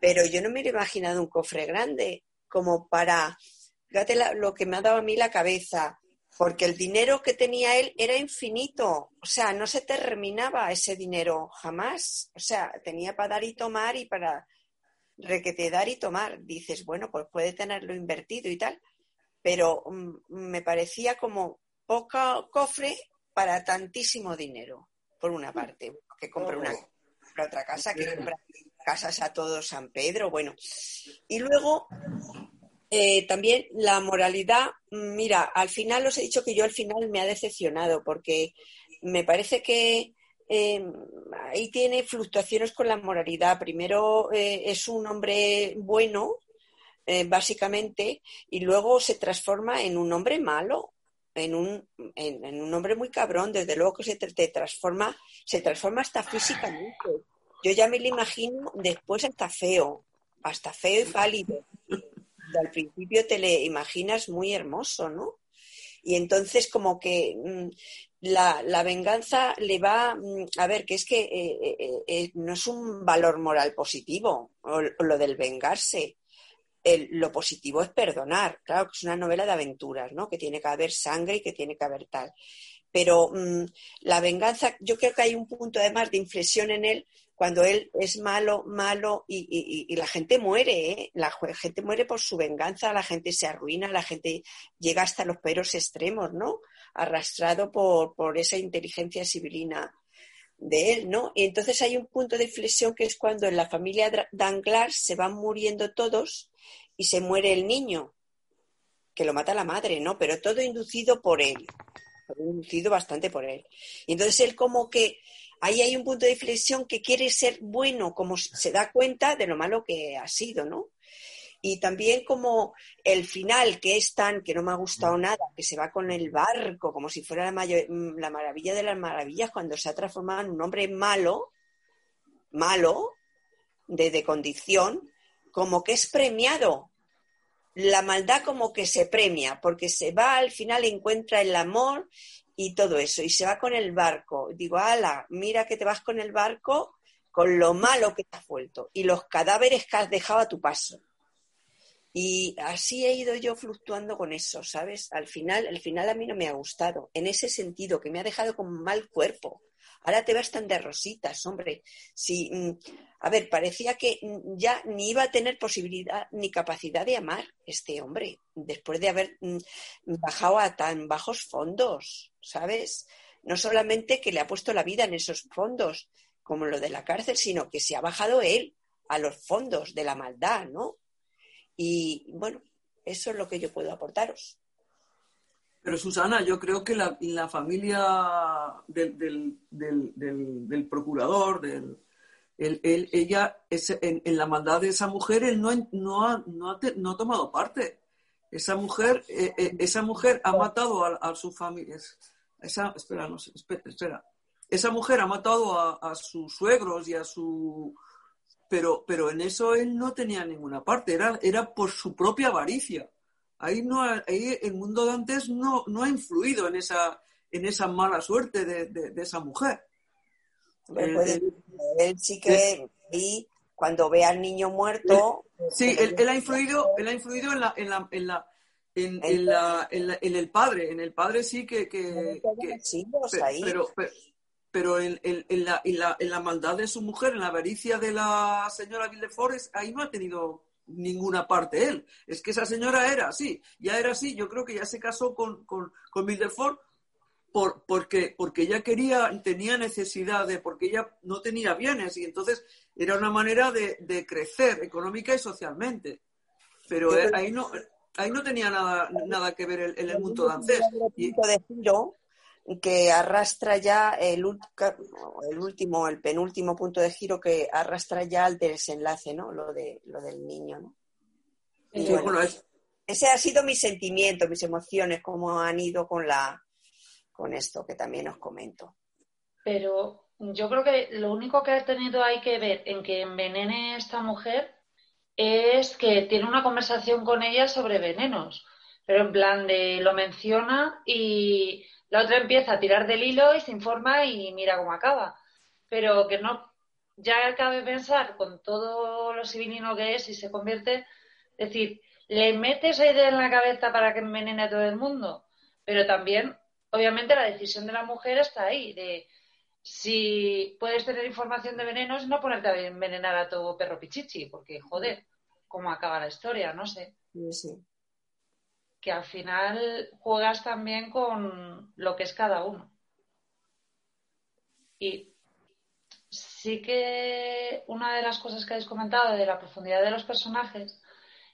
pero yo no me he imaginado un cofre grande, como para, fíjate lo que me ha dado a mí la cabeza, porque el dinero que tenía él era infinito, o sea, no se terminaba ese dinero jamás, o sea, tenía para dar y tomar y para requete dar y tomar. Dices, bueno, pues puede tenerlo invertido y tal, pero mm, me parecía como poco cofre para tantísimo dinero, por una parte, que compra una compra otra casa, que compra casas a todo San Pedro, bueno. Y luego eh, también la moralidad, mira, al final os he dicho que yo al final me ha decepcionado porque me parece que eh, ahí tiene fluctuaciones con la moralidad. Primero eh, es un hombre bueno, eh, básicamente, y luego se transforma en un hombre malo, en un, en, un hombre muy cabrón. Desde luego que se te transforma, se transforma hasta físicamente. Yo ya me lo imagino después hasta feo, hasta feo y pálido. Y al principio te le imaginas muy hermoso, ¿no? Y entonces como que mm, la, la venganza le va, mm, a ver, que es que eh, eh, eh, no es un valor moral positivo, lo del vengarse. Lo positivo es perdonar, claro que es una novela de aventuras, ¿no? Que tiene que haber sangre y que tiene que haber tal. Pero mm, la venganza, yo creo que hay un punto además de inflexión en él cuando él es malo, malo y, y- y- la gente muere, ¿eh? La gente muere por su venganza, la gente se arruina, la gente llega hasta los peores extremos, ¿no? Arrastrado por, por esa inteligencia civilina de él, ¿no? Y entonces hay un punto de inflexión que es cuando en la familia Danglars se van muriendo todos y se muere el niño, que lo mata la madre, ¿no? Pero todo inducido por él, inducido bastante por él. Y entonces él como que ahí hay un punto de inflexión que quiere ser bueno, como se da cuenta de lo malo que ha sido, ¿no? Y también como el final, que es tan, que no me ha gustado nada, que se va con el barco, como si fuera la, mayo- la maravilla de las maravillas, cuando se ha transformado en un hombre malo, malo, de, de condición, como que es premiado. La maldad como que se premia, porque se va al final, encuentra el amor y todo eso, y se va con el barco. Digo, ala, mira que te vas con el barco con lo malo que te has vuelto y los cadáveres que has dejado a tu paso. Y así he ido yo fluctuando con eso, ¿sabes? Al final, el final a mí no me ha gustado, en ese sentido, que me ha dejado con mal cuerpo. Ahora te vas tan de rositas, hombre. Si, mm, a ver, parecía que mm, ya ni iba a tener posibilidad ni capacidad de amar este hombre, después de haber mm, bajado a tan bajos fondos, ¿sabes? No solamente que le ha puesto la vida en esos fondos, como lo de la cárcel, sino que se ha bajado él a los fondos de la maldad, ¿no? Y bueno, eso es lo que yo puedo aportaros. Pero Susana, yo creo que la, la familia del, del, del, del- procurador, del, él- él- ella, ese- en, la maldad de esa mujer, él no, no, ha, no, ha, no ha tomado parte. Esa mujer, eh, eh, esa mujer ha matado a, a su familia. Esa, espera, no espera, espera. Esa mujer ha matado a sus suegros y a su... Pero, pero en eso él no tenía ninguna parte, era, era por su propia avaricia. Ahí, no, ahí el mundo de antes no, no ha influido en esa, en esa mala suerte de, de- de esa mujer. Eh, puede- eh, él sí que ahí, cuando ve al niño muerto, Sí, él, él ha influido, él ha influido en la, en la, en la, en, en la- en la- en el padre, en el padre sí que, que- que- pero, pe- pero en, en- en la, en, la, en la maldad de su mujer, en la avaricia de la señora Villefort, ahí no ha tenido ninguna parte él. Es que esa señora era así, ya era así. Yo creo que ya se casó con, con, con Villefort por, porque, porque ella quería, tenía necesidad de, porque ella no tenía bienes y entonces era una manera de, de crecer económica y socialmente. Pero eh, ahí no, ahí no tenía nada, nada que ver el, el mundo dancés. Y... de giro que arrastra ya el, el, último, el penúltimo punto de giro que arrastra ya al desenlace, ¿no? Lo, de, lo del niño, ¿no? Sí, bueno, es... Ese ha sido mi sentimiento, mis emociones, cómo han ido con, la, con esto que también os comento. Pero yo creo que lo único que ha tenido ahí que ver en que envenene esta mujer es que tiene una conversación con ella sobre venenos, pero en plan de lo menciona y la otra empieza a tirar del hilo y se informa y mira cómo acaba. Pero que no, ya cabe pensar con todo lo civilino que es y se convierte, decir, le mete esa idea en la cabeza para que envenene a todo el mundo, pero también, obviamente, la decisión de la mujer está ahí, de si puedes tener información de venenos, no ponerte a envenenar a tu perro pichichi, porque, joder, cómo acaba la historia, no sé. Que al final juegas también con lo que es cada uno. Y sí que una de las cosas que habéis comentado de la profundidad de los personajes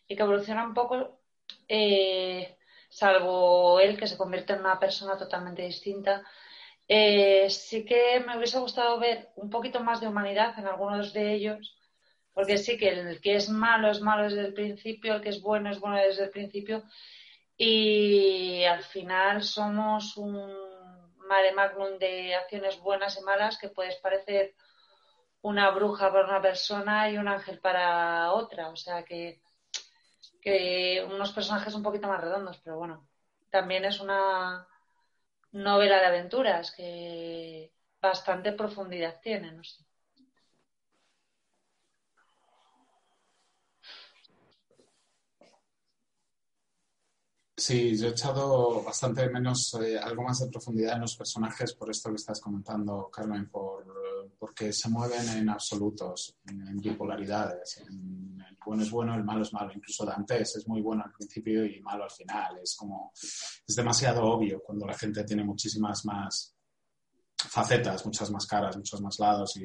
y que evoluciona un poco, eh, salvo él que se convierte en una persona totalmente distinta. Eh, sí que me hubiese gustado ver un poquito más de humanidad en algunos de ellos, porque sí que el que es malo es malo desde el principio, el que es bueno es bueno desde el principio, y al final somos un mare magnum de acciones buenas y malas que puedes parecer una bruja para una persona y un ángel para otra. O sea que que unos personajes un poquito más redondos, pero bueno, también es una novela de aventuras que bastante profundidad tiene, no sé. Sí, yo he echado bastante menos, eh, algo más de profundidad en los personajes por esto que estás comentando, Carmen, por, porque se mueven en absolutos, en, bipolaridades. el bueno es bueno, el malo es malo. Incluso Dantes es muy bueno al principio y malo al final. Es como, es demasiado obvio cuando la gente tiene muchísimas más facetas, muchas más caras, muchos más lados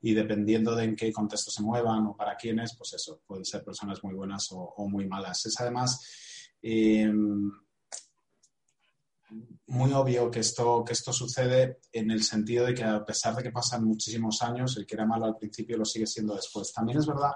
y, dependiendo de en qué contexto se muevan o para quiénes, pues eso, pueden ser personas muy buenas o muy malas. Es además eh, muy obvio que esto, que esto sucede en el sentido de que a pesar de que pasan muchísimos años, el que era malo al principio lo sigue siendo después. También es verdad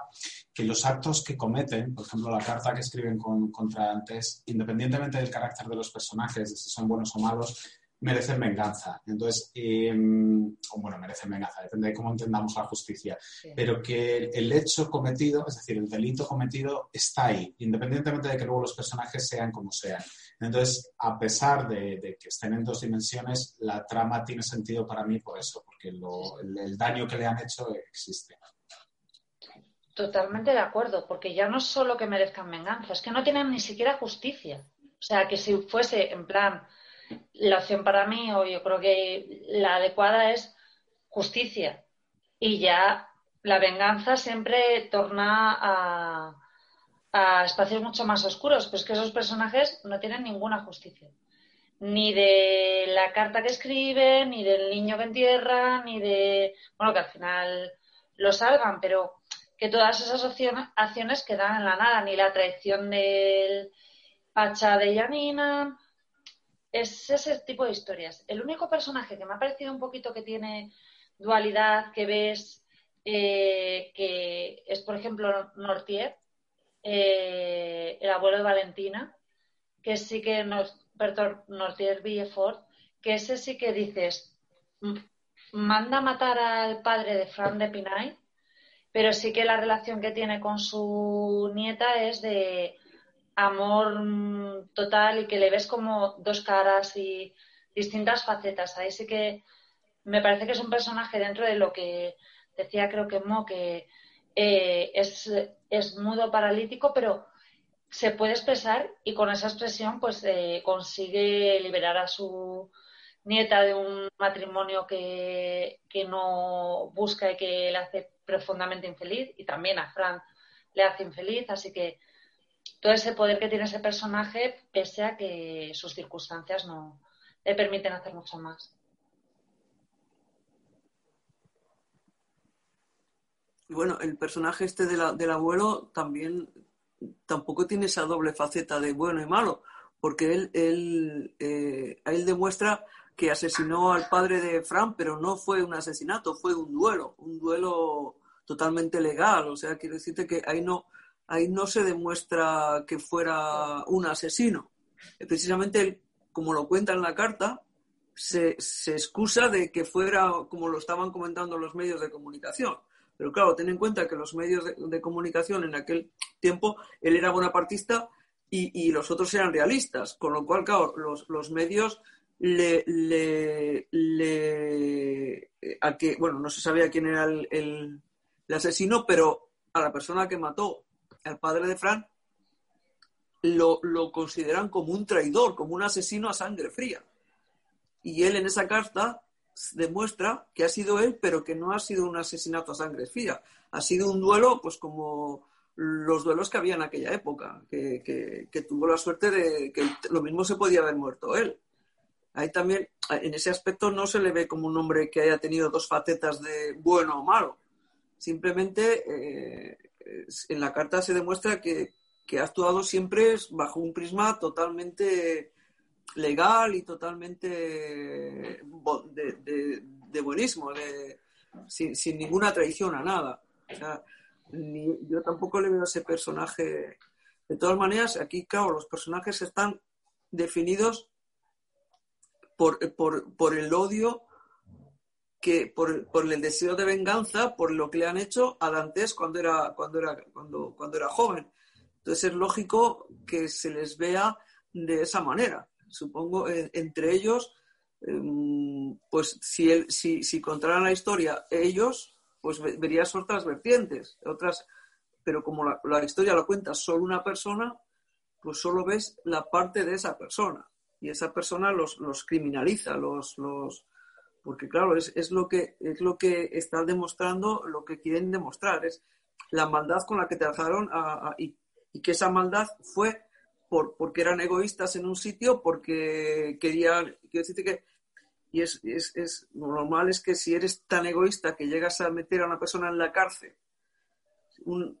que los actos que cometen, por ejemplo, la carta que escriben contra antes, independientemente del carácter de los personajes, de si son buenos o malos, merecen venganza. Entonces, eh, bueno, merecen venganza, depende de cómo entendamos la justicia. Pero que el hecho cometido, es decir, el delito cometido, está ahí, independientemente de que luego los personajes sean como sean. Entonces, a pesar de, que estén en dos dimensiones, la trama tiene sentido para mí por eso, porque el, daño que le han hecho existe. Totalmente de acuerdo, porque ya no es solo que merezcan venganza, es que no tienen ni siquiera justicia. O sea, que si fuese en plan, la opción para mí, o yo creo que la adecuada es justicia. Y ya la venganza siempre torna a, a espacios mucho más oscuros, pues que esos personajes no tienen ninguna justicia. Ni de la carta que escriben, ni del niño que entierra, ni de. Bueno, que al final lo salgan, pero que todas esas acciones quedan en la nada, ni la traición del Pacha de Yanina. Es ese tipo de historias. El único personaje que me ha parecido un poquito que tiene dualidad, que ves, eh, que es, por ejemplo, Nortier, eh, el abuelo de Valentina, que sí que nos, perdón, Nortier Villefort, que ese sí que dices, manda matar al padre de Fran de Pinay, pero sí que la relación que tiene con su nieta es de amor total y que le ves como dos caras y distintas facetas. Ahí sí que me parece que es un personaje dentro de lo que decía creo que Mo, que eh, es, es, mudo paralítico, pero se puede expresar y con esa expresión pues eh, consigue liberar a su nieta de un matrimonio que, que, no busca y que le hace profundamente infeliz y también a Fran le hace infeliz, así que todo ese poder que tiene ese personaje pese a que sus circunstancias no le permiten hacer mucho más. Bueno, el personaje este del abuelo también tampoco tiene esa doble faceta de bueno y malo, porque él, él, eh, él demuestra que asesinó al padre de Fran, pero no fue un asesinato, fue un duelo, un duelo totalmente legal. O sea, quiero decirte que ahí no, ahí no se demuestra que fuera un asesino. Precisamente, él, como lo cuenta en la carta, se, excusa de que fuera como lo estaban comentando los medios de comunicación. Pero claro, ten en cuenta que los medios de, comunicación en aquel tiempo, él era bonapartista y, y, los otros eran realistas, con lo cual, claro, los, los medios le, le, le, a que, bueno, no se sabía quién era el, el, asesino, pero a la persona que mató al padre de Fran lo, lo consideran como un traidor, como un asesino a sangre fría. Y él en esa carta demuestra que ha sido él, pero que no ha sido un asesinato a sangre fría. Ha sido un duelo, pues como los duelos que había en aquella época, que, que, tuvo la suerte de que lo mismo se podía haber muerto él. Ahí también, en ese aspecto, no se le ve como un hombre que haya tenido dos facetas de bueno o malo. Simplemente eh, en la carta se demuestra que, ha actuado siempre bajo un prisma totalmente legal y totalmente de, de, buenismo, sin, ninguna traición a nada. Yo tampoco le veo a ese personaje. De todas maneras, aquí, claro, los personajes están definidos por el odio, que, por, por, el deseo de venganza, por lo que le han hecho a Dantes cuando era, cuando era, cuando, cuando era joven. Entonces es lógico que se les vea de esa manera supongo, entre ellos, em, pues si, el, si, si contaran la historia ellos, pues verías otras vertientes, otras, pero como la, la, historia lo cuenta solo una persona, pues solo ves la parte de esa persona. Y esa persona los, los criminaliza, los, los, porque claro, es, es, lo que, es lo que está demostrando, lo que quieren demostrar, es la maldad con la que te dejaron y, y, que esa maldad fue por, porque eran egoístas en un sitio, porque querían, quiero decirte que, y es, es, es, lo normal es que si eres tan egoísta que llegas a meter a una persona en la cárcel,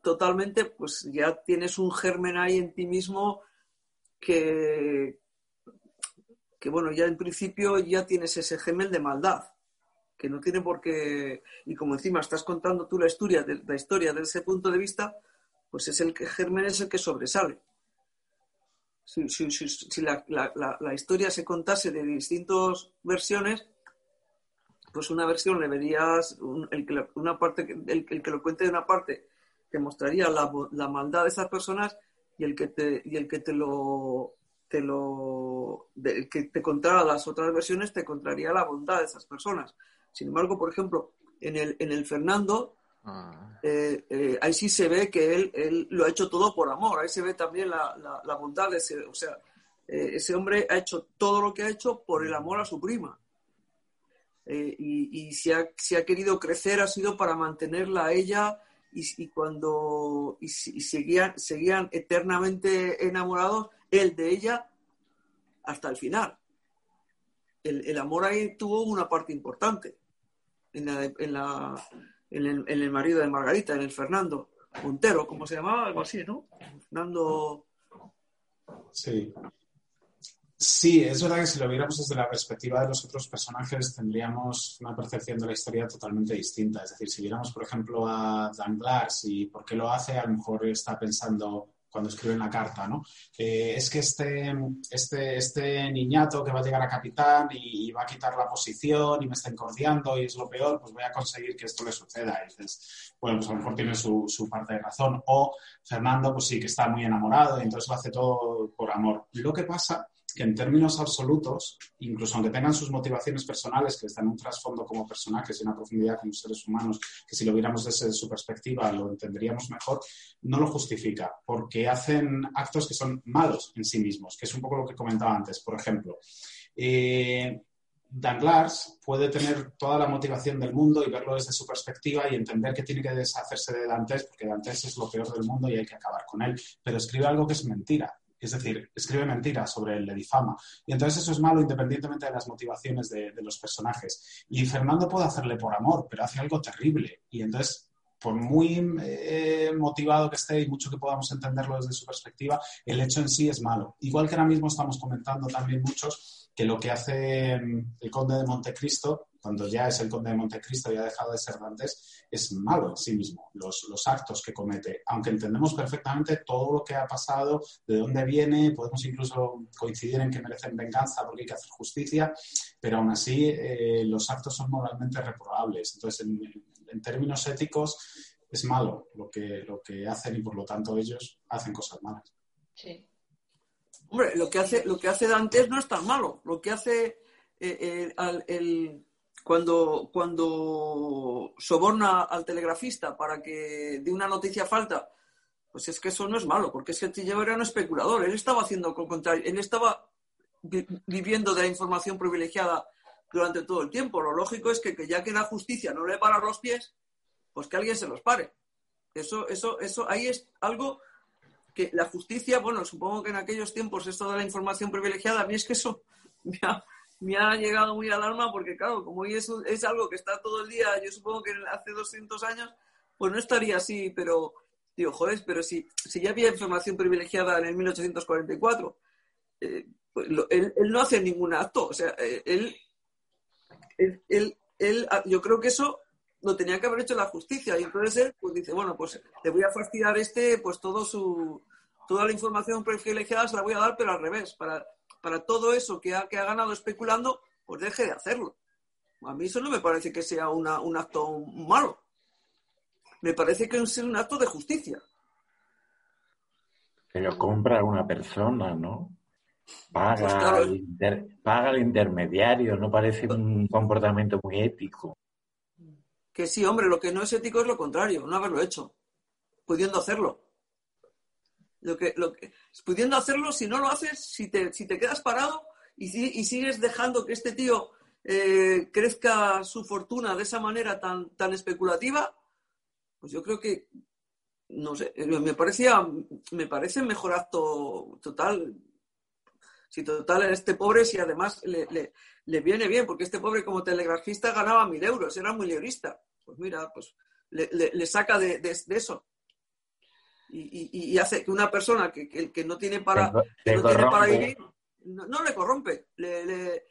totalmente, pues ya tienes un germen ahí en ti mismo que, que, bueno, ya en principio ya tienes ese germen de maldad, que no tiene por qué, y como encima estás contando tú la historia, de, la historia desde ese punto de vista, pues es el que germen es el que sobresale. Si, si, si, la, la, la, historia se contase de distintas versiones, pues una versión le verías, el que, una parte, el, que lo cuente de una parte te mostraría la, la, maldad de esas personas y el que te, y el que te lo te lo de, que te contara las otras versiones te contaría la bondad de esas personas. Sin embargo, por ejemplo, en el, en el Fernando, Ah. Eh, eh, ahí sí se ve que él, él, lo ha hecho todo por amor, ahí se ve también la, la, la bondad de ese, o sea, eh, ese hombre ha hecho todo lo que ha hecho por el amor a su prima. Eh, y, y si, ha, si, ha, querido crecer ha sido para mantenerla a ella y, y cuando y, y seguían, seguían eternamente enamorados, él de ella hasta el final. El, el amor ahí tuvo una parte importante en la, en la en el, en el, marido de Margarita, en el Fernando Montero, como se llamaba, algo así, ¿no? Fernando. Sí. Sí, es verdad que si lo viéramos desde la perspectiva de los otros personajes tendríamos una percepción de la historia totalmente distinta. Es decir, si viéramos, por ejemplo, a Danglars y por qué lo hace, a lo mejor está pensando cuando escribe la carta, ¿no? Eh, es que este, este, este niñato que va a llegar a capitán y, y, va a quitar la posición y me está encordiando y es lo peor, pues voy a conseguir que esto le suceda. Y dices, bueno, pues a lo mejor tiene su, su, parte de razón. O Fernando, pues sí, que está muy enamorado y entonces lo hace todo por amor. Lo que pasa que en términos absolutos, incluso aunque tengan sus motivaciones personales, que están en un trasfondo como personajes y una profundidad como seres humanos, que si lo viéramos desde su perspectiva lo entenderíamos mejor, no lo justifica, porque hacen actos que son malos en sí mismos, que es un poco lo que comentaba antes. Por ejemplo, eh, Danglars puede tener toda la motivación del mundo y verlo desde su perspectiva y entender que tiene que deshacerse de Dantes, porque Dantes es lo peor del mundo y hay que acabar con él, pero escribe algo que es mentira es decir, escribe mentiras sobre él, le difama. Y entonces eso es malo independientemente de las motivaciones de, los personajes. Y Fernando puede hacerle por amor, pero hace algo terrible. Y entonces por muy eh, motivado que esté y mucho que podamos entenderlo desde su perspectiva, el hecho en sí es malo. Igual que ahora mismo estamos comentando también muchos que lo que hace mm, el conde de Montecristo, cuando ya es el conde de Montecristo y ha dejado de ser dantes, es malo en sí mismo, los, los actos que comete. Aunque entendemos perfectamente todo lo que ha pasado, de dónde viene, podemos incluso coincidir en que merecen venganza porque hay que hacer justicia, pero aún así eh, los actos son moralmente reprobables. Entonces, en, en términos éticos es malo lo que, lo que hacen y por lo tanto ellos hacen cosas malas. Sí. Hombre, lo que hace, lo que hace Dantes no es tan malo. Lo que hace eh, eh, el, cuando, cuando soborna al telegrafista para que dé una noticia falta, pues es que eso no es malo, porque es que Tillero era un especulador. Él estaba haciendo con contrario. Él estaba viviendo de la información privilegiada durante todo el tiempo. Lo lógico es que, ya que la justicia no le para los pies, pues que alguien se los pare. Eso, eso, eso, ahí es algo que la justicia, bueno, supongo que en aquellos tiempos esto de la información privilegiada, a mí es que eso me ha, llegado muy al alma porque, claro, como hoy es, es algo que está todo el día, yo supongo que hace 200 años, pues no estaría así, pero, digo, joder, pero si, si ya había información privilegiada en el 1844, eh, pues él, él, no hace ningún acto, o sea, eh, él él, él, ah, yo creo que eso lo tenía que haber hecho la justicia. Y entonces él pues dice, bueno, pues le voy a fastidiar este, pues todo su, toda la información privilegiada se la voy a dar, pero al revés, para, para todo eso que ha, que ha ganado especulando, pues deje de hacerlo. A mí eso no me parece que sea una, un acto malo. Me parece que es un acto de justicia. Pero compra una persona, ¿no? Paga, pues paga al intermediario, no parece un comportamiento muy ético. Que sí, hombre, lo que no es ético es lo contrario, no haberlo hecho, pudiendo hacerlo. Lo que, lo que, pudiendo hacerlo, si no lo haces, si te, si te quedas parado y, y sigues dejando que este tío eh, crezca su fortuna de esa manera tan, tan especulativa, pues yo creo que, no sé, me parecía, me parece mejor acto total si total este pobre, si además le, viene bien, porque este pobre como telegrafista ganaba mil euros, era muy librista. Pues mira, pues le, saca de, eso. Y, hace que una persona que, que, no tiene para, para vivir, no, le corrompe, le,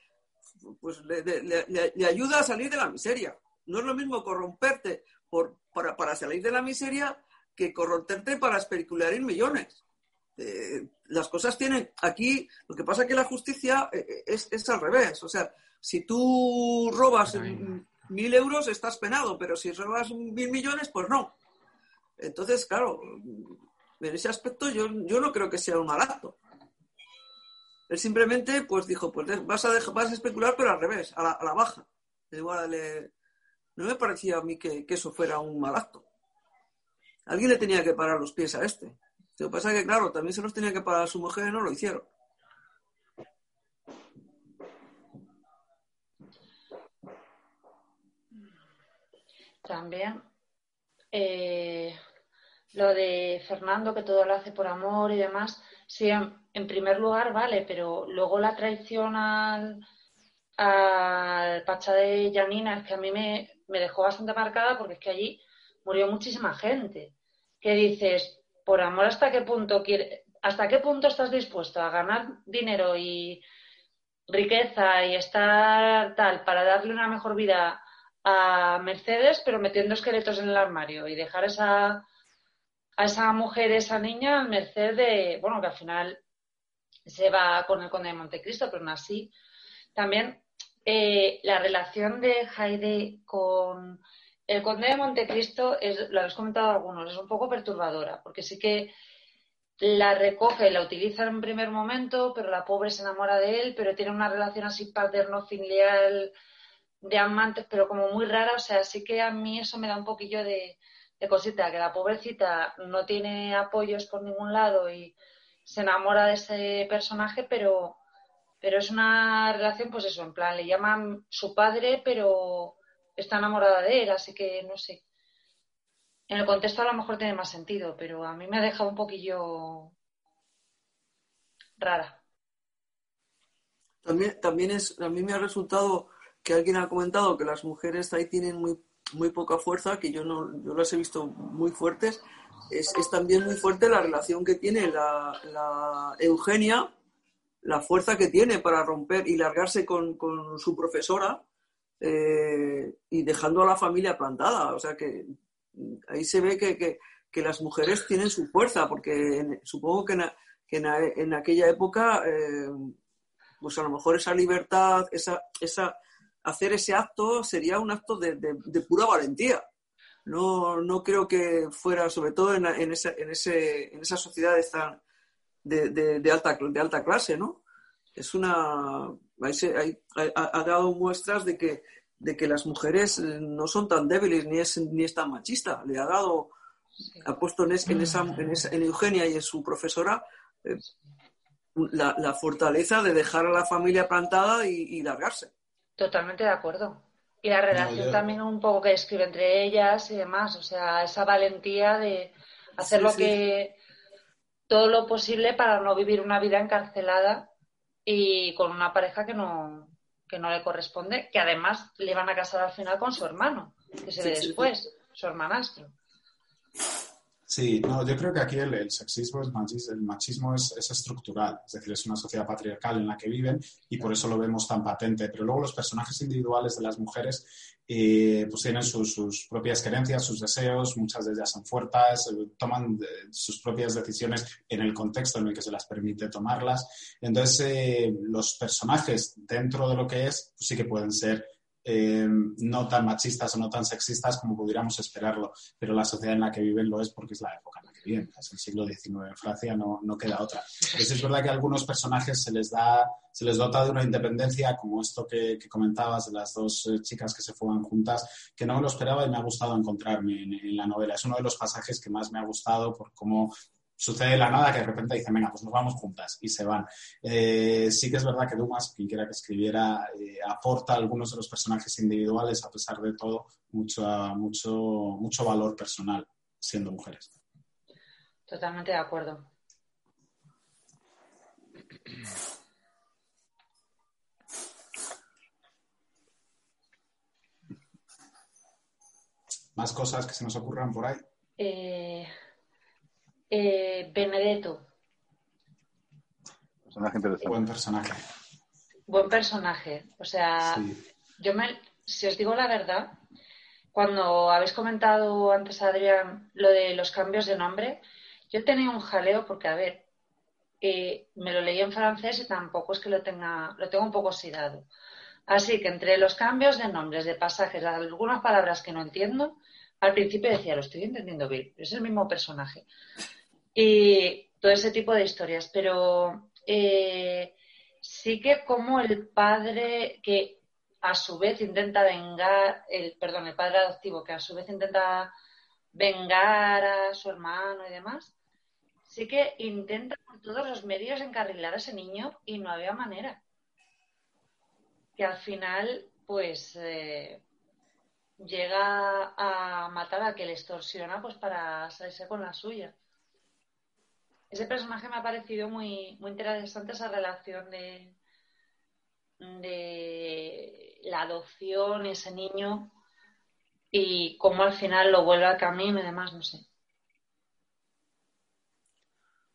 pues le, ayuda a salir de la miseria. No es lo mismo corromperte por, para, para salir de la miseria que corromperte para especular en millones. Eh, las cosas tienen. Aquí lo que pasa es que la justicia eh, eh, es, al revés. O sea, si tú robas mil euros estás penado, pero si robas mil millones, pues no. Entonces, claro, en ese aspecto yo, yo no creo que sea un mal acto. Él simplemente pues dijo, pues vas a, vas a especular, pero al revés, a la, baja. no me parecía a mí que, eso fuera un mal acto. Alguien le tenía que parar los pies a este. Lo que pasa es que, claro, también se los tenía que pagar su mujer y no lo hicieron. También eh, lo de Fernando, que todo lo hace por amor y demás, sí, en, primer lugar vale, pero luego la traición al, al Pacha de Janina es que a mí me, me dejó bastante marcada porque es que allí murió muchísima gente. Que dices, por amor hasta qué punto quiere, hasta qué punto estás dispuesto a ganar dinero y riqueza y estar tal para darle una mejor vida a Mercedes, pero metiendo esqueletos en el armario y dejar esa, a esa mujer, esa niña, al merced de, bueno, que al final se va con el conde de Montecristo, pero aún así, también eh, la relación de Heide con el Conde de Montecristo, lo habéis comentado algunos, es un poco perturbadora, porque sí que la recoge y la utiliza en un primer momento, pero la pobre se enamora de él, pero tiene una relación así paterno-filial de amantes, pero como muy rara, o sea, sí que a mí eso me da un poquillo de, cosita, que la pobrecita no tiene apoyos por ningún lado y se enamora de ese personaje, pero, pero es una relación, pues eso, en plan, le llaman su padre, pero está enamorada de él, así que no sé. En el contexto a lo mejor tiene más sentido, pero a mí me ha dejado un poquillo rara. También, también es, a mí me ha resultado que alguien ha comentado que las mujeres ahí tienen muy, muy poca fuerza, que yo no yo las he visto muy fuertes, es, es también muy fuerte la relación que tiene la, la Eugenia, la fuerza que tiene para romper y largarse con, con su profesora eh, y dejando a la familia plantada. O sea que ahí se ve que, que, que las mujeres tienen su fuerza, porque en- supongo que, en, que en, en aquella época, eh, pues a lo mejor esa libertad, esa, esa, hacer ese acto sería un acto de, de- de pura valentía. No, no creo que fuera, sobre todo en, en, esa, en, ese, en esas sociedades tan de, alta, de alta clase, ¿no? Es una. ha, dado muestras de que, de que las mujeres no son tan débiles ni es, ni es tan machista. Le ha dado, ha puesto en, es- en esa, en, esa- en Eugenia y en su profesora eh, la, la fortaleza de dejar a la familia plantada y, y largarse. Totalmente de acuerdo. Y la relación yo- también un poco que describe entre ellas y demás, o sea, esa valentía de hacer Sí, lo sí. que todo lo posible para no vivir una vida encarcelada y con una pareja que no que no le corresponde, que además le van a casar al final con su hermano, que se ve sí. después, su hermanastro. Sí, no, yo creo que aquí el, sexismo, el machismo, el machismo es, es estructural, es decir, es una sociedad patriarcal en la que viven y por eso lo vemos tan patente. Pero luego los personajes individuales de las mujeres eh, pues tienen sus, sus propias creencias, sus deseos, muchas de ellas son fuertes, eh, toman eh, sus propias decisiones en el contexto en el que se las permite tomarlas. Entonces, eh, los personajes dentro de lo que es, pues sí que pueden ser eh, no tan machistas o no tan sexistas como pudiéramos esperarlo, pero la sociedad en la que viven lo es porque es la época en la que viven, es el siglo XIX en Francia, no, no queda otra. Entonces es verdad que a algunos personajes se les da, se les dota de una independencia, como esto que, comentabas de las dos eh, chicas que se fuegan juntas, que no me lo esperaba y me ha gustado encontrarme en, en la novela. Es uno de los pasajes que más me ha gustado por cómo sucede de la nada que de repente dicen, venga, pues nos vamos juntas y se van. Eh, sí que es verdad que Dumas, quien quiera que escribiera, eh, aporta a algunos de los personajes individuales, a pesar de todo, mucho, mucho, mucho valor personal, siendo mujeres. Totalmente de acuerdo. Más cosas que se nos ocurran por ahí. Eh, eh, Benedetto, Personaje interesante. Buen personaje. buen personaje. O sea, Sí. yo me, si os digo la verdad, cuando habéis comentado antes, Adrián, lo de los cambios de nombre, yo tenía un jaleo porque, a ver, eh, me lo leí en francés y tampoco es que lo tenga, lo tengo un poco oxidado. Así que entre los cambios de nombres, de pasajes, algunas palabras que no entiendo, al principio decía, lo estoy entendiendo bien, pero es el mismo personaje. Y todo ese tipo de historias. Pero eh, sí que como el padre que a su vez intenta vengar, el, perdón, el padre adoptivo que a su vez intenta vengar a su hermano y demás, sí que intenta por todos los medios encarrilar a ese niño y no había manera. Que al final, pues, eh, llega a matar a que le extorsiona pues para salirse con la suya. Ese personaje me ha parecido muy, muy interesante esa relación de, de la adopción, ese niño, y cómo al final lo vuelve al camino y demás, no sé.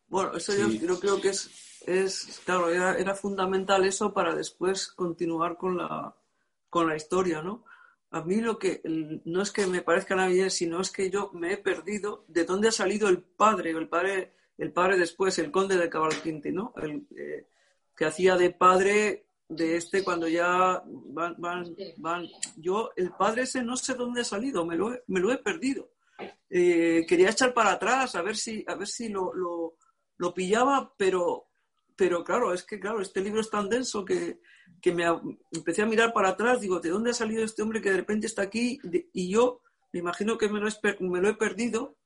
Bueno, eso Sí. yo, yo creo que es, es claro, era, era fundamental eso para después continuar con la, con la historia, ¿no? A mí lo que no es que me parezca bien, sino es que yo me he perdido de dónde ha salido el padre, el padre, el padre después, el conde de Cavalcanti, ¿no? El, eh, que hacía de padre de este cuando ya van, van, van. Yo, el padre ese no sé dónde ha salido, me lo he, me lo he perdido. Eh, quería echar para atrás a ver si, a ver si lo, lo, lo pillaba, pero, pero claro, es que claro, este libro es tan denso que, que me empecé a mirar para atrás, digo, ¿de dónde ha salido este hombre que de repente está aquí? Y yo me imagino que me lo, me lo he perdido,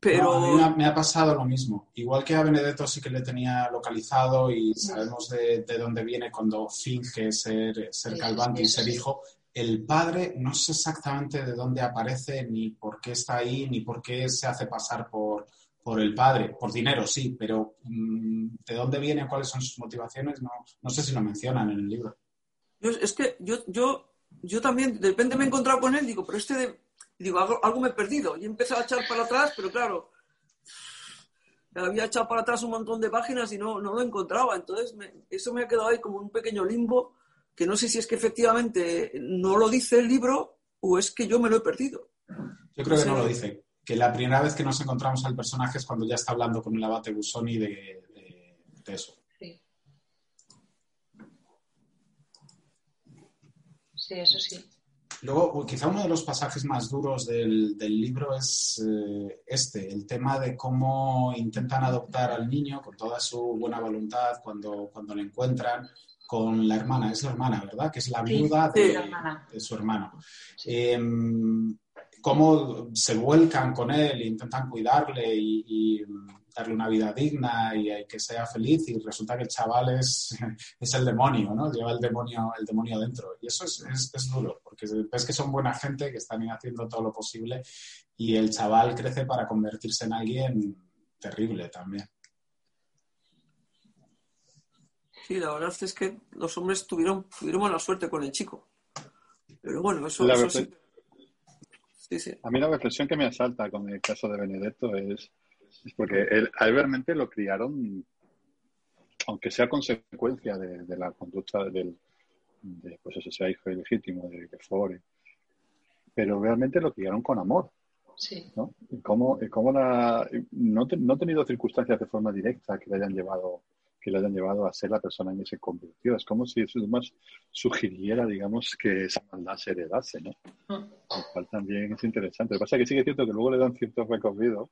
pero... No, a mí me ha, me ha pasado lo mismo. Igual que a Benedetto sí que le tenía localizado y sabemos de, de dónde viene cuando finge ser, ser Sí, Calvanti y sí, ser hijo. El padre no sé exactamente de dónde aparece, ni por qué está ahí, ni por qué se hace pasar por, por el padre. Por dinero, sí, pero mm, de dónde viene, cuáles son sus motivaciones, no, no sé si lo mencionan en el libro. Yo, es que yo, yo yo también, de repente me he encontrado con él, digo, pero este, de... digo, algo, algo me he perdido. Y he empezado a echar para atrás, pero claro, había echado para atrás un montón de páginas y no, no lo encontraba. Entonces, eso me ha quedado ahí como un pequeño limbo que no sé si es que efectivamente no lo dice el libro o es que yo me lo he perdido. Yo creo que no lo dice. Que la primera vez que nos encontramos al personaje es cuando ya está hablando con el abate Busoni de, de, eso. Sí. Sí, eso sí. Luego, quizá uno de los pasajes más duros del, libro es eh, este, el tema de cómo intentan adoptar al niño con toda su buena voluntad cuando, cuando lo encuentran con la hermana, es la hermana, ¿verdad? Que es la viuda de, su hermano. Em, cómo se vuelcan con él, intentan cuidarle y, darle una vida digna y, que sea feliz y resulta que el chaval es, es, el demonio, ¿no? Lleva el demonio, el demonio dentro. Y eso es, es, duro, porque ves que son buena gente, que están haciendo todo lo posible y el chaval crece para convertirse en alguien terrible también. Sí, la verdad es que los hombres tuvieron, tuvieron mala suerte con el chico. Pero bueno, eso, sí. A mí la reflexión que me asalta con el caso de Benedetto es, es porque él, a él realmente lo criaron, aunque sea consecuencia de, la conducta del, de, pues eso sea hijo ilegítimo de Fore, pero realmente lo criaron con amor. Sí. ¿no? Y cómo, cómo la, no, no ha tenido circunstancias de forma directa que le hayan llevado que le hayan llevado a ser la persona en que se convirtió. Es como si eso más sugiriera, digamos, que esa maldad se heredase, ¿no? Mm. Lo cual también es interesante. Lo que pasa es que sí que es cierto que luego le dan cierto recorrido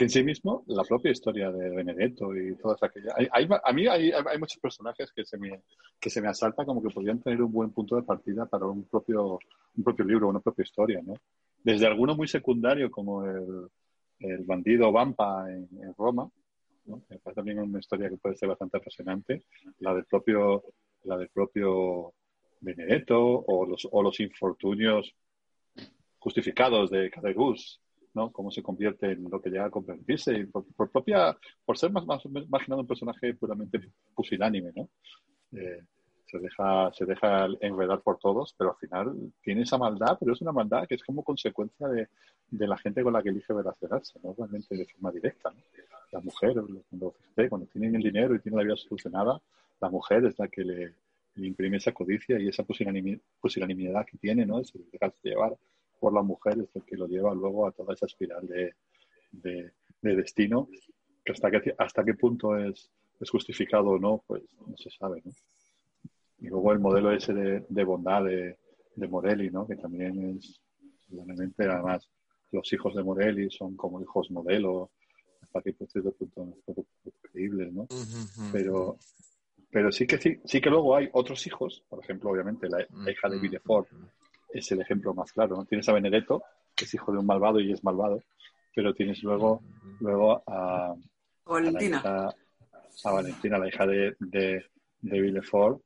que en sí mismo la propia historia de Benedetto y todas aquellas... Hay, a mí hay, hay, muchos personajes que se, me, que se me asaltan como que podrían tener un buen punto de partida para un propio, un propio libro, una propia historia, ¿no? Desde alguno muy secundario como el, el bandido Vampa en Roma, me parece también una historia que puede ser bastante apasionante, la del propio, la del propio Benedetto o los, o los infortunios justificados de Cadegus, ¿no? Cómo se convierte en lo que llega a convertirse, por, propia, por ser más, más, imaginado un personaje puramente pusilánime, ¿no? Eh, se deja, se deja enredar por todos, pero al final tiene esa maldad, pero es una maldad que es como consecuencia de, de la gente con la que elige relacionarse, no realmente de forma directa. La mujer, cuando, cuando tienen el dinero y tienen la vida solucionada, la mujer es la que le, imprime esa codicia y esa pusilanimidad que tiene, ¿no? Dejarse llevar por la mujer es el que lo lleva luego a toda esa espiral de, de, destino, que hasta, qué, hasta qué punto es, es justificado o no, pues no se sabe, ¿no? Y luego el modelo ese de, bondad de, de, Morelli, ¿no? Que también es, obviamente, además, los hijos de Morelli son como hijos modelo, hasta que pues cierto punto un poco creíbles, ¿no? Pero, pero sí que sí, sí que luego hay otros hijos, por ejemplo, obviamente, la, hija de Villefort es el ejemplo más claro, ¿no? Tienes a Benedetto, que es hijo de un malvado y es malvado, pero tienes luego, luego a, Valentina. A, Valentina, la hija de, de, de Villefort,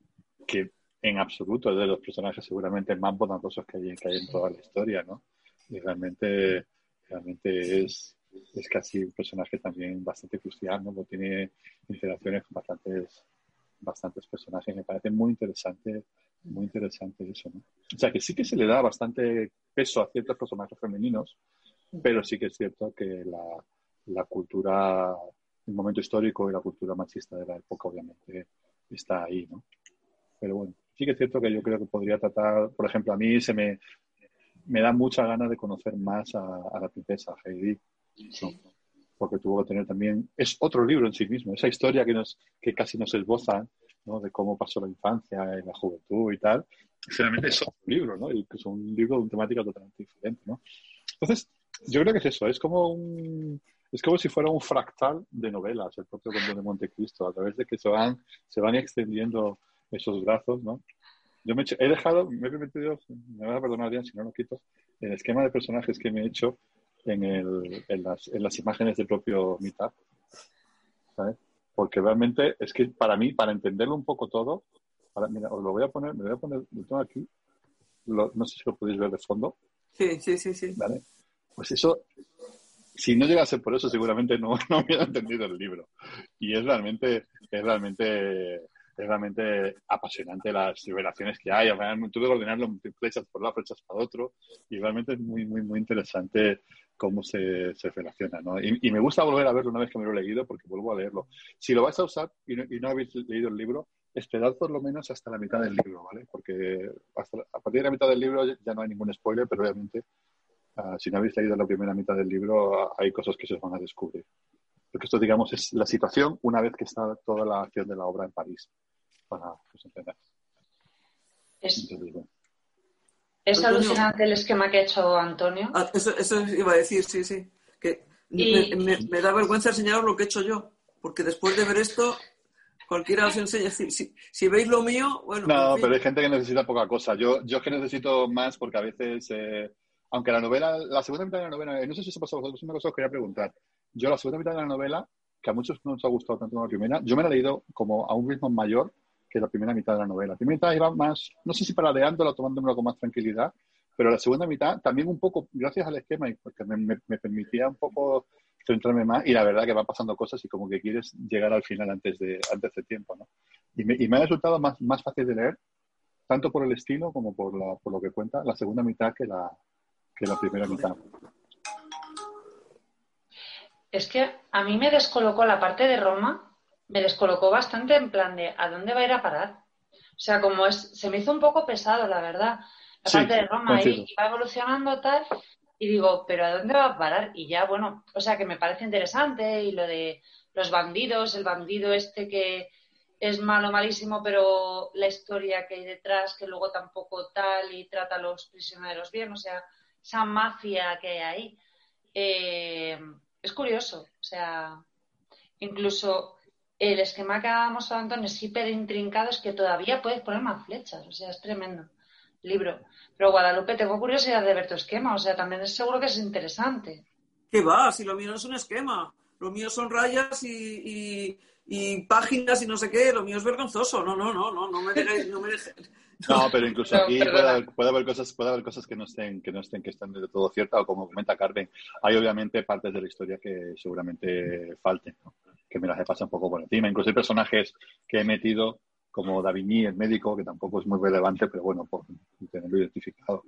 que en absoluto es de los personajes seguramente más bondadosos que hay, que hay en toda la historia, ¿no? Y realmente, realmente es, es casi un personaje también bastante crucial, ¿no? tiene interacciones con bastantes, bastantes personajes. Me parece muy interesante, muy interesante eso, ¿no? O sea, que sí que se le da bastante peso a ciertos personajes femeninos, pero sí que es cierto que la, la cultura, el momento histórico y la cultura machista de la época, obviamente, está ahí, ¿no? Pero bueno, sí que es cierto que yo creo que podría tratar, por ejemplo, a mí se me, me da mucha ganas de conocer más a, la princesa Heidi, porque tuvo que tener también, es otro libro en sí mismo, esa historia que, nos, que casi nos esboza, ¿no? de cómo pasó la infancia y la juventud y tal, finalmente es otro libro, ¿no? Y es un libro de una temática totalmente diferente, ¿no? Entonces, yo creo que es eso, es como un, es como si fuera un fractal de novelas, el propio Conde de Montecristo, a través de que se van, se van extendiendo esos brazos, ¿no? Yo me he, dejado, me he permitido, me vas a perdonar bien si no lo quito, el esquema de personajes que me he hecho en, el, en, las, en las imágenes del propio Meetup, ¿sabes? Porque realmente es que para mí, para entenderlo un poco todo, mira, os lo voy a poner, me voy a poner, lo tengo aquí, no sé si lo podéis ver de fondo. Sí, sí, sí, sí. ¿Vale? Pues eso, si no llegase por eso, seguramente no, no hubiera entendido el libro. Y es realmente, es realmente es realmente apasionante las revelaciones que hay. Tuve que ordenarlo flechas por lado, flechas para otro, y realmente es muy, muy, muy interesante cómo se, se relaciona. ¿no? Y, me gusta volver a verlo una vez que me lo he leído, porque vuelvo a leerlo. Si lo vais a usar y no, habéis leído el libro, esperad por lo menos hasta la mitad del libro, ¿vale? Porque hasta, a partir de la mitad del libro ya no hay ningún spoiler, pero obviamente ah, si no habéis leído la primera mitad del libro hay cosas que se van a descubrir. Porque esto, digamos, es la situación una vez que está toda la acción de la obra en París, para que os Es, es alucinante el esquema que ha hecho Antonio. Ah, eso, iba a decir, sí, sí. Que me, da vergüenza enseñaros lo que he hecho yo, porque después de ver esto, cualquiera os enseña. Si, veis lo mío, bueno. No, pero hay gente que necesita poca cosa. Yo, yo es que necesito más porque a veces, eh, aunque la novela, la segunda mitad de la novela, no sé si se pasó a vosotros, una cosa que os quería preguntar. Yo la segunda mitad de la novela, que a muchos no nos ha gustado tanto como la primera, yo me la he leído como a un ritmo mayor que la primera mitad de la novela. La primera mitad iba más, no sé si paradeándola, tomándomelo con más tranquilidad, pero la segunda mitad también un poco, gracias al esquema y porque me, permitía un poco centrarme más y la verdad que van pasando cosas y como que quieres llegar al final antes de, antes de tiempo, ¿no? Y me, y me ha resultado más, más fácil de leer, tanto por el estilo como por, la, por lo que cuenta, la segunda mitad que la, que la primera mitad. Es que a mí me descolocó la parte de Roma, me descolocó bastante en plan de ¿a dónde va a ir a parar? O sea, como es, se me hizo un poco pesado, la verdad. La parte de Roma y va evolucionando tal, y digo, ¿pero a dónde va a parar? Y ya, bueno, o sea, que me parece interesante y lo de los bandidos, el bandido este que es malo, malísimo, pero la historia que hay detrás, que luego tampoco tal y trata a los prisioneros bien, o sea, esa mafia que hay ahí. Eh, es curioso, o sea, incluso el esquema que hablábamos Antonio es hiper intrincado, es que todavía puedes poner más flechas, o sea, es tremendo libro. Pero Guadalupe, tengo curiosidad de ver tu esquema, o sea, también es seguro que es interesante. ¿Qué va? Si lo mío no es un esquema, lo mío son rayas y, páginas y no sé qué, lo mío es vergonzoso. No, no, no, no, no me dejes, no me No, pero incluso aquí puede haber, cosas, puede haber cosas que no estén, que no estén, que estén de todo ciertas, o como comenta Carmen, hay obviamente partes de la historia que seguramente falten, que me las he pasado un poco por encima. Incluso hay personajes que he metido, como Davigny, el médico, que tampoco es muy relevante, pero bueno, por tenerlo identificado.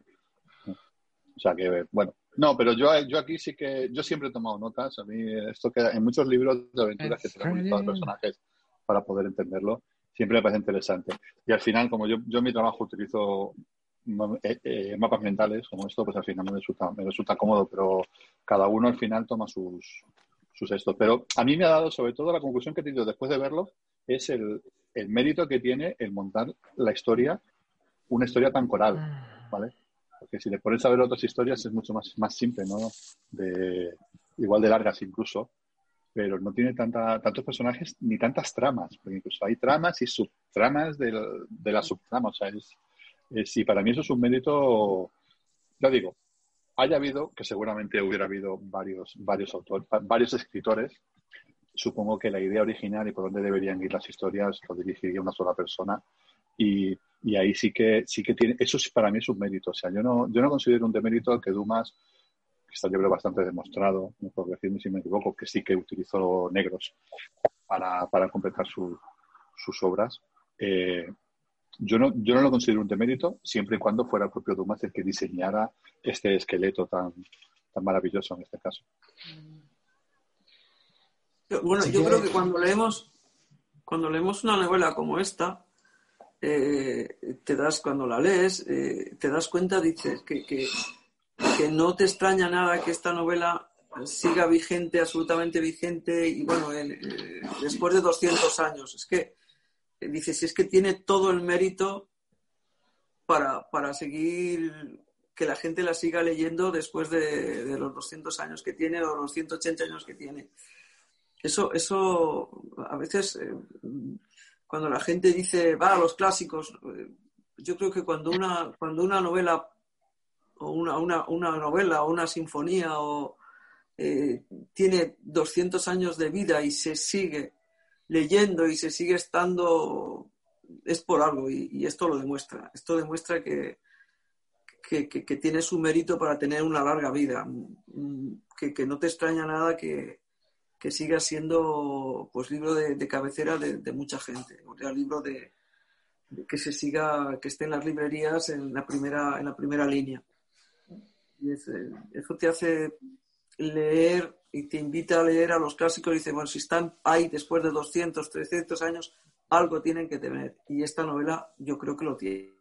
O sea que, bueno, no, pero yo, yo aquí sí que, yo siempre he tomado notas. A mí, esto queda en muchos libros de aventuras que tenemos los personajes para poder entenderlo siempre me parece interesante. Y al final, como yo, yo en mi trabajo utilizo eh, eh, mapas mentales como esto, pues al final me resulta, me resulta cómodo, pero cada uno al final toma sus, sus estos. Pero a mí me ha dado, sobre todo, la conclusión que he tenido después de verlo, es el, el mérito que tiene el montar la historia, una historia tan coral, ¿vale? Porque si le pones a ver otras historias es mucho más, más simple, ¿no? De, igual de largas incluso, pero no tiene tanta, tantos personajes ni tantas tramas, porque incluso hay tramas y subtramas de, de la subtrama, o sea, es, y para mí eso es un mérito, ya digo, haya habido, que seguramente hubiera habido varios, varios autores, varios escritores, supongo que la idea original y por dónde deberían ir las historias lo dirigiría una sola persona y, y ahí sí que, sí que tiene, eso para mí es un mérito, o sea, yo no, yo no considero un demérito que Dumas está yo creo bastante demostrado, no puedo decirme si me equivoco, que sí que utilizó negros para, para completar sus obras. Eh, yo, no, yo no lo considero un demérito, siempre y cuando fuera el propio Dumas el que diseñara este esqueleto tan, tan maravilloso en este caso. Bueno, yo creo que cuando leemos, cuando leemos una novela como esta, eh, te das, cuando la lees, eh, te das cuenta, dices, que, que, que no te extraña nada que esta novela siga vigente, absolutamente vigente, y bueno, después de 200 años. Es que, eh, dices, es que tiene todo el mérito para, para seguir, que la gente la siga leyendo después de, los 200 años que tiene o los 180 años que tiene. Eso, eso a veces, eh, cuando la gente dice, va los clásicos, eh, yo creo que cuando una, cuando una novela o una, una, una novela o una sinfonía o eh, tiene 200 años de vida y se sigue leyendo y se sigue estando, es por algo y, esto lo demuestra. Esto demuestra que, que, que, tiene su mérito para tener una larga vida, mm, que, que no te extraña nada que, que siga siendo pues libro de, cabecera de, mucha gente, o sea, libro de, que se siga, que esté en las librerías en la primera, en la primera línea. Y eh, eso te hace leer y te invita a leer a los clásicos y dice, bueno, si están ahí después de 200, 300 años, algo tienen que tener. Y esta novela yo creo que lo tiene.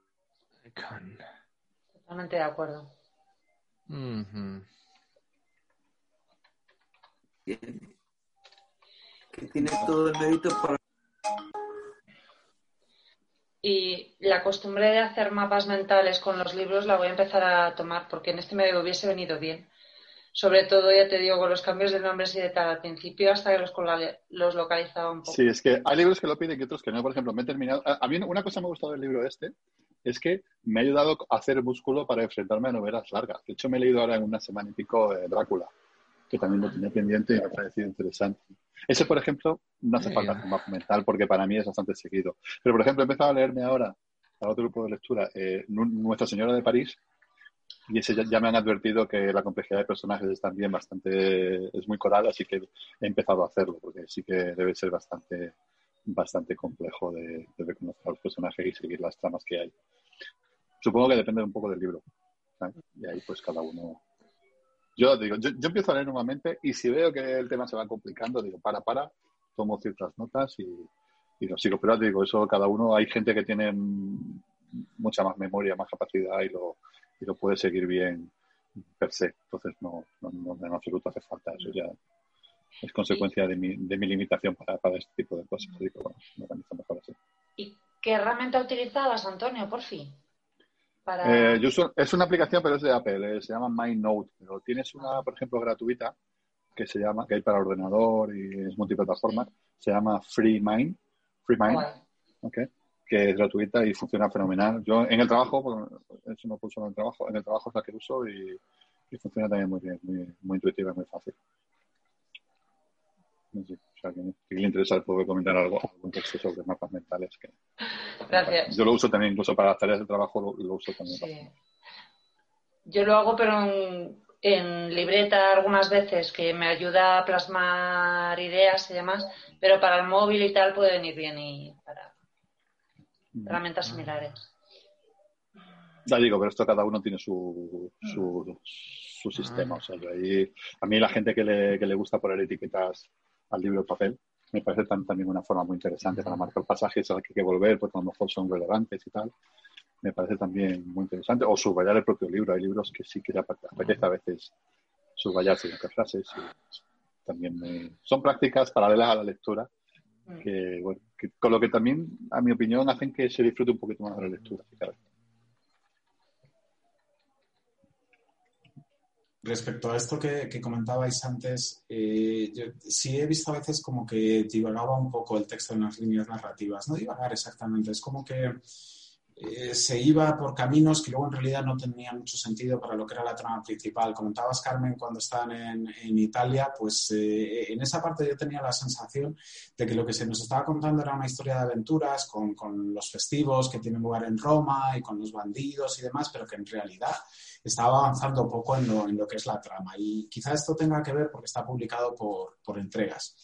Totalmente de acuerdo. Que tiene todo el mérito para y la costumbre de hacer mapas mentales con los libros la voy a empezar a tomar porque en este medio hubiese venido bien. Sobre todo, ya te digo, con los cambios de nombres y de tal al principio hasta que los, los localizaba un poco. Sí, es que hay libros que lo piden y otros que no. Por ejemplo, me he terminado. A mí una cosa me ha gustado del libro este es que me ha ayudado a hacer músculo para enfrentarme a novelas largas. De hecho, me he leído ahora en una semana y pico Drácula, que también lo tenía pendiente y me ha parecido interesante. Ese, por ejemplo, no hace falta un mapa mental porque para mí es bastante seguido. Pero, por ejemplo, he empezado a leerme ahora, a otro grupo de lectura, eh, Nuestra Señora de París, y ese ya, me han advertido que la complejidad de personajes es también bastante, es muy coral, así que he empezado a hacerlo, porque sí que debe ser bastante, bastante complejo de, reconocer a los personajes y seguir las tramas que hay. Supongo que depende un poco del libro. Y ahí pues cada uno yo digo, yo, empiezo a leer nuevamente y si veo que el tema se va complicando, digo, para, para, tomo ciertas notas y, y lo sigo. Pero digo, eso cada uno, hay gente que tiene mucha más memoria, más capacidad y lo, y lo puede seguir bien per se. Entonces, no, no, no en absoluto hace falta. Eso ya es consecuencia de mi, de mi limitación para, para este tipo de cosas. Digo, bueno, me organizo mejor. ¿Y qué herramienta utilizabas, Antonio, por fin? Eh, es una aplicación, pero es de Apple, eh, se llama MyNote. Pero tienes una, por ejemplo, gratuita que se llama, que hay para ordenador y es multiplataforma, se llama FreeMind, FreeMind, okay, que es gratuita y funciona fenomenal. Yo en el trabajo, eso no pulso en el trabajo, en el trabajo es la que uso y, funciona también muy bien, muy, muy intuitiva muy fácil. No sé, o sea, que si le interesa puedo comentar algo, algún texto sobre mapas mentales. Que, Gracias. Yo lo uso también, incluso para las tareas de trabajo lo, uso también. Yo lo hago, pero en, libreta algunas veces, que me ayuda a plasmar ideas y demás, pero para el móvil y tal puede venir bien y para herramientas similares. Ya digo, pero esto cada uno tiene su, su, su sistema. O sea, a mí la gente que le, que le gusta poner etiquetas al libro de papel. Me parece también una forma muy interesante para marcar pasajes a los que hay que volver, porque a lo mejor son relevantes y tal. Me parece también muy interesante. O subrayar el propio libro. Hay libros que sí que apetece a veces subrayar ciertas frases. también son prácticas paralelas a la lectura que, bueno, con lo que también, a mi opinión, hacen que se disfrute un poquito más de la lectura. Respecto a esto que, comentabais antes, eh, yo sí he visto a veces como que divagaba un poco el texto en las líneas narrativas. No divagar exactamente, es como que eh, se iba por caminos que luego en realidad no tenían mucho sentido para lo que era la trama principal. Comentabas, Carmen, cuando estaban en, Italia, pues eh, en esa parte yo tenía la sensación de que lo que se nos estaba contando era una historia de aventuras con, con los festivos que tienen lugar en Roma y con los bandidos y demás, pero que en realidad estaba avanzando poco en lo, en lo que es la trama. Y quizá esto tenga que ver porque está publicado por, por entregas.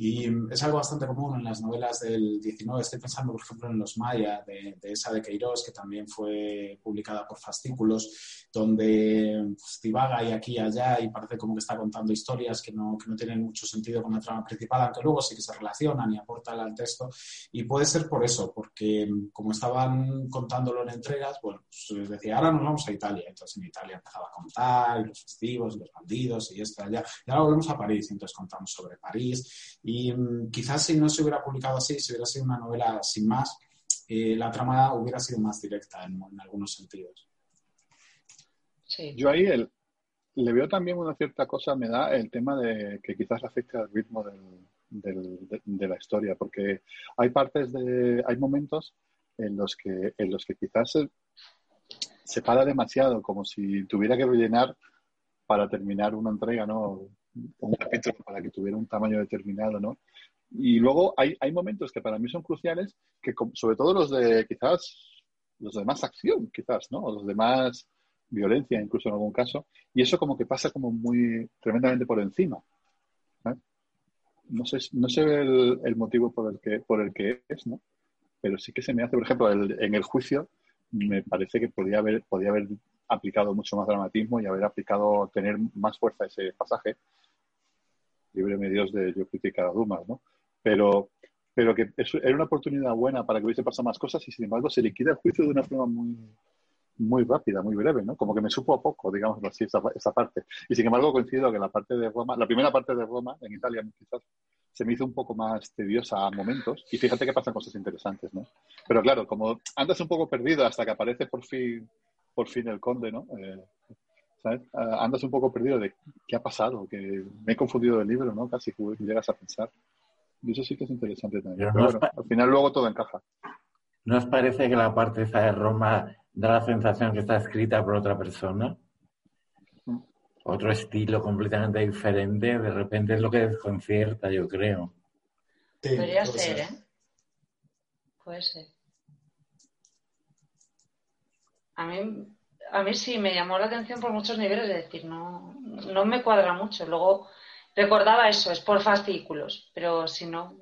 Y es algo bastante común en las novelas del 19. Estoy pensando, por ejemplo, en Los Maya, de, esa de Queiroz, que también fue publicada por fascículos, donde pues, divaga y aquí y allá y parece como que está contando historias que no, que no tienen mucho sentido con la trama principal, aunque luego sí que se relacionan y aportan al texto. Y puede ser por eso, porque como estaban contándolo en entregas, bueno, pues decía, ahora nos vamos a Italia. Entonces en Italia empezaba a contar los festivos, los bandidos y esto allá. Y ahora volvemos a París, entonces contamos sobre París y mm, quizás si no se hubiera publicado así, si hubiera sido una novela sin más, eh, la trama hubiera sido más directa en, algunos sentidos. Yo ahí le veo también una cierta cosa, me da el tema de que quizás afecte al ritmo de, la historia, porque hay partes de, hay momentos en los que, en los que quizás se, se para demasiado, como si tuviera que rellenar para terminar una entrega, ¿no? un capítulo para que tuviera un tamaño determinado, ¿no? Y luego hay, hay momentos que para mí son cruciales, que sobre todo los de quizás, los de más acción, quizás, ¿no? Los de más violencia, incluso en algún caso, y eso como que pasa como muy tremendamente por encima. no sé, no sé el, el, motivo por el que por el que es, ¿no? Pero sí que se me hace, por ejemplo, en el juicio me parece que podría haber podía haber aplicado mucho más dramatismo y haber aplicado tener más fuerza ese pasaje. Libre Dios de yo criticar a Dumas, ¿no? Pero pero que era una oportunidad buena para que hubiese pasado más cosas y sin embargo se liquida el juicio de una forma muy muy rápida, muy breve, ¿no? Como que me supo a poco, digamos así, esa, esa parte. Y sin embargo coincido que la parte de Roma, la primera parte de Roma, en Italia quizás, se me hizo un poco más tediosa a momentos. Y fíjate que pasan cosas interesantes, ¿no? Pero claro, como andas un poco perdido hasta que aparece por fin, por fin el conde, ¿no? Eh, ¿sabes? Ah, andas un poco perdido de qué ha pasado, que me he confundido del libro, ¿no? Casi llegas a pensar. Y eso sí que es interesante también. Pero, bueno, al final luego todo encaja. ¿No os parece que la parte esa de Roma da la sensación que está escrita por otra persona? Otro estilo completamente diferente, de repente es lo que desconcierta, yo creo. Podría ser, ¿eh? Puede ser. A mí, a mí sí me llamó la atención por muchos niveles, es decir, no, no me cuadra mucho. Luego recordaba eso, es por fascículos, pero si no,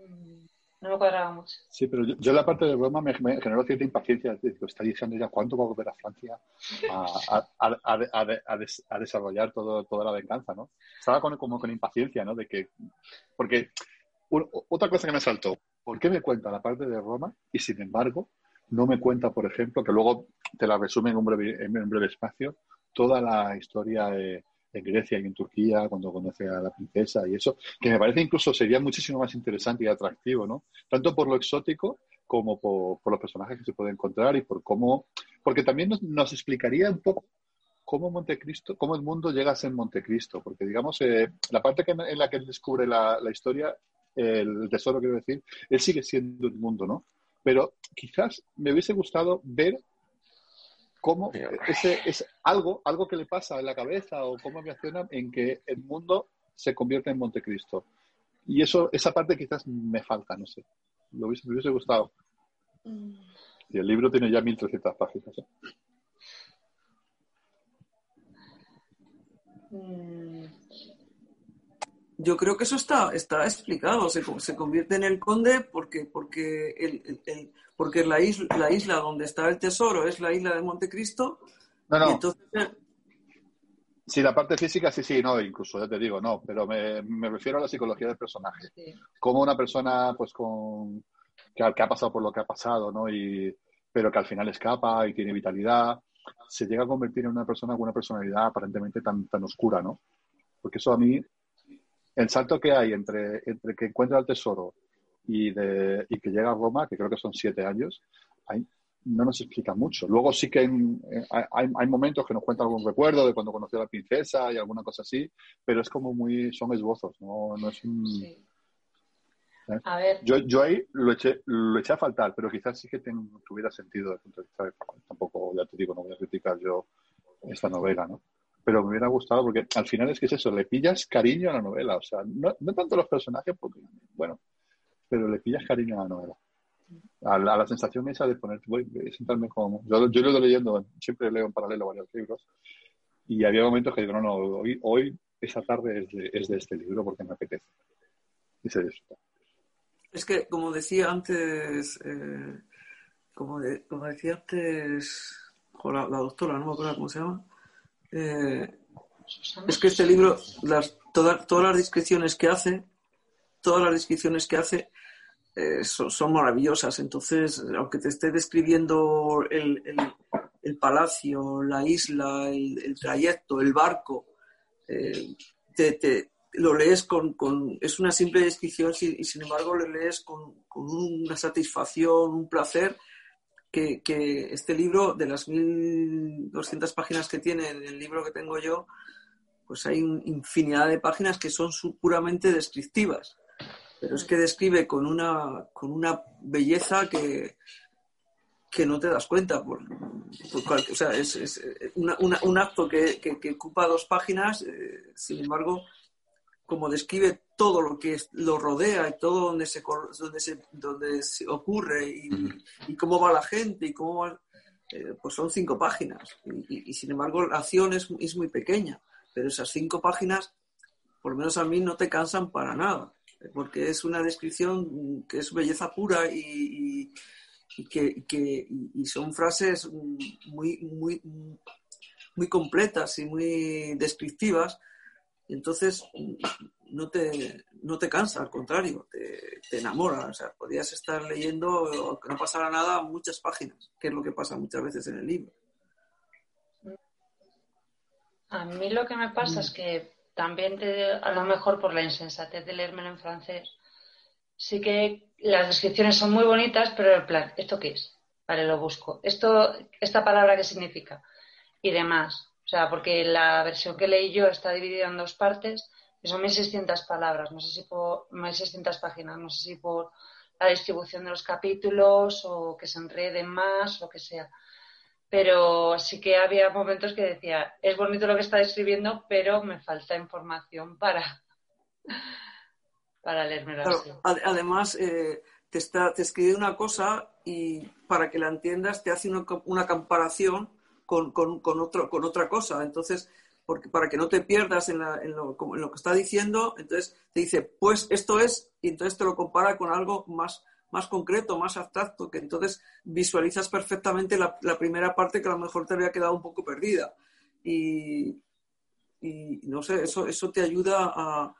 no me cuadraba mucho. Sí, pero yo, la parte de Roma me, generó cierta impaciencia. Lo está diciendo ya cuánto va a volver a Francia a, a, desarrollar todo, toda la venganza, ¿no? Estaba con, como con impaciencia, ¿no? De que, porque otra cosa que me saltó, ¿por qué me cuenta la parte de Roma y sin embargo no me cuenta, por ejemplo, que luego te la resume en un breve, en un breve espacio, toda la historia de en Grecia y en Turquía, cuando conoce a la princesa y eso, que me parece incluso sería muchísimo más interesante y atractivo, ¿no? Tanto por lo exótico como por, los personajes que se pueden encontrar y por cómo, porque también nos, explicaría un poco cómo Montecristo, cómo el mundo llega a ser Montecristo, porque digamos, eh, la parte en la que él descubre la, historia, el tesoro quiero decir, él sigue siendo el mundo, ¿no? Pero quizás me hubiese gustado ver cómo ese, es algo, algo que le pasa en la cabeza o cómo reacciona en que el mundo se convierte en Montecristo. Y eso, esa parte quizás me falta, no sé. Lo hubiese, me hubiese gustado. Mm. Y el libro tiene ya 1300 páginas. ¿eh? Mm. Yo creo que eso está, está explicado. Se, se convierte en el conde porque, porque el, porque la isla, la isla donde está el tesoro es la isla de Montecristo. No, no. Eh, sí, la parte física sí, sí, no, incluso, ya te digo, no, pero me, refiero a la psicología del personaje. Como una persona, pues, con que, ha pasado por lo que ha pasado, ¿no? Y, pero que al final escapa y tiene vitalidad, se llega a convertir en una persona con una personalidad aparentemente tan, tan oscura, ¿no? Porque eso a mí, el salto que hay entre, entre que encuentra el tesoro y, de, y que llega a Roma, que creo que son siete años, no nos explica mucho. Luego sí que hay, hay, momentos que nos cuenta algún recuerdo de cuando conoció a la princesa y alguna cosa así, pero es como muy, son esbozos, no, no es un... ¿eh? A ver. Yo, yo ahí lo eché, lo eché a faltar, pero quizás sí que tuviera sentido desde el punto de vista tampoco, ya te digo, no voy a criticar yo esta novela, ¿no? Pero me hubiera gustado porque al final es que es eso, le pillas cariño a la novela, o sea, no, no tanto los personajes, porque, bueno, pero le pillas cariño a la novela. A la, sensación esa de poner, voy a sentarme como... Yo, yo lo estoy leyendo, siempre leo en paralelo varios libros, y había momentos que digo, no, no, hoy, hoy esa tarde es de, es de este libro porque me apetece. Y se disfruta. Es que, como decía antes, eh, como, como, decía antes la, doctora, no me acuerdo cómo se llama, eh, es que este libro, las, todas las descripciones que hace, todas las descripciones que hace eh, son, maravillosas. Entonces, aunque te esté describiendo el, palacio, la isla, el, trayecto, el barco, eh, te, lo lees con, Es una simple descripción y, sin embargo lo lees con, una satisfacción, un placer. Que, que, este libro, de las 1.200 páginas que tiene el libro que tengo yo, pues hay infinidad de páginas que son puramente descriptivas pero es que describe con una, con una belleza que, que no te das cuenta. Por, o sea, es, un acto que, ocupa dos páginas, eh, sin embargo, como describe todo lo que lo rodea y todo donde se, donde se, donde se ocurre y, cómo va la gente y cómo va, eh, pues son cinco páginas. Y, sin embargo, la acción es, es muy pequeña, pero esas cinco páginas, por lo menos a mí, no te cansan para nada. porque es una descripción que es belleza pura y, que, son frases muy, muy, muy completas y muy descriptivas. Entonces, no te, no te cansa, al contrario, te, te enamora. O sea, podrías estar leyendo, aunque no pasara nada, muchas páginas, que es lo que pasa muchas veces en el libro. A mí lo que me pasa es que también te, a lo mejor por la insensatez de leérmelo en francés, sí que las descripciones son muy bonitas, pero el plan, ¿esto qué es? Vale, lo busco. Esto, esta palabra qué significa y demás. O sea, porque la versión que leí yo está dividida en dos partes y son 1.600 palabras, no sé si por 1.600 páginas, no sé si por la distribución de los capítulos o que se enreden más, o que sea pero sí que había momentos que decía, es bonito lo que está escribiendo, pero me falta información para, para leerme Además, eh, te, está, te escribe una cosa y para que la entiendas te hace una, comparación con, con, otro, con otra cosa. Entonces, porque, para que no te pierdas en, lo, que está diciendo, entonces te dice, pues esto es, y entonces te lo compara con algo más más concreto, más abstracto, que entonces visualizas perfectamente la, primera parte que a lo mejor te había quedado un poco perdida. Y, no sé, eso, eso te ayuda a,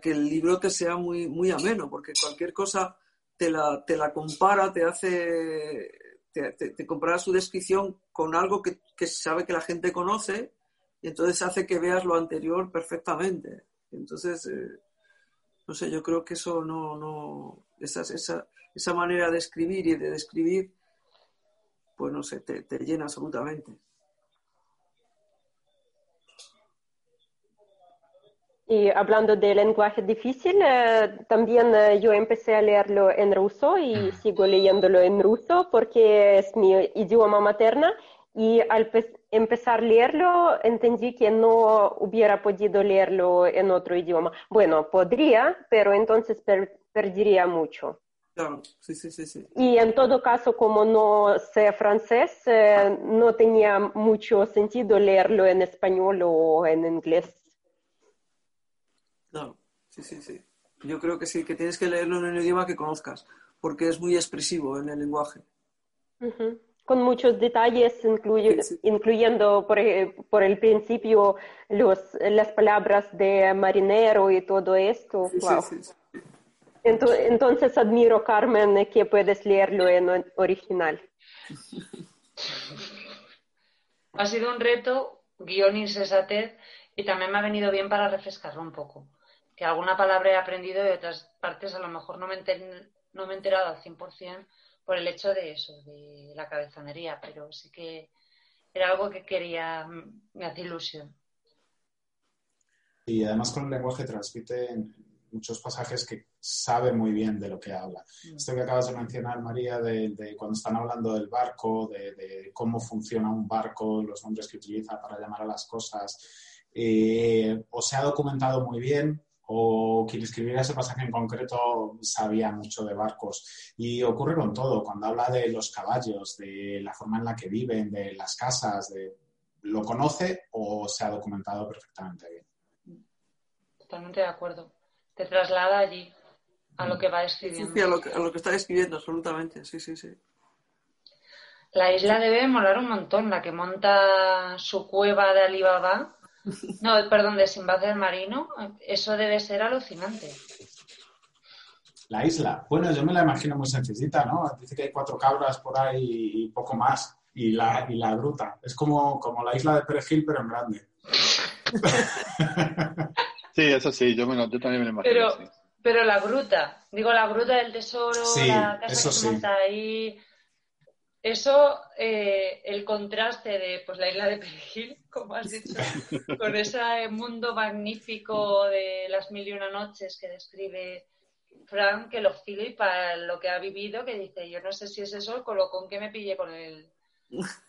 que el libro te sea muy, muy ameno, porque cualquier cosa te la, te la compara, te hace, te, compara su descripción con algo que, sabe que la gente conoce, y entonces hace que veas lo anterior perfectamente. Entonces, eh, no sé, yo creo que eso no, no esa, esa, esa manera de escribir y de describir, pues no sé, te, te llena absolutamente. Y hablando de lenguaje difícil, eh, también eh, yo empecé a leerlo en ruso y mm. sigo leyéndolo en ruso porque es mi idioma materna y al empezar a leerlo entendí que no hubiera podido leerlo en otro idioma. Bueno, podría, pero entonces perdería mucho. Claro, sí, sí, sí, Y en todo caso, como no sé francés, eh, no tenía mucho sentido leerlo en español o en inglés. Claro, sí, sí, sí. Yo creo que sí, que tienes que leerlo en un idioma que conozcas, porque es muy expresivo en el lenguaje con muchos detalles, incluyendo por, por, el principio los, las palabras de marinero y todo esto. Entonces, admiro, Carmen, que puedes leerlo en original. Ha sido un reto, guion insensatez, y también me ha venido bien para refrescarlo un poco. Que alguna palabra he aprendido y otras partes a lo mejor no me, no me he enterado al 100%, por el hecho de eso, de la cabezonería, pero sí que era algo que quería, me hace ilusión. Y además con el lenguaje transmite muchos pasajes que sabe muy bien de lo que habla. Mm. Esto que acabas de mencionar, María, de, cuando están hablando del barco, de, cómo funciona un barco, los nombres que utiliza para llamar a las cosas, eh, o se ha documentado muy bien o quien escribiera ese pasaje en concreto sabía mucho de barcos. Y ocurre con todo, cuando habla de los caballos, de la forma en la que viven, de las casas, de, ¿lo conoce o se ha documentado perfectamente bien? Totalmente de acuerdo. Te traslada allí, a lo que va escribiendo. Sí, a, lo que, a lo que está escribiendo, absolutamente, sí, sí, sí. La isla debe molar un montón, la que monta su cueva de Alibaba no, perdón, de Sinbad del Marino, eso debe ser alucinante. La isla. Bueno, yo me la imagino muy sencillita, ¿no? Dice que hay cuatro cabras por ahí y poco más. Y la, y la gruta. Es como, como la isla de Perejil, pero en grande. sí, eso sí, yo, yo también me la imagino. Pero, pero la gruta, digo, la gruta del tesoro, la casa que se monta ahí. Eso, eh, el contraste de pues, la isla de Perejil, como has dicho, con ese mundo magnífico de las mil y una noches que describe Frank, que lo para lo que ha vivido, que dice, yo no sé si es eso el colocón que me pille con el,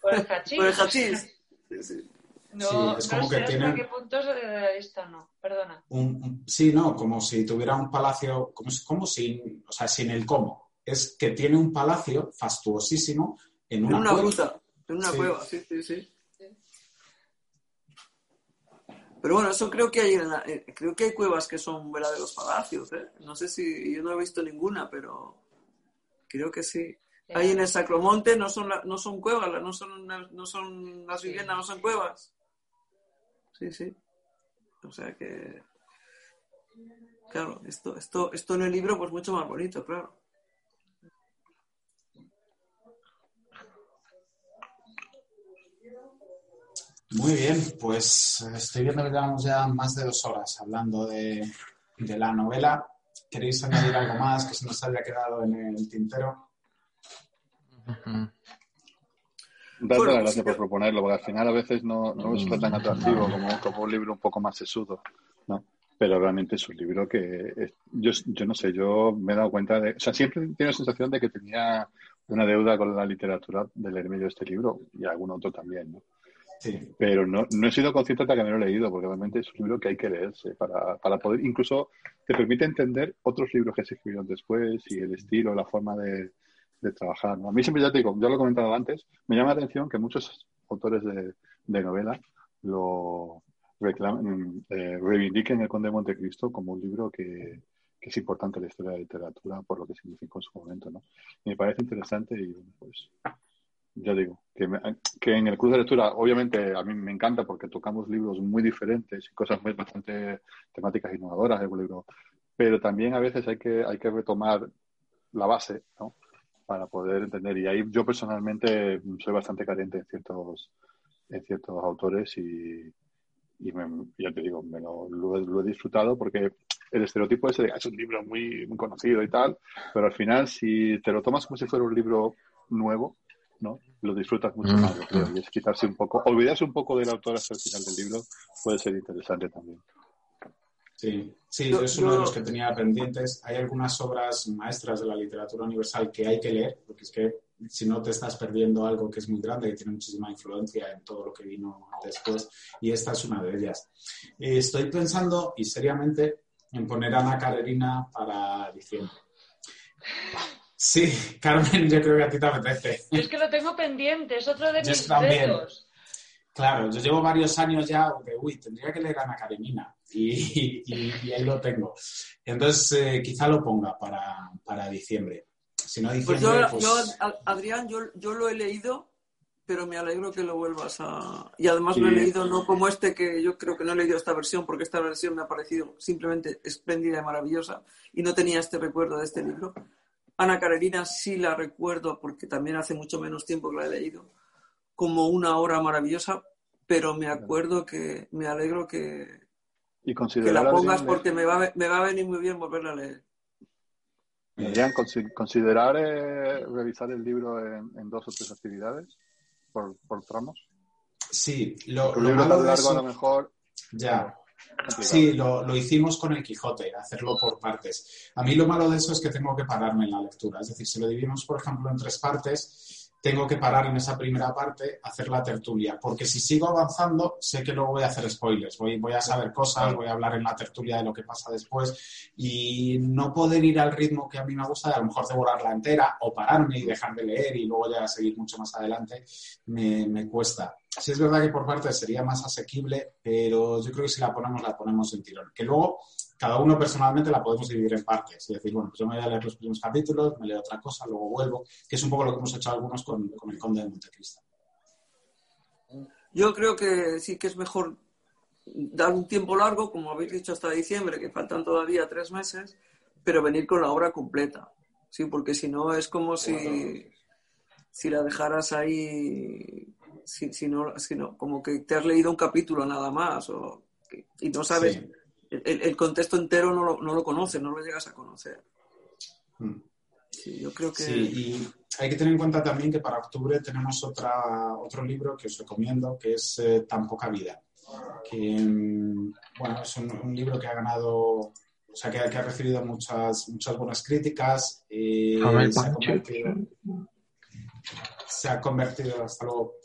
con el hachís. con el hachís. No, es como que tiene... qué puntos de realista no, perdona. sí, no, como si tuviera un palacio, como, como sin, o sea, sin el cómo es que tiene un palacio fastuosísimo en una, gruta, en una cueva, sí, sí, sí. Pero bueno, eso creo que hay en la- eh, creo que hay cuevas que son verdaderos palacios, ¿eh? No sé si yo no he visto ninguna, pero creo que sí. Ahí en el Sacromonte no son la- no son cuevas, no son las- no son las viviendas, no son cuevas. Sí, sí. O sea que claro, esto esto esto en el libro pues mucho más bonito, claro. Muy bien, pues estoy viendo que llevamos ya más de dos horas hablando de, de la novela. ¿Queréis añadir algo más que se nos haya quedado en el tintero? Darte Bueno, las gracias por proponerlo, porque al final a veces no, no resulta tan atractivo como, como un libro un poco más sesudo, ¿no? Pero realmente es un libro que es- yo, yo no sé, yo me he dado cuenta de, o sea, siempre tengo la sensación de que tenía una deuda con la literatura de leerme yo este libro y algún otro también, ¿no? Pero no, no he sido consciente hasta que me lo he leído, porque realmente es un libro que hay que leerse para, para poder, incluso te permite entender otros libros que se escribieron después y el estilo, la forma de, de trabajar. A mí siempre, ya te digo, ya lo he comentado antes, me llama la atención que muchos autores de, de novela lo reclamen, eh, reivindiquen El Conde de Montecristo como un libro que, que es importante en la historia de la literatura por lo que significó en su momento. ¿no? Me parece interesante y bueno, pues ya digo, que, me- que en el club de lectura, obviamente, a mí me encanta porque tocamos libros muy diferentes y cosas muy bastante temáticas innovadoras del libro, pero también a veces hay que, hay que retomar la base, ¿no? Para poder entender. Y ahí yo personalmente soy bastante carente en ciertos, en ciertos autores y, y me- ya te digo, me lo, lo he- lo he disfrutado porque el estereotipo ese de "Ah, es un libro muy, muy conocido y tal, pero al final si te lo tomas como si fuera un libro nuevo, ¿no? Lo disfrutas mucho Mm. más, yo creo, y es quitarse un poco, olvidarse un poco del autor hasta el final del libro puede ser interesante también. Sí, sí, Yo- es uno de los que tenía pendientes. Hay algunas obras maestras de la literatura universal que hay que leer, porque es que si no te estás perdiendo algo que es muy grande, que tiene muchísima influencia en todo lo que vino después, y esta es una de ellas. Eh, estoy pensando, y seriamente, en poner a Ana Karenina para diciembre. Sí, Carmen, yo creo que a ti te apetece. Yo es que lo tengo pendiente, es otro de Yo mis también. retos. Claro, yo llevo varios años ya de, uy, tendría que leer a Ana Karenina y, y- y ahí lo tengo. Entonces, eh, quizá lo ponga para, para diciembre. Si no Pues diciembre, yo, pues... yo, Adrián, yo, yo lo he leído, pero me alegro que lo vuelvas a... Y además lo he Sí. leído no como este, que yo creo que no he leído esta versión, porque esta versión me ha parecido simplemente espléndida y maravillosa, y no tenía este recuerdo de este libro. Ana Karenina sí la recuerdo, porque también hace mucho menos tiempo que la he leído, como una obra maravillosa, pero me acuerdo que me alegro que, Y que la pongas porque me va, me va a venir muy bien volverla a leer. Adrián, consi- considerar eh, revisar el libro en, en dos o tres actividades por, por tramos. Sí, lo, Un lo libro malo tan de largo a lo mejor Ya. Sí, lo, lo hicimos con el Quijote, hacerlo por partes. A mí lo malo de eso es que tengo que pararme en la lectura. Es decir, si lo dividimos, por ejemplo, en tres partes, tengo que parar en esa primera parte, hacer la tertulia. Porque si sigo avanzando, sé que luego voy a hacer spoilers. Voy, voy a saber cosas, voy a hablar en la tertulia de lo que pasa después. Y no poder ir al ritmo que a mí me gusta, de a lo mejor devorarla entera o pararme y dejar de leer y luego ya seguir mucho más adelante, me, cuesta. Sí es verdad que por parte sería más asequible, pero yo creo que si la ponemos, la ponemos en tirón. Que luego cada uno personalmente la podemos dividir en partes. Es decir, bueno, pues yo me voy a leer los primeros capítulos, me leo otra cosa, luego vuelvo, que es un poco lo que hemos hecho algunos con, con el Conde de Montecristo. Yo creo que sí que es mejor dar un tiempo largo, como habéis dicho, hasta diciembre, que faltan todavía tres meses, pero venir con la obra completa. Sí, porque si no es como si, si la dejaras ahí, si, si no, si no, como que te has leído un capítulo nada más o, y no sabes, Sí. El, el contexto entero no lo, no lo conoces, no lo llegas a conocer. Mm. Sí, yo creo que... Sí, y hay que tener en cuenta también que para octubre tenemos otra, otro libro que os recomiendo, que es eh, Tan poca vida. Que, mm, bueno, es un, un libro que ha ganado, o sea, que, ha- que ha recibido muchas, muchas buenas críticas. eh, se, ha convertido, se ha convertido, hasta luego,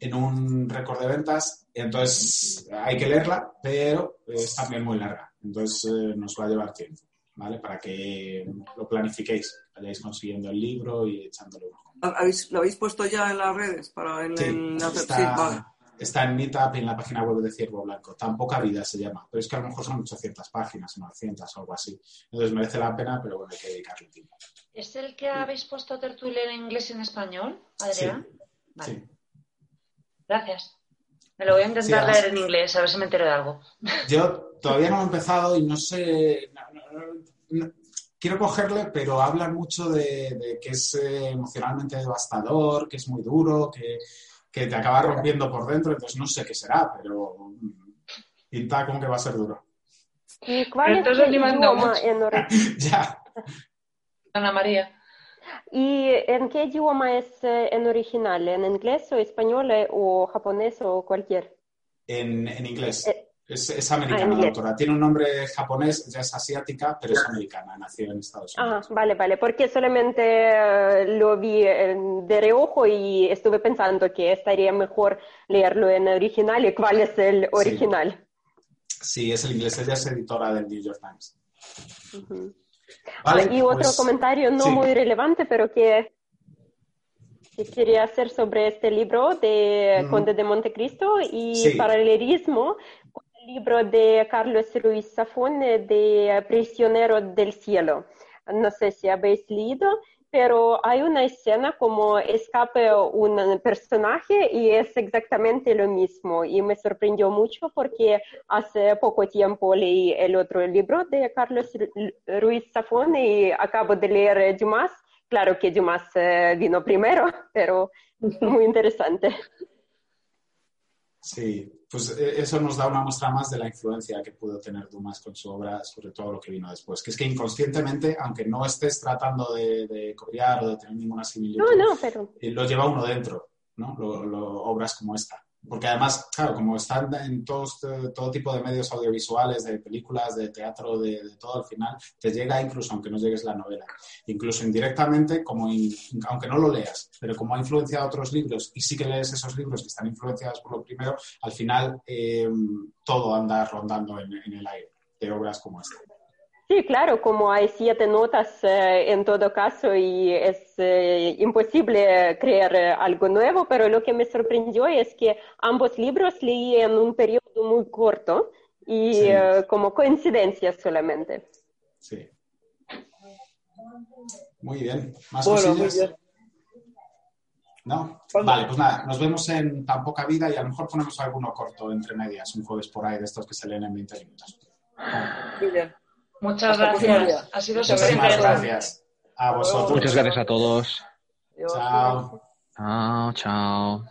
en un récord de ventas. Entonces, hay que leerla, pero es también muy larga. Entonces, eh, nos va a llevar tiempo. ¿Vale? Para que lo planifiquéis, vayáis consiguiendo el libro y echándole un ojo. ¿Habéis- ¿Lo habéis puesto ya en las redes? Para en, Sí, en la- está, sí, vale. Está en Meetup y en la página web de Ciervo Blanco. Tan poca vida se llama. Pero es que a lo mejor son 800 páginas, 900 o algo así. Entonces merece la pena, pero bueno, hay que dedicarle tiempo. ¿Es el que habéis puesto tertulia en inglés y en español, Adrián? Sí. sí. Gracias. Me lo voy a intentar leer en inglés, a ver si me entero de algo. Yo todavía no he empezado y no sé. quiero cogerle, pero hablan mucho de, que es eh, emocionalmente devastador, que es muy duro, que, te acaba rompiendo por dentro, entonces no sé qué será, pero mm, pinta como que va a ser duro. ¿Y cuál es el idioma en Ya. Ana María. ¿Y en qué idioma es eh, en original? ¿En inglés o español eh, o japonés o cualquier? En, en inglés. Eh, es, americana, ah, doctora. Tiene un nombre japonés, ya es asiática, pero es americana, nació en Estados Unidos. Ah, vale, vale, porque solamente lo vi de reojo y estuve pensando que estaría mejor leerlo en original y cuál es el original. Sí, es el inglés, ella es editora del New York Times. Y otro pues, comentario no muy relevante, pero que, quería hacer sobre este libro de Conde de Montecristo y paralelismo con el libro de Carlos Ruiz Zafón de Prisionero del Cielo. No sé si habéis leído pero hay una escena como escape un personaje y es exactamente lo mismo y me sorprendió mucho porque hace poco tiempo leí el otro libro de Carlos Ruiz Zafón y acabo de leer Dumas. Claro que Dumas eh, vino primero, pero muy interesante. Sí, pues eh, eso nos da una muestra más de la influencia que pudo tener Dumas con su obra, sobre todo lo que vino después. Que es que inconscientemente, aunque no estés tratando de, copiar o de tener ninguna similitud, eh, lo lleva uno dentro, ¿no? obras como esta. Porque además, claro, como están en todos, todo tipo de medios audiovisuales, de películas, de teatro, de, todo al final, te llega incluso aunque no llegues la novela. Incluso indirectamente, como aunque no lo leas, pero como ha influenciado otros libros y sí que lees esos libros que están influenciados por lo primero, al final eh, todo anda rondando en el aire de obras como esta. Sí, claro, como hay siete notas eh, en todo caso y es eh, imposible crear eh, algo nuevo, pero lo que me sorprendió es que ambos libros leí en un periodo muy corto y como coincidencia solamente. Sí. Muy bien. ¿Más bueno, Muy bien. ¿No? Vale, pues nada, nos vemos en tan poca vida y a lo mejor ponemos alguno corto entre medias, un jueves por ahí de estos que se leen en 20 minutos. Muy bien. Muchas gracias. Ha sido súper gracias. A vosotros. Muchas gracias a todos. Chao. Chao, chao.